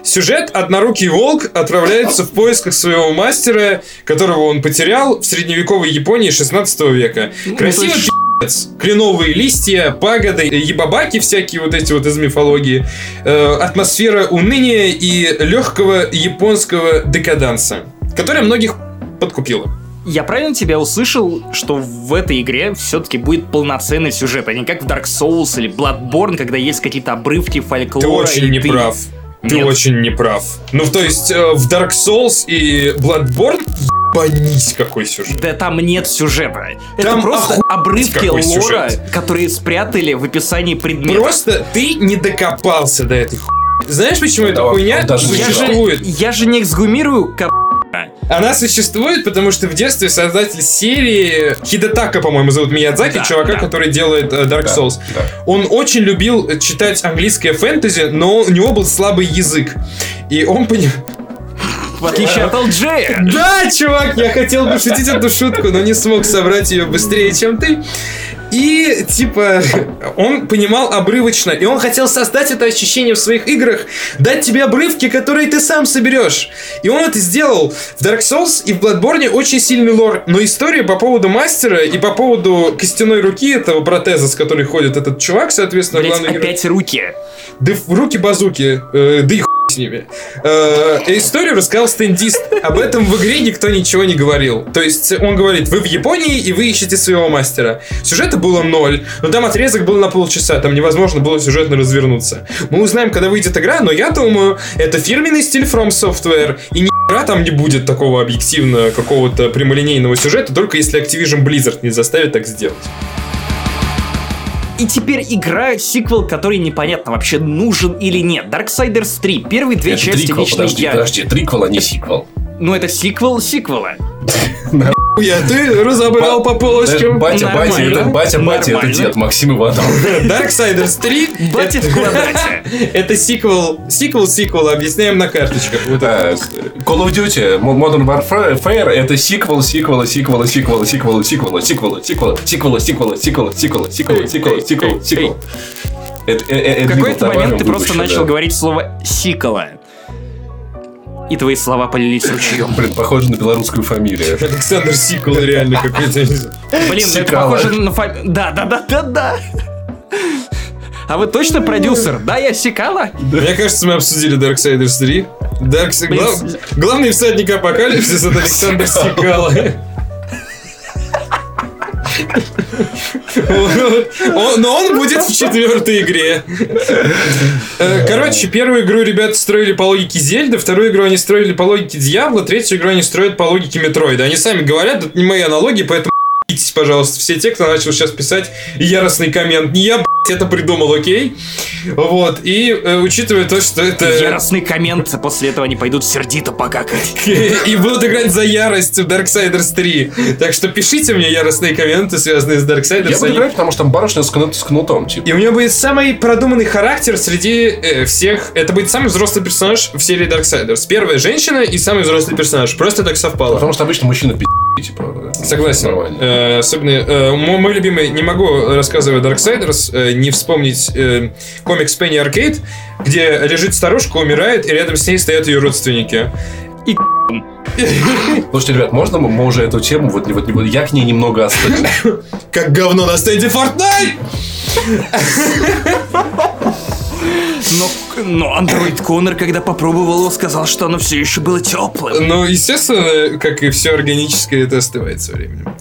S3: Сюжет «Однорукий волк» отправляется в поисках своего мастера, которого он потерял в средневековой Японии 16 века.
S1: Ну,
S3: Кленовые листья, пагоды, ебабаки всякие вот эти вот из мифологии. Э, атмосфера уныния и легкого японского декаданса, которая многих подкупила.
S1: Я правильно тебя услышал, что в этой игре все-таки будет полноценный сюжет, а не как в Dark Souls или Bloodborne, когда есть какие-то обрывки фольклора.
S3: Ты очень неправ. Ты
S1: Нет.
S3: очень неправ. Ну, то есть, э, в Dark Souls и Bloodborne ебанись какой сюжет.
S1: Да там нет сюжета. Это
S3: Там
S1: просто
S3: охуеть
S1: обрывки лора,
S3: сюжет.
S1: которые спрятали в описании предмета.
S3: Просто ты не докопался до этой хуйни. Знаешь, почему эта
S2: Да,
S3: хуйня
S2: даже не
S1: я, же,
S3: существует?
S1: я же не эксгумирую кап...
S3: Она существует, потому что в детстве создатель серии Хидетака, по-моему, зовут Миядзаки,
S1: Да,
S3: чувака,
S1: да.
S3: который делает э, Dark
S2: Да,
S3: Souls.
S2: да.
S3: Он очень любил э, читать английское фэнтези, но у него был слабый язык. И он понял...
S1: В отличие от LJ.
S3: Да, чувак, я хотел бы шутить эту шутку, но не смог собрать ее быстрее, чем ты. И, типа, он понимал обрывочно, и он хотел создать это ощущение в своих играх, дать тебе обрывки, которые ты сам соберешь. И он это сделал. В Dark Souls и в Bloodborne очень сильный лор, но история по поводу мастера и по поводу костяной руки этого протеза, с которой ходит этот чувак, соответственно,
S1: Блять,
S3: главный герой.
S1: опять руки.
S3: Да в руки базуки, э, да и хуй с ними. Э, историю рассказал стендист. Об этом в игре никто ничего не говорил. То есть он говорит, вы в Японии и вы ищете своего мастера. Сюжета было ноль, но там отрезок был на полчаса, там невозможно было сюжетно развернуться. Мы узнаем, когда выйдет игра, но я думаю, это фирменный стиль From Software, и ни хера там не будет такого объективно какого-то прямолинейного сюжета, только если Activision Blizzard не заставит так сделать.
S1: И теперь игра, сиквел, который непонятно вообще нужен или нет. Darksiders 3. Первые две
S2: Это
S1: части
S2: триквел,
S1: лично
S2: подожди,
S1: я...
S2: подожди, триквел, а не сиквел.
S1: Ну это сиквел сиквела.
S3: Я ты разобрал по полочкам.
S2: Батя, батя, это, батя, батя, это дед Максим Иванов.
S3: Darksiders 3
S1: Батя в квадрате.
S3: Это сиквел, сиквел сиквела, объясняем на карточках.
S2: Э. Call of Duty Modern Warfare это сиквел, сиквела, сиквела, сиквела, сиквела, сиквела, сиквела, сиквела, сиквела, сиквела, сиквела, сиквела, сиквела, сиквела, сиквела, сиквела. Это- э, э,
S1: В какой-то момент ты просто
S2: будущее,
S1: начал
S2: да.
S1: говорить слово «сикола». И твои слова полились ручьем.
S2: Блин, похоже на белорусскую фамилию.
S3: Александр Сиквел реально какой-то.
S1: Блин, это похоже на фами... Да, да, да, да, да. А вы точно продюсер? Да, я Сикала?
S3: Мне кажется, мы обсудили Darksiders 3. Darks...
S1: Блин,
S3: глав- Главный всадник апокалипсиса это Александр Сикала. Но он будет в четвертой игре. Э, Короче, первую игру ребята строили по логике Зельды, вторую игру они строили по логике Дьявола, третью игру они строят по логике Метроида. Они сами говорят, это не мои аналогии, поэтому пожалуйста, все те, кто начал сейчас писать яростный коммент. Не я, это придумал, окей? Вот, и э, учитывая то, что это...
S1: Яростный коммент, после этого они пойдут сердито покакать.
S3: И будут играть за ярость в Darksiders 3. Так что пишите мне яростные комменты, связанные с Darksiders.
S2: Я буду играть, потому что там барышня с кнут- с кнутом, типа.
S3: И у него будет самый продуманный характер среди э, всех. Это будет самый взрослый персонаж в серии Darksiders. Первая женщина и самый взрослый персонаж. Просто так совпало.
S2: Потому что обычно мужчина пи***, типа.
S3: Согласен.
S2: Нормально.
S3: Э, особенно э, мой, мой любимый, не могу, рассказывая Darksiders, э, не вспомнить э, комикс Penny Arcade, где лежит старушка, умирает, и рядом с ней стоят ее родственники.
S2: Слушайте, ребят, можно мы мы уже эту тему, вот, вот, вот я к ней немного остыл.
S3: Как говно на стенде Fortnite!
S1: Но, но андроид Коннор, когда попробовал его, сказал, что оно все еще было теплым.
S3: Ну, естественно, как и все органическое, это остывает со временем.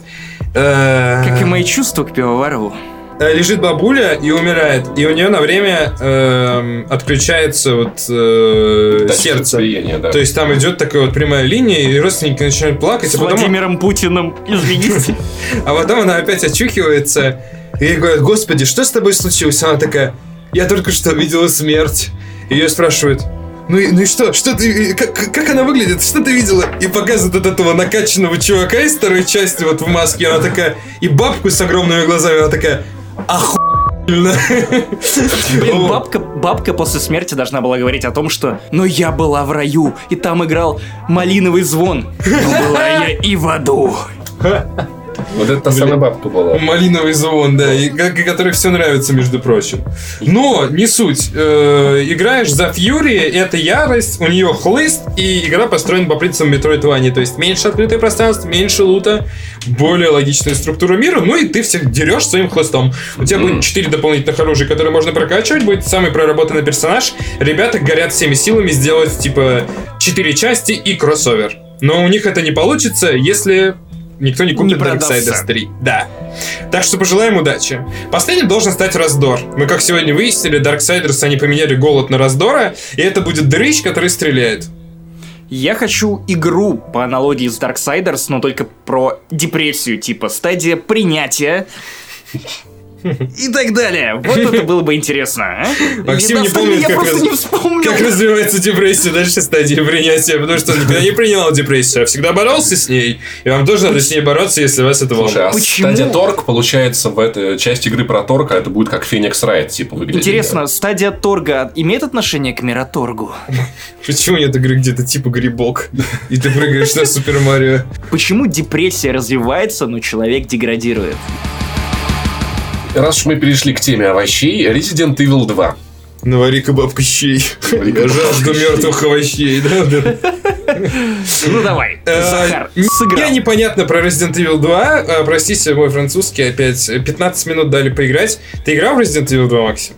S3: Э,
S1: Как и мои чувства к пивовару.
S3: э, Лежит бабуля и умирает, и у нее на время эм, отключается вот э, сердце.
S2: да.
S3: То есть там идет такая вот прямая линия, и родственники начинают плакать,
S1: С
S3: а потом,
S1: Владимиром Путиным, извините.
S3: а потом она опять очухивается, и ей говорят, господи, что с тобой случилось? Она такая, я только что видела смерть. Ее спрашивают, ну и, ну и что? Что ты, как, как она выглядит? Что ты видела? И показывают от этого накачанного чувака из второй части вот в маске. Она такая, и бабку с огромными глазами, она такая, охуенно.
S1: Блин, бабка, бабка после смерти должна была говорить о том, что «Но я была в раю, и там играл малиновый звон. Но была я и в аду».
S2: Вот это та самая бабка была.
S3: Малиновый звон, да, и, ко- который все нравится, между прочим. Но, не суть. Э, играешь за Фьюри, это ярость, у нее хлыст, и игра построена по принципам Metroidvania. То есть меньше открытое пространство, меньше лута, более логичная структура мира, ну и ты всех дерешь своим хлыстом. У тебя будет 4 дополнительных оружия, которые можно прокачивать, будет самый проработанный персонаж. Ребята горят всеми силами сделать, типа, 4 части и кроссовер. Но у них это не получится, если никто не купит
S1: продастся.
S3: Darksiders 3. Да. Так что пожелаем удачи. Последним должен стать раздор. Мы, как сегодня выяснили, Darksiders они поменяли голод на раздора, и это будет дрыщ, который стреляет.
S1: Я хочу игру по аналогии с Darksiders, но только про депрессию, типа стадия принятия. И так далее. Вот это было бы интересно, а?
S3: Максим не помнит, как раз-
S1: не вспомнил.
S3: Как развивается депрессия дальше стадии принятия, потому что он никогда не принимал депрессию, а всегда боролся с ней. И вам тоже надо с ней бороться, если вас это волнует.
S2: а
S1: Почему?
S2: стадия торг, получается, в этой части игры про торг, а это будет как Феникс Райт, типа, выглядит.
S1: Интересно, стадия торга имеет отношение к мираторгу?
S3: Почему нет игры где-то типа грибок, и ты прыгаешь на Супер Марио?
S1: Почему депрессия развивается, но человек деградирует?
S2: Раз уж мы перешли к теме овощей, Resident Evil 2.
S3: Навари-ка бабка щей. Я жажду мертвых овощей, да?
S1: Ну давай,
S3: Э,
S1: Захар,
S3: Я
S1: сыграл.
S3: непонятно про Resident Evil 2. Э, Простите, мой французский опять. 15 минут дали поиграть. Ты играл в Resident Evil 2, Максим?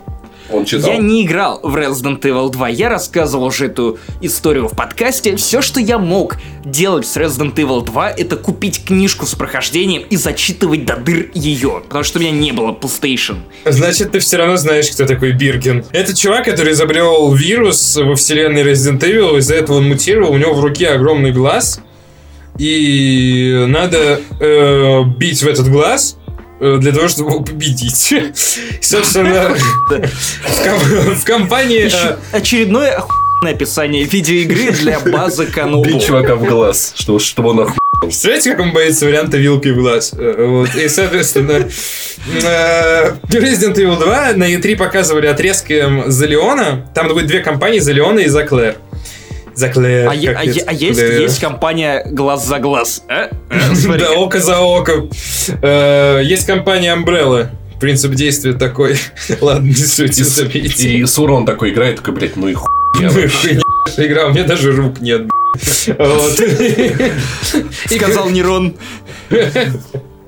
S2: Он читал.
S1: Я не играл в Resident Evil 2, я рассказывал уже эту историю в подкасте. Все, что я мог делать с Resident Evil 2, это купить книжку с прохождением и зачитывать до дыр ее, потому что у меня не было PlayStation.
S3: Значит, ты все равно знаешь, кто такой Бирген. Это чувак, который изобрел вирус во вселенной Resident Evil, из-за этого он мутировал, у него в руке огромный глаз, и надо э, бить в этот глаз, для того, чтобы его победить. Собственно, в ком- в компании... Э,
S1: очередное описание видеоигры для базы Канобу.
S2: Бить чувака в глаз, что, чтобы он охуел.
S3: Представляете, как он боится варианта вилкой в глаз? Э, Вот. И, соответственно, э, Resident Evil 2 на E3 показывали отрезки за Леона. Там будет две компании, за Леона и за Клэр. За Клэр.
S1: А, е- а е- а есть, есть компания глаз за глаз. а?
S3: Да, око за око. Э, Есть компания Umbrella. Принцип действия такой. Ладно, не суть,
S2: И,
S3: забейте.
S2: и Сурон такой играет, такой, блядь, ну и хуй.
S3: Ну игра, у меня даже рук нет.
S1: Сказал Нерон.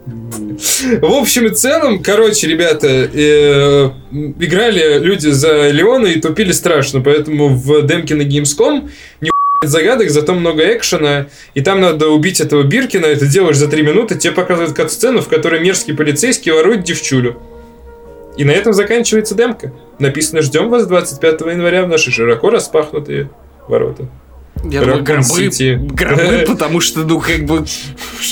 S3: В общем и целом, короче, ребята, э, играли люди за Леона и тупили страшно, поэтому в демке на Gamescom не загадок, зато много экшена, и там надо убить этого Биркина, это делаешь за 3 минуты, тебе показывают кат-сцену, в которой мерзкий полицейский ворует девчулю. И на этом заканчивается демка. Написано «Ждем вас 25 января в наши широко распахнутые ворота».
S1: Я
S3: Raccoon
S1: гробы, гробы, потому что, ну, как бы,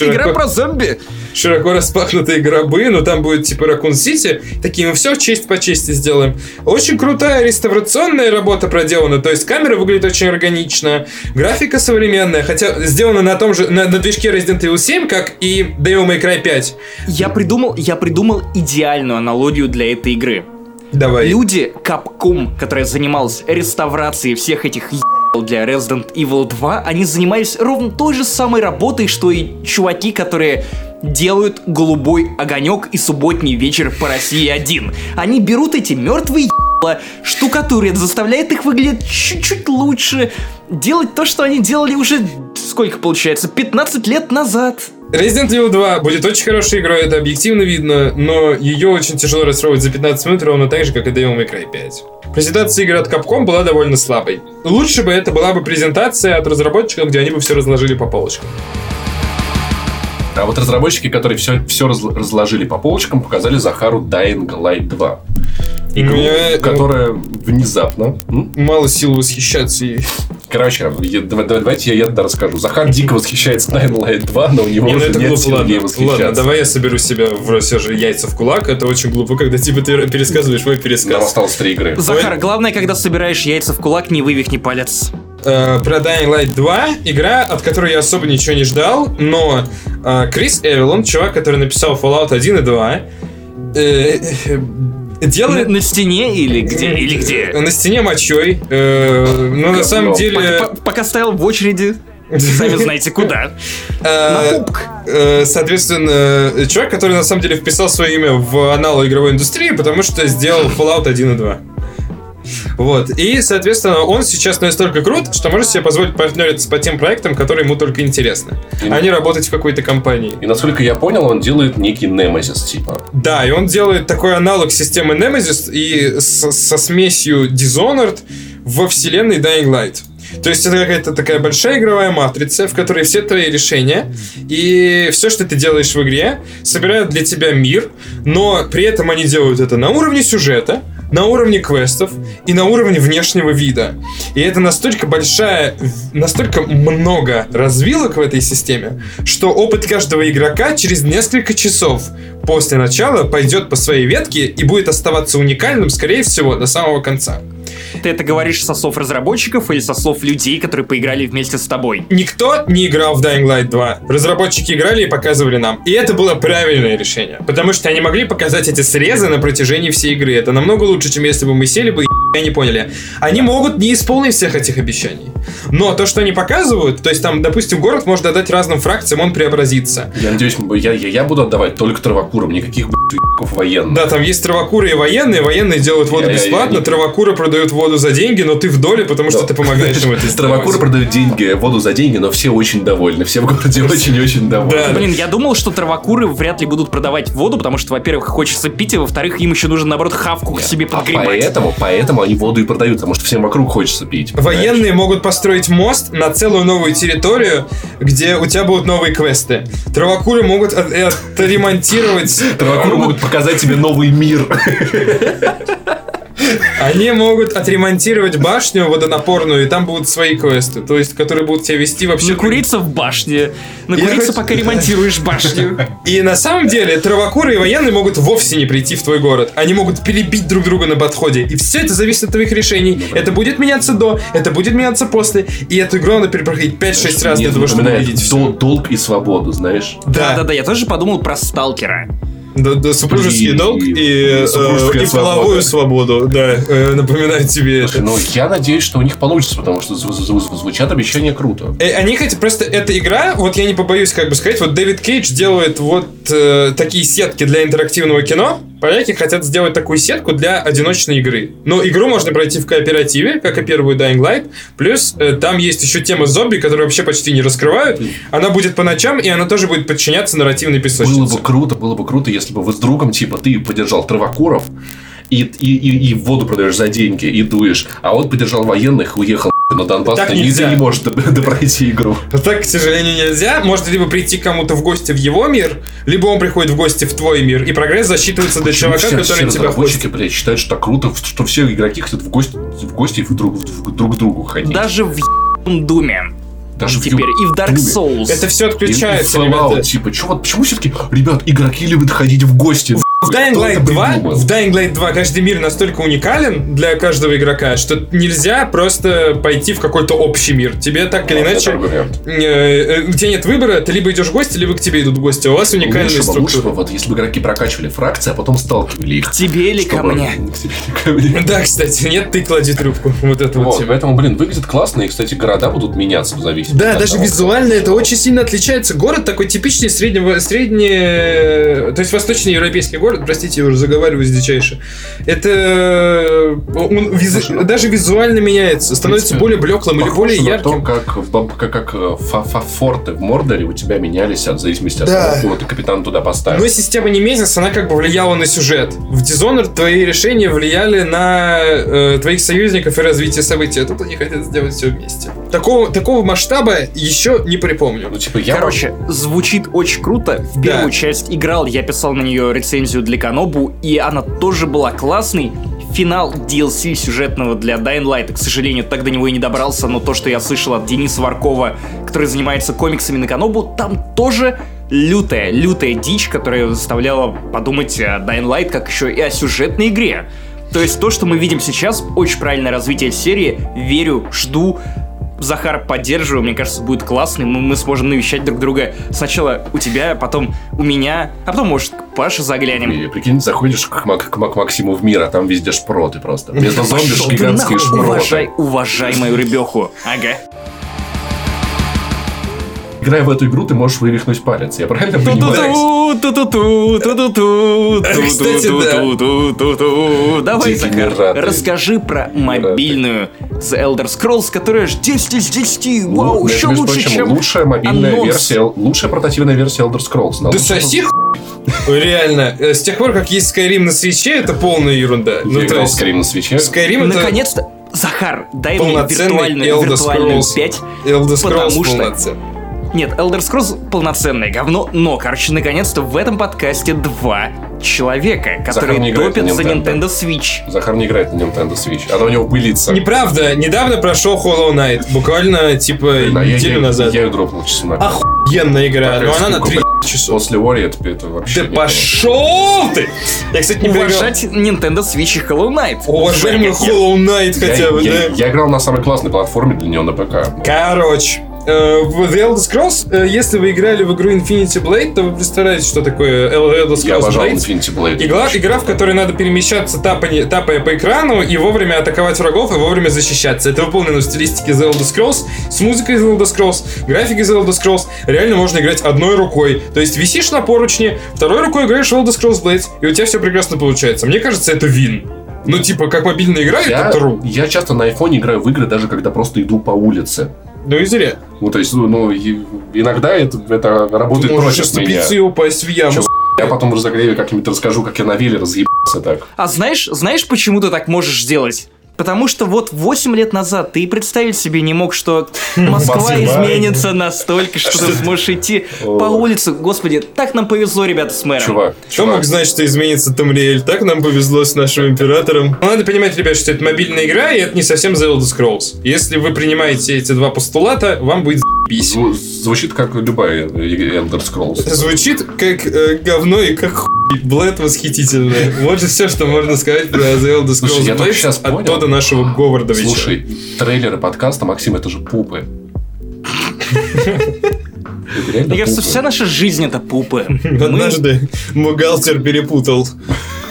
S1: игра про зомби.
S3: Широко распахнутые гробы, но там будет типа Ракун Сити. Такие мы все честь по чести сделаем. Очень крутая реставрационная работа проделана, то есть камера выглядит очень органично, графика современная, хотя сделана на том же, на, на движке Resident Evil 7, как и Devil May Cry 5.
S1: Я придумал, я придумал идеальную аналогию для этой игры.
S3: Давай.
S1: Люди Capcom, которая занималась реставрацией всех этих для Resident Evil 2, они занимались ровно той же самой работой, что и чуваки, которые делают голубой огонек и субботний вечер по России 1. Они берут эти мертвые ебала, штукатурят, заставляют их выглядеть чуть-чуть лучше, делать то, что они делали уже, сколько получается, 15 лет назад.
S3: Resident Evil 2 будет очень хорошей игрой, это объективно видно, но ее очень тяжело расстроить за 15 минут, ровно так же, как и Devil May Cry 5. Презентация игры от Capcom была довольно слабой. Лучше бы это была бы презентация от разработчиков, где они бы все разложили по полочкам.
S2: А вот разработчики, которые все, все разложили по полочкам, показали Захару Dying Light 2. Игру,
S3: Мне, ну,
S2: которая внезапно...
S3: Мало сил восхищаться ей.
S2: Короче, я- давай- давайте я, я тогда расскажу. Захар дико восхищается Dying Light 2, но у него
S3: Не, ну
S2: уже
S3: это
S2: нет
S3: глупо,
S2: сил
S3: ладно.
S2: восхищаться.
S3: Ладно, давай я соберу себя в все же яйца в кулак. Это очень глупо, когда тебе ты пересказываешь мой
S2: Нам
S3: пересказ.
S2: осталось три игры.
S1: Захар, главное, когда собираешь яйца в кулак, не вывихни палец.
S3: Э, про Dying Light 2. Игра, от которой я особо ничего не ждал, но э, Крис Эвелон, чувак, который написал Fallout 1 и 2, э, э,
S1: На,
S3: делает...
S1: на стене или где? Или где?
S3: На стене мочой. э, но на самом деле...
S1: Пока, пока стоял в очереди, сами знаете куда.
S3: э,
S1: На пупк.
S3: э, Соответственно, чувак, который на самом деле вписал свое имя в аналы игровой индустрии, потому что сделал Fallout 1 и 2. Вот. И, соответственно, он сейчас настолько крут, что может себе позволить партнериться по тем проектам, которые ему только интересны, а не работать в какой-то компании.
S2: И насколько я понял, он делает некий Немезис, типа.
S3: Да, и он делает такой аналог системы Nemesis и с- со смесью Dishonored во вселенной Dying Light. То есть это какая-то такая большая игровая матрица, в которой все твои решения и все, что ты делаешь в игре, собирают для тебя мир, но при этом они делают это на уровне сюжета, на уровне квестов и на уровне внешнего вида. И это настолько большая, настолько много развилок в этой системе, что опыт каждого игрока через несколько часов после начала пойдет по своей ветке и будет оставаться уникальным, скорее всего, до самого конца.
S1: Ты это говоришь со слов разработчиков или со слов людей, которые поиграли вместе с тобой?
S3: Никто не играл в Dying Light 2. Разработчики играли и показывали нам. И это было правильное решение. Потому что они могли показать эти срезы на протяжении всей игры. Это намного лучше, чем если бы мы сели бы и не поняли. Они могут не исполнить всех этих обещаний. Но то, что они показывают, то есть там, допустим, город может отдать разным фракциям, он преобразится.
S2: Я надеюсь, я, я, я буду отдавать только травокурам, никаких блядь, военных.
S3: Да, там есть травокуры и военные. Военные делают воду
S2: Я- я- я
S3: бесплатно,
S2: не-
S3: травокуры продают воду за деньги, но ты в доле, потому что
S2: Да.
S3: ты помогаешь им это
S2: Травокуры продают деньги, воду за деньги, но все очень довольны. Все в городе очень-очень довольны.
S3: Да.
S1: Блин, я думал, что травокуры вряд ли будут продавать воду, потому что, во-первых, хочется пить, а во-вторых, им еще нужно, наоборот, хавку к себе
S2: А
S1: подгребать.
S2: поэтому, поэтому они воду и продают, потому что всем вокруг хочется пить.
S3: Военные могут построить мост на целую новую территорию, где у тебя будут новые квесты. Травокуры могут от- э, отремонтировать...
S2: Травокуры могут показать тебе новый мир.
S3: Они могут отремонтировать башню водонапорную, и там будут свои квесты, то есть, которые будут тебя вести вообще...
S1: Накуриться в башне. Накуриться,
S3: хочу-
S1: пока ремонтируешь башню.
S3: И на самом деле травокуры и военные могут вовсе не прийти в твой город. Они могут перебить друг друга на подходе. И все это зависит от твоих решений. Это будет меняться до, это будет меняться после. И эту игру надо перепроходить 5-6 раз для того, чтобы увидеть все.
S2: долг и свободу, знаешь?
S3: Да,
S1: Да-да-да, я тоже подумал про сталкера.
S3: Да, да, супружеский
S2: Блин.
S3: долг и, э,
S2: Супружеская
S3: и половую свободу, да, э, напоминает тебе
S2: Слушай,
S3: это.
S2: ну я надеюсь, что у них получится, потому что зв- зв- звучат обещания круто.
S3: Э, Они хотят, просто эта игра, вот я не побоюсь как бы сказать, вот Дэвид Кейдж делает вот э, такие сетки для интерактивного кино, поляки хотят сделать такую сетку для одиночной игры. Но игру можно пройти в кооперативе, как и первую Dying Light, плюс э, там есть еще тема зомби, которую вообще почти не раскрывают, она будет по ночам, и она тоже будет подчиняться нарративной
S2: Было
S3: песочнице.
S2: бы круто, было бы круто, если бы вы с другом, типа, ты поддержал травокуров, и, и, и, и воду продаешь за деньги, и дуешь, а он поддержал военных уехал на Донбасс,
S3: Так
S2: и не,
S3: нельзя.
S2: не может допройти игру.
S3: Но так, к сожалению, нельзя. Может либо прийти к кому-то в гости в его мир, либо он приходит в гости в твой мир, и прогресс засчитывается для
S2: Почему
S3: чувака,
S2: все,
S3: который
S2: все
S3: тебя
S2: разработчики,
S3: хостит.
S2: блядь, считают, что так круто, что все игроки хотят в гости, в гости в друг, в друг к другу ходить.
S1: Даже в ебаном Думе.
S2: Даже в
S1: Теперь и в Dark. Souls.
S3: Это все
S2: И- и
S3: отключается,
S2: Fallout,
S3: ребята.
S2: типа, чё, вот почему все-таки, ребят, игроки любят ходить в гости?
S3: В Dying Light 2,
S2: придумал?
S3: в Dying Light 2 каждый мир настолько уникален для каждого игрока, что нельзя просто пойти в какой-то общий мир. Тебе так или
S2: Вот
S3: иначе... э, э, У тебя нет выбора, ты либо идешь в гости, либо к тебе идут в гости. У вас уникальная
S2: Лучше бы, лучше бы,
S3: структура.
S2: вот если бы игроки прокачивали фракции, а потом сталкивали их.
S1: Тебе или ко
S2: чтобы-
S1: мне?
S2: К тебе или ко мне.
S3: Да, кстати, нет, ты клади трубку. Вот это вот
S2: поэтому, блин, выглядит классно, и, кстати, города будут меняться в зависимости
S3: Да, даже визуально это очень сильно отличается. Город такой типичный среднего, средне, то есть восточноевропейский город, простите, я уже заговариваюсь дичайше. Это он визу-
S2: Слушай, ну,
S3: даже визуально меняется, становится
S2: принципе,
S3: более блеклым или более
S2: на
S3: ярким.
S2: то, как, в как, как э, фа- фа- форты в Мордоре у тебя менялись от зависимости от
S3: Да.
S2: того, кого ты капитан туда поставил.
S3: Но система Немезис, она как бы влияла на сюжет. В Dishonored твои решения влияли на э, твоих союзников и развитие событий. А тут они хотят сделать все вместе. Такого, такого масштаба еще не припомню.
S2: Ну, типа, я...
S1: Короче, звучит очень круто. В
S3: Да.
S1: первую часть играл, я писал на нее рецензию для Канобу, и она тоже была классной. Финал DLC сюжетного для Dying Light, к сожалению, так до него и не добрался, но то, что я слышал от Дениса Варкова, который занимается комиксами на Канобу, там тоже лютая, лютая дичь, которая заставляла подумать о Dying Light как еще и о сюжетной игре. То есть то, что мы видим сейчас, очень правильное развитие серии. Верю, жду. Захар, поддерживаю, мне кажется, будет классно, и мы, мы сможем навещать друг друга сначала у тебя, потом у меня, а потом, может, к Паше заглянем.
S2: И, прикинь, заходишь к, Мак- к Мак- Максиму в мир, а там везде шпроты просто. Вместо зомби гигантские шпроты.
S1: уважай, уважай мою рыбеху. Ага.
S2: Играя в эту игру, ты можешь вывихнуть палец. Я правильно понимаю?
S1: Давай, расскажи про мобильную The Elder Scrolls, которая ж 10 из 10, вау, еще лучше, чем
S2: лучшая мобильная версия, лучшая портативная версия Elder Scrolls.
S3: Да соси. Реально. Э, С тех пор, как есть Skyrim на свече, это полная ерунда. Ну, то
S2: играл
S3: есть,
S2: Skyrim на свече.
S3: Skyrim это
S1: Наконец-то, Захар, дай мне
S3: полноценный
S1: виртуальную,
S3: Elder
S1: виртуальную
S3: Scrolls.
S1: 5.
S3: Elder Scrolls
S1: потому что-. Нет, Elder Scrolls полноценное говно, но, короче, наконец-то в этом подкасте два человека, который
S2: играет
S1: топит за
S2: Nintendo.
S1: Nintendo Switch.
S2: Захар не играет на Nintendo Switch. Она у него пылится.
S3: Неправда, недавно прошел Hollow Knight, буквально типа
S2: Да, я,
S3: неделю
S2: я-
S3: назад.
S2: Я ее дропнул часа на.
S3: Охуенная игра,
S2: Такая
S3: но она на
S2: штука,
S3: 3
S2: блядь.
S3: часов.
S2: После Ori это, это вообще
S3: Да пошел ты! Я, кстати, не.
S1: Уважать Nintendo Switch и Hollow Knight.
S3: Уважаемый
S1: я.
S3: Hollow Knight
S2: Я,
S3: хотя бы,
S2: я-
S3: да?
S2: я играл на самой классной платформе для нее на ПК.
S3: Короче, в The Elder Scrolls, э, если вы играли в игру Infinity Blade, то вы представляете, что такое Elder Scrolls
S2: Я обожал
S3: Blades.
S2: Infinity Blade.
S3: Игра, игра, в которой надо перемещаться, тапани- тапая по экрану, и вовремя атаковать врагов, и вовремя защищаться. Это выполнено в стилистике The Elder Scrolls, с музыкой The Elder Scrolls, графикой The Elder Scrolls. Реально можно играть одной рукой. То есть висишь на поручне, второй рукой играешь в Elder Scrolls Blades, и у тебя все прекрасно получается. Мне кажется, это вин. Ну, типа, как мобильная игра,
S2: Я,
S3: это true.
S2: я часто на айфоне играю в игры, даже когда просто иду по улице.
S3: Ну и зря.
S2: Ну, то есть, ну, ну, иногда это, это работает
S3: Можешь
S2: против меня.
S3: и упасть в яму.
S2: Чё, Я потом разогрею, как-нибудь расскажу, как я на веле разъебался так.
S1: А знаешь, знаешь, почему ты так можешь сделать? Потому что вот 8 лет назад ты и представить себе не мог, что Москва изменится настолько, что ты сможешь идти по улице. Господи, так нам повезло, ребята, с мэром.
S2: Чувак, чувак.
S3: мог знать, что изменится Тамриэль? Так нам повезло с нашим императором. Но надо понимать, ребят, что это мобильная игра, и это не совсем The Elder Scrolls. Если вы принимаете эти два постулата, вам будет
S2: Зву- звучит как любая Elder Scrolls.
S3: Звучит как э, говно и как хуй. Блэд восхитительно. Вот же все, что можно сказать про The Elder
S2: Слушай,
S3: Scrolls
S2: я только
S3: от
S2: понял.
S3: Тода нашего Говарда
S2: Слушай, трейлеры подкаста, Максим, это же пупы.
S1: Мне кажется,
S2: пупы.
S1: вся наша жизнь это пупы. Мы-
S3: Однажды бухгалтер перепутал.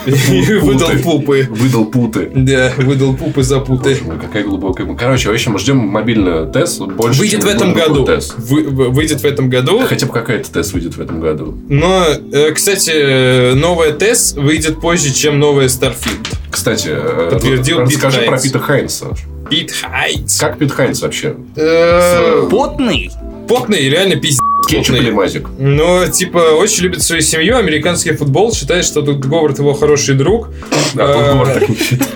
S3: Выдал пупы.
S2: Выдал путы.
S3: Да, выдал пупы за путы.
S2: Какая глубокая... Короче, в общем, мы ждем мобильную тест больше,
S3: Выйдет в этом году. Вы- вы- Выйдет в этом году.
S2: Хотя бы какая-то тест выйдет в этом году.
S3: Но, э, кстати, новая TES выйдет позже, чем новая Starfield.
S2: Кстати, э,
S3: Подтвердил
S2: расскажи про
S3: Хайнс.
S2: Пита Хайнса.
S3: Пит Хайнс.
S2: Как Пит Хайнс вообще?
S3: Э,
S1: Потный.
S3: Потный, реально пиздец.
S2: Кетчуп или мазик?
S3: Но, типа, очень любит свою семью, американский футбол, считает, что тут Говард его хороший друг.
S2: А тут Говард так не считает.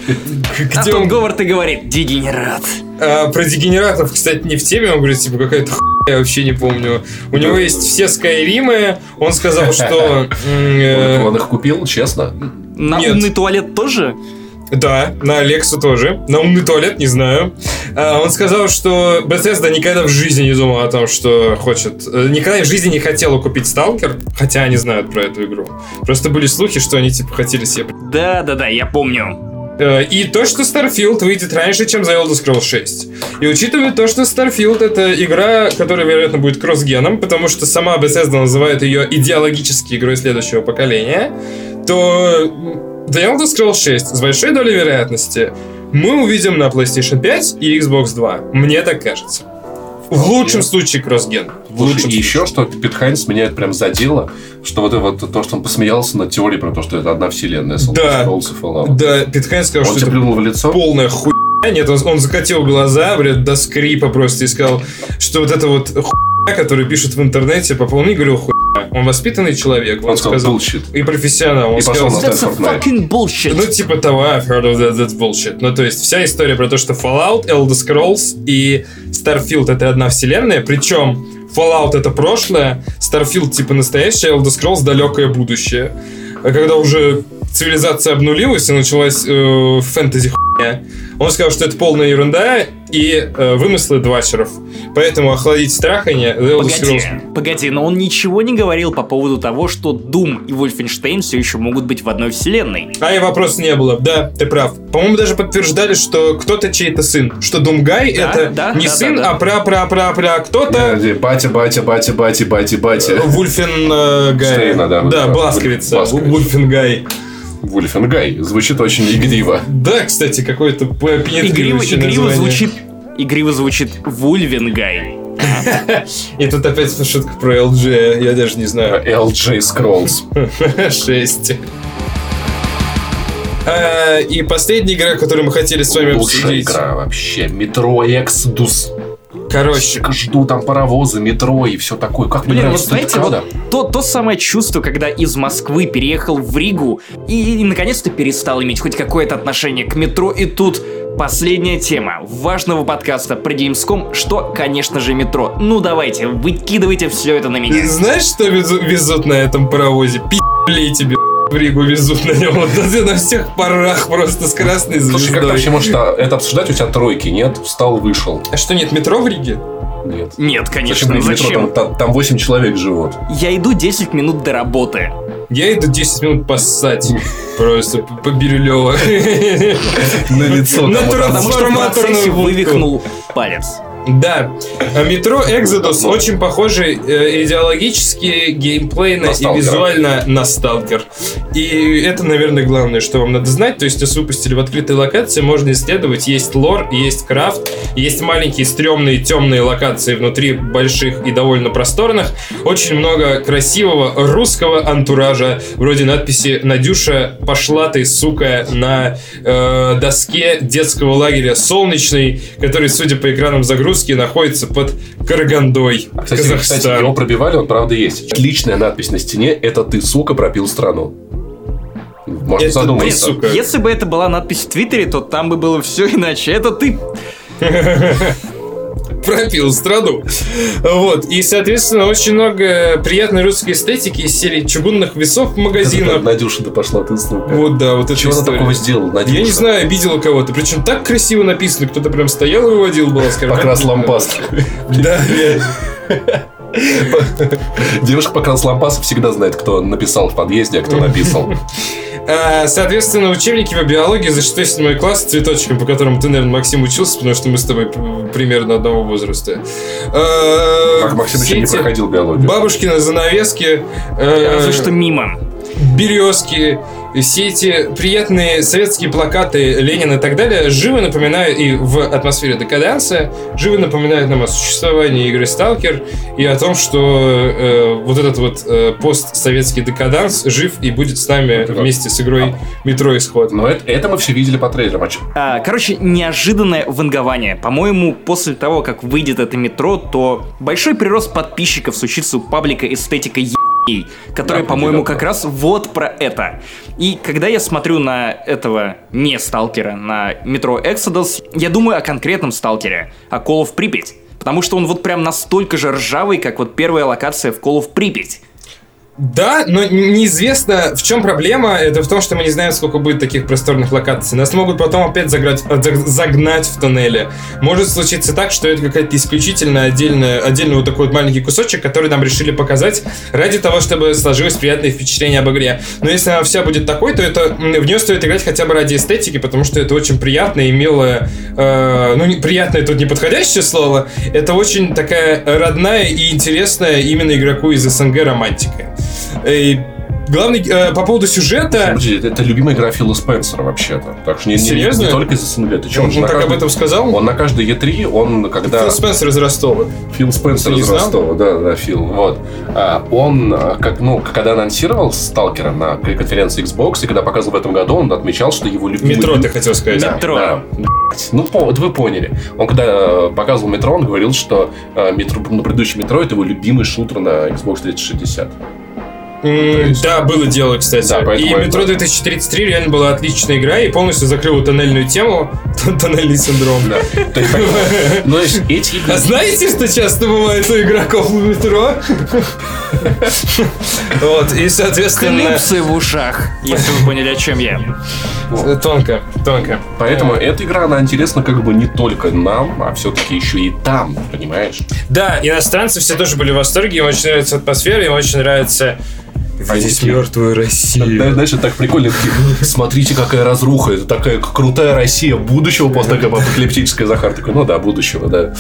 S1: А
S3: Где
S1: тут
S3: он
S1: Говард и говорит, дегенерат.
S3: А, про дегенератов, кстати, не в теме, он говорит, типа, какая-то хуйня, я вообще не помню. У него есть все Скайримы, он сказал, что... э,
S2: Он их купил, честно?
S1: На умный туалет тоже?
S3: Да, на Алексу тоже. На умный туалет, не знаю. А, он сказал, что Bethesda никогда в жизни не думал о том, что хочет... э, Никогда в жизни не хотела купить Сталкер, хотя они знают про эту игру. Просто были слухи, что они, типа, хотели себе...
S1: Да-да-да, я помню.
S3: Э, И то, что Starfield выйдет раньше, чем The Elder Scrolls 6. И учитывая то, что Starfield это игра, которая, вероятно, будет кросс-геном, потому что сама Bethesda называет ее идеологической игрой следующего поколения, то The Elder Scrolls 6 с большой долей вероятности мы увидим на PlayStation 5 и Xbox 2. Мне так кажется. В лучшем случае кросс-ген. В лучшем
S2: и еще что Пит Хайнс меня это прям задело, что вот, это вот то, что он посмеялся над теорией про то, что это одна вселенная
S3: Да.
S2: Fallout.
S3: Да, Пит Хайнс сказал,
S2: Он
S3: что это
S2: в лицо?
S3: полная хуйня. Нет, он, он закатил глаза, блядь, до скрипа просто и сказал, что вот это вот хуйня, которую пишут в интернете, по полной говорю хуйня. Он воспитанный человек, он,
S2: Он сказал bullshit.
S3: И профессионал. Он
S2: И
S3: сказал,
S1: That's a fucking bullshit.
S3: ну, типа того, I've heard of that, that's bullshit. Ну, то есть, вся история про то, что Fallout, Elder Scrolls и Starfield — это одна вселенная, причем Fallout — это прошлое, Starfield — типа настоящее, Elder Scrolls — далекое будущее. А когда уже цивилизация обнулилась и началась э, фэнтези хуйня, он сказал, что это полная ерунда и э, вымыслы двачеров. Поэтому охладить страхание Elder
S1: Погоди, погоди, но он ничего не говорил по поводу того, что Doom и Wolfenstein все еще могут быть в одной вселенной.
S3: А и вопроса не было. Да, ты прав. По-моему, даже подтверждали, что кто-то чей-то сын. Что Думгай
S1: Да,
S3: это
S1: да,
S3: не
S1: да,
S3: сын,
S1: да, да.
S3: а пра-пра-пра-пра кто-то.
S2: Э, Батя, батя, батя, батя, батя, батя.
S3: Вульфен э, Гай.
S2: Штейна, да,
S3: Да,
S2: да.
S3: Бласковица.
S2: Бласковиц.
S3: Вульфен Гай.
S2: Вульфенгай. Звучит очень игриво.
S3: Да, кстати, какой-то
S1: Игриво, игриво звучит... Игриво звучит Вульвенгай.
S3: И тут опять шутка про LG, я даже не знаю.
S2: LJ Scrolls.
S3: 6. А, И последняя игра, которую мы хотели с вами
S2: Лучшая
S3: обсудить.
S2: игра вообще. Метро Exodus.
S3: Короче,
S2: Жду там паровозы, метро и все такое. Как мне
S1: Блин, вот
S2: нравится
S1: знаете,
S2: эта
S1: вот то, то самое чувство, когда из Москвы переехал в Ригу и, и наконец-то перестал иметь хоть какое-то отношение к метро, и тут последняя тема важного подкаста про Gamescom, что, конечно же, метро. Ну давайте, выкидывайте все это на меня.
S3: знаешь, что везу- везут на этом паровозе? Пи***лей тебе. В Ригу везут на нем. Вот на, на всех парах просто с красной
S2: Слушай, как
S3: звездой.
S2: вообще может а, это обсуждать? У тебя тройки, нет? Встал, вышел.
S3: А что, нет метро в Риге?
S2: Нет.
S1: Нет,
S2: Зачем,
S1: конечно,
S2: блин, метро?
S1: зачем?
S2: Там, там, там 8 человек живут.
S1: Я иду 10 минут до работы.
S3: Я иду 10 минут поссать. Просто по Бирюлёво.
S2: На лицо.
S3: На Трансформаторную
S1: вывихнул палец.
S3: Да, А метро Exodus очень похожий э, идеологически, геймплейно и визуально на Сталкер. И это, наверное, главное, что вам надо знать. То есть, если выпустили в открытой локации, можно исследовать. Есть лор, есть крафт, есть маленькие стрёмные темные локации внутри больших и довольно просторных. Очень много красивого русского антуража, вроде надписи «Надюша, пошла ты, сука», на э, доске детского лагеря «Солнечный», который, судя по экранам загрузки, находится под Карагандой,
S2: А, Кстати, кстати,
S3: Казахстан.
S2: его пробивали, он правда есть. Отличная надпись на стене «Это ты, сука, пропил страну». Можно
S3: Это ты,
S2: задуматься.
S3: сука.
S1: Если бы это была надпись в Твиттере, то там бы было все иначе. Это ты
S3: пропил страну. Вот. И, соответственно, очень много приятной русской эстетики из серии чугунных весов в магазинах.
S2: Надюша, да пошла ты, сука.
S3: Вот, да, вот это
S2: Чего она
S3: история.
S2: такого сделала, Надюша?
S3: Я не знаю, обидела кого-то. Причем так красиво написано, кто-то прям стоял и выводил был
S2: Покрас лампас.
S3: Да,
S2: Девушка покрас лампас всегда знает, кто написал в подъезде, а кто написал.
S3: А, Соответственно, учебники по биологии за 6-7 класс с цветочком, по которому ты, наверное, Максим учился, потому что мы с тобой примерно одного возраста.
S2: Мак- Максим еще не проходил биологию.
S3: Бабушкины занавески, э,
S1: разве что мимо.
S3: Березки, все эти приятные советские плакаты Ленина и так далее живо напоминают и в атмосфере декаданса, живо напоминают нам о существовании игры Сталкер и о том, что э, вот этот вот э, постсоветский декаданс жив и будет с нами
S2: Да.
S3: вместе с игрой Метро Исход.
S2: Но это, это мы все видели по трейлерам. А
S1: короче, неожиданное вангование. По-моему, после того, как выйдет это метро, то большой прирост подписчиков случится у паблика эстетика ебей, который,
S2: Да,
S1: по-моему, как раз вот про это. И когда я смотрю на этого не сталкера, на метро Exodus, я думаю о конкретном сталкере, о Call of Припять. Потому что он вот прям настолько же ржавый, как вот первая локация в Call of Припять.
S3: Да, но неизвестно, в чем проблема. Это в том, что мы не знаем, сколько будет таких просторных локаций. Нас могут потом опять заграть, э, заг- загнать в тоннели. Может случиться так, что это какая-то исключительно отдельная, отдельный вот такой вот маленький кусочек, который нам решили показать ради того, чтобы сложилось приятное впечатление об игре. Но если она вся будет такой, то это в нее стоит играть хотя бы ради эстетики, потому что это очень приятное и милое. э, ну, не, приятное тут не подходящее слово. Это очень такая родная и интересная именно игроку из СНГ романтика. И главный э, по поводу сюжета.
S2: Подожди, это, это любимая игра Фила Спенсера вообще-то. Так что не, не- не-
S3: Серьезно?
S2: не только из СНГ. Ты чё,
S3: Он,
S2: на
S3: так
S2: каждый-
S3: об этом сказал?
S2: Он на каждой E3, он когда...
S3: Фил Спенсер из Ростова.
S2: Фил Спенсер
S3: Ты
S2: из
S3: знал?
S2: Ростова, да, да, Фил, вот. А, он, а, как, ну, когда анонсировал Сталкера на конференции Xbox, и когда показывал в этом году, он отмечал, что его любимый...
S3: Метро, ты хотел сказать.
S2: Да,
S1: Метро.
S2: да. Ну, вы поняли. Он когда э, показывал метро, он говорил, что э, метро, на предыдущем метро это его любимый шутер на Xbox 360. Есть-
S3: Да, было дело, кстати.
S2: Да,
S3: и Метро 2033 реально была отличная игра и полностью закрыла тоннельную тему, тоннельный синдром.
S2: Да. Ну, эти игры...
S3: А знаете, что часто бывает у игроков в метро? Вот, и, соответственно...
S1: Клипсы в ушах, если вы поняли, о чем я.
S3: Тонко, тонко.
S2: Поэтому эта игра, она интересна как бы не только нам, а все-таки еще и там, понимаешь?
S3: Да, иностранцы все тоже были в восторге, им очень нравится атмосфера, им очень нравится видеть
S2: такие-
S3: мертвую
S2: Да,
S3: Россию.
S2: Знаешь, это так прикольно. Смотрите, какая разруха. Это такая крутая Россия будущего, после такая апокалиптическая Захар. Такой, ну да, будущего, да.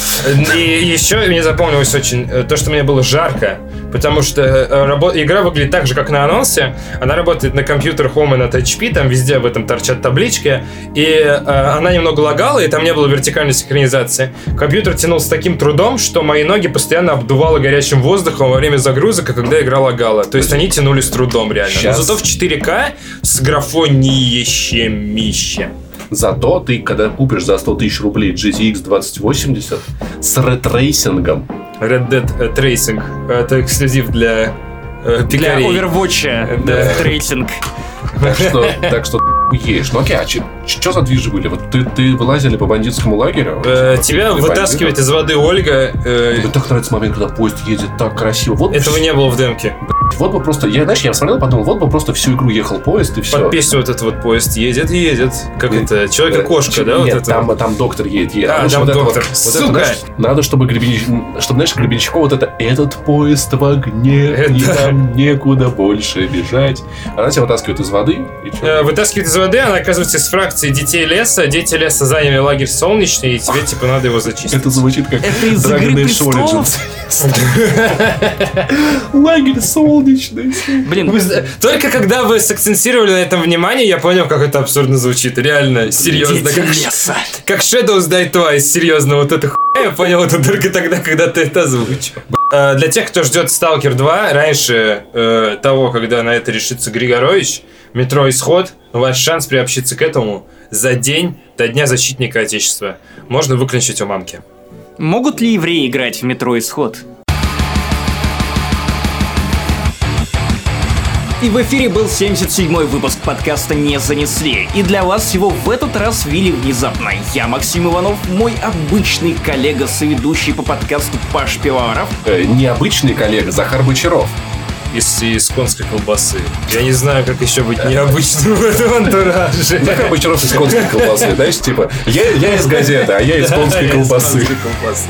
S3: И еще мне запомнилось очень э, то, что мне было жарко, потому что э, игра выглядит так же, как на анонсе. Она работает на компьютерах Home и на THP, там везде об этом торчат таблички. И э, она немного лагала, и там не было вертикальной синхронизации. Компьютер тянул с таким трудом, что мои ноги постоянно обдувало горячим воздухом во время загрузок, и когда игра лагала. То есть они тянули с трудом реально.
S2: Щас.
S3: Но зато в 4К с графонищемище.
S2: Зато ты, когда купишь за 100 тысяч рублей GTX 2080 с ретрейсингом,
S3: Red Dead э, Tracing. Это эксклюзив для э,
S1: Для. Overwatch
S3: Да.
S1: трейсинг.
S2: так что, так что ешь. Ну окей, а Что за движи были? Вот ты, ты вылазили по бандитскому лагерю?
S3: Э,
S2: Типа,
S3: тебя
S2: ты
S3: вытаскивает
S2: бандитов?
S3: из воды Ольга. э,
S2: Мне так нравится момент, когда поезд едет так красиво. Вот,
S3: Этого не было в демке.
S2: вот бы просто, я, знаешь, я смотрел, подумал, вот бы просто всю игру ехал поезд и все.
S3: Под песню вот этот вот поезд едет и едет. Как это? Человек-кошка, да?
S2: Нет,
S3: вот это?
S2: там, там доктор едет. едет.
S3: А, там
S2: вот это
S3: доктор.
S2: вот- это,
S3: Сука!
S2: знаешь, надо, чтобы Гребенщ... чтобы, знаешь, Гребенщиков вот это «Этот поезд в огне, и
S3: Это-
S2: нам некуда больше бежать». Она тебя вытаскивает из воды, и?
S3: Э, Вытаскивает из воды, она оказывается из фракции детей леса. Дети леса заняли лагерь солнечный, и тебе типа надо его зачистить.
S2: Это звучит как
S1: Это из
S2: Dragon
S1: «Игры
S2: Age
S1: престолов»?
S2: Origins. Лагерь солнечный.
S1: Блин,
S3: Вы Только когда вы сакцентировали на этом внимание, я понял, как это абсурдно звучит. Реально, серьезно. Как, как Shadows Die Twice, серьезно, вот это я понял это только тогда, когда ты это озвучил. Э, Для тех, кто ждет Stalker 2, раньше э, того, когда на это решится Григорович, метро Исход, ваш шанс приобщиться к этому за день до Дня Защитника Отечества. Можно выключить у мамки.
S1: Могут ли евреи играть в метро Исход? И в эфире был 77-й выпуск подкаста «Не занесли». И для вас его в этот раз вели внезапно. Я Максим Иванов, мой обычный коллега-соведущий по подкасту Паш Пивоваров.
S2: Э, Необычный коллега Захар Бочаров.
S3: Из, из конской колбасы. Я не знаю, как еще быть необычным в этом антураже.
S2: Захар Бочаров из конской колбасы, знаешь, типа, я, я из газеты, а я из конской колбасы.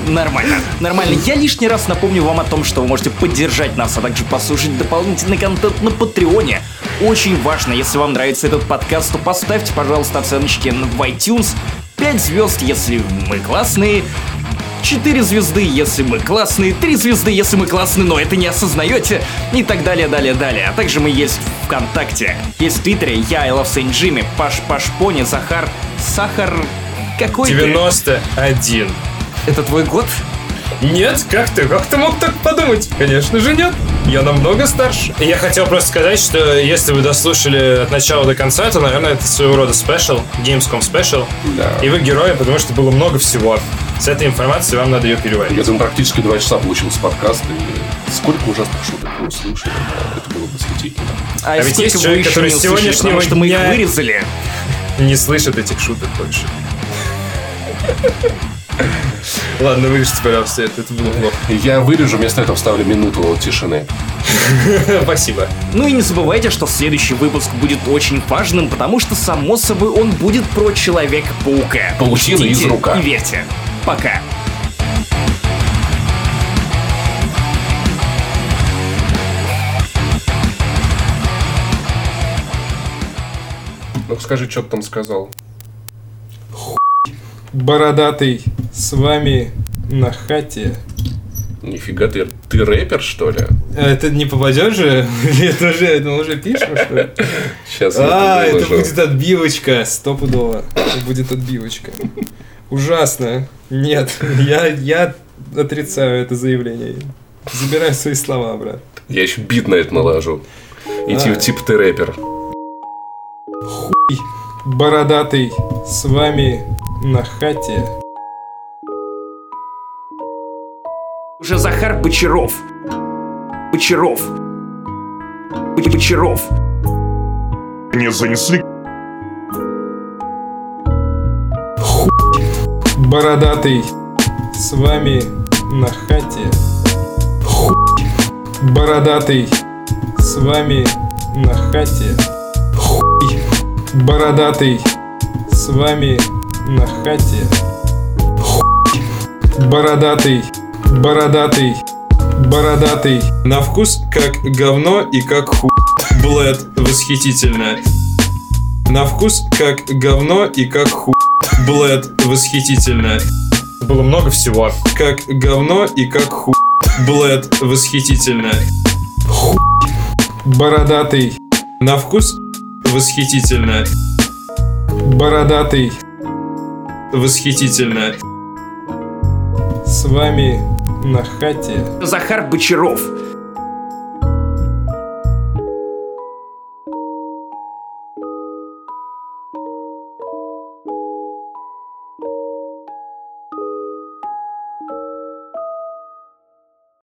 S1: Нормально, нормально. Я лишний раз напомню вам о том, что вы можете поддержать нас, а также послушать дополнительный контент на Патреоне. Очень важно, если вам нравится этот подкаст, то поставьте, пожалуйста, оценочки в iTunes. 5 звезд, если мы классные. 4 звезды, если мы классные, 3 звезды, если мы классные, но это не осознаете, и так далее, далее, далее. А также мы есть в ВКонтакте, есть в Твиттере, я, I Love Saint Jimmy, Паш Паш Пони, Захар, Сахар... Какой ты?
S3: 91.
S1: Это твой год?
S3: Нет, как ты? Как ты мог так подумать? Конечно же нет. Я намного старше. И я хотел просто сказать, что если вы дослушали от начала до конца, то, наверное, это своего рода special, Gamescom special.
S2: Да.
S3: И вы герои, потому что было много всего. С этой информацией вам надо ее переварить.
S2: Я думаю, практически два часа получился подкаст, и сколько ужасных шуток мы услышали, это было восхитительно.
S1: А,
S3: А ведь есть
S1: вы
S3: человек, который с
S1: услышали,
S3: сегодняшнего
S1: потому что мы их
S3: дня-
S1: вырезали.
S3: Не слышат этих шуток больше. Ладно, вырежьте, пожалуйста, это, это было плохо.
S2: Я вырежу, вместо этого вставлю минуту тишины.
S3: Спасибо.
S1: Ну и не забывайте, что следующий выпуск будет очень важным, потому что, само собой, он будет про Человека-паука.
S2: Паутина
S1: Ждите
S2: из рука.
S1: И верьте. Пока.
S2: Ну скажи, что ты там сказал.
S3: Бородатый с вами на хате.
S2: Нифига ты, ты рэпер, что ли?
S3: А это не попадет же? Это уже, это уже пишем, что ли?
S2: Сейчас
S3: А, это будет отбивочка, стопудово. Это будет отбивочка. Ужасно. Нет, я, я отрицаю это заявление. Забираю свои слова, брат.
S2: Я еще бит на это наложу. И
S3: А.
S2: типа, типа ты рэпер.
S3: Бородатый с вами на хате.
S1: Уже Захар Бочаров. Бочаров. Боч- Бочаров.
S4: Не занесли
S3: Бородатый с вами на хате. Хуй. Бородатый с вами на хате. Хуй. Бородатый с вами на хате. Хуй. Бородатый, бородатый, бородатый. На вкус как говно и как хуй. Блэд восхитительно. На вкус как говно и как хуй. Блэд восхитительно. Было много всего. Как говно и как хуй. Блэд восхитительно. Хуй. Бородатый. На вкус восхитительно. Бородатый. Восхитительно. С вами на хате.
S1: Захар Бочаров.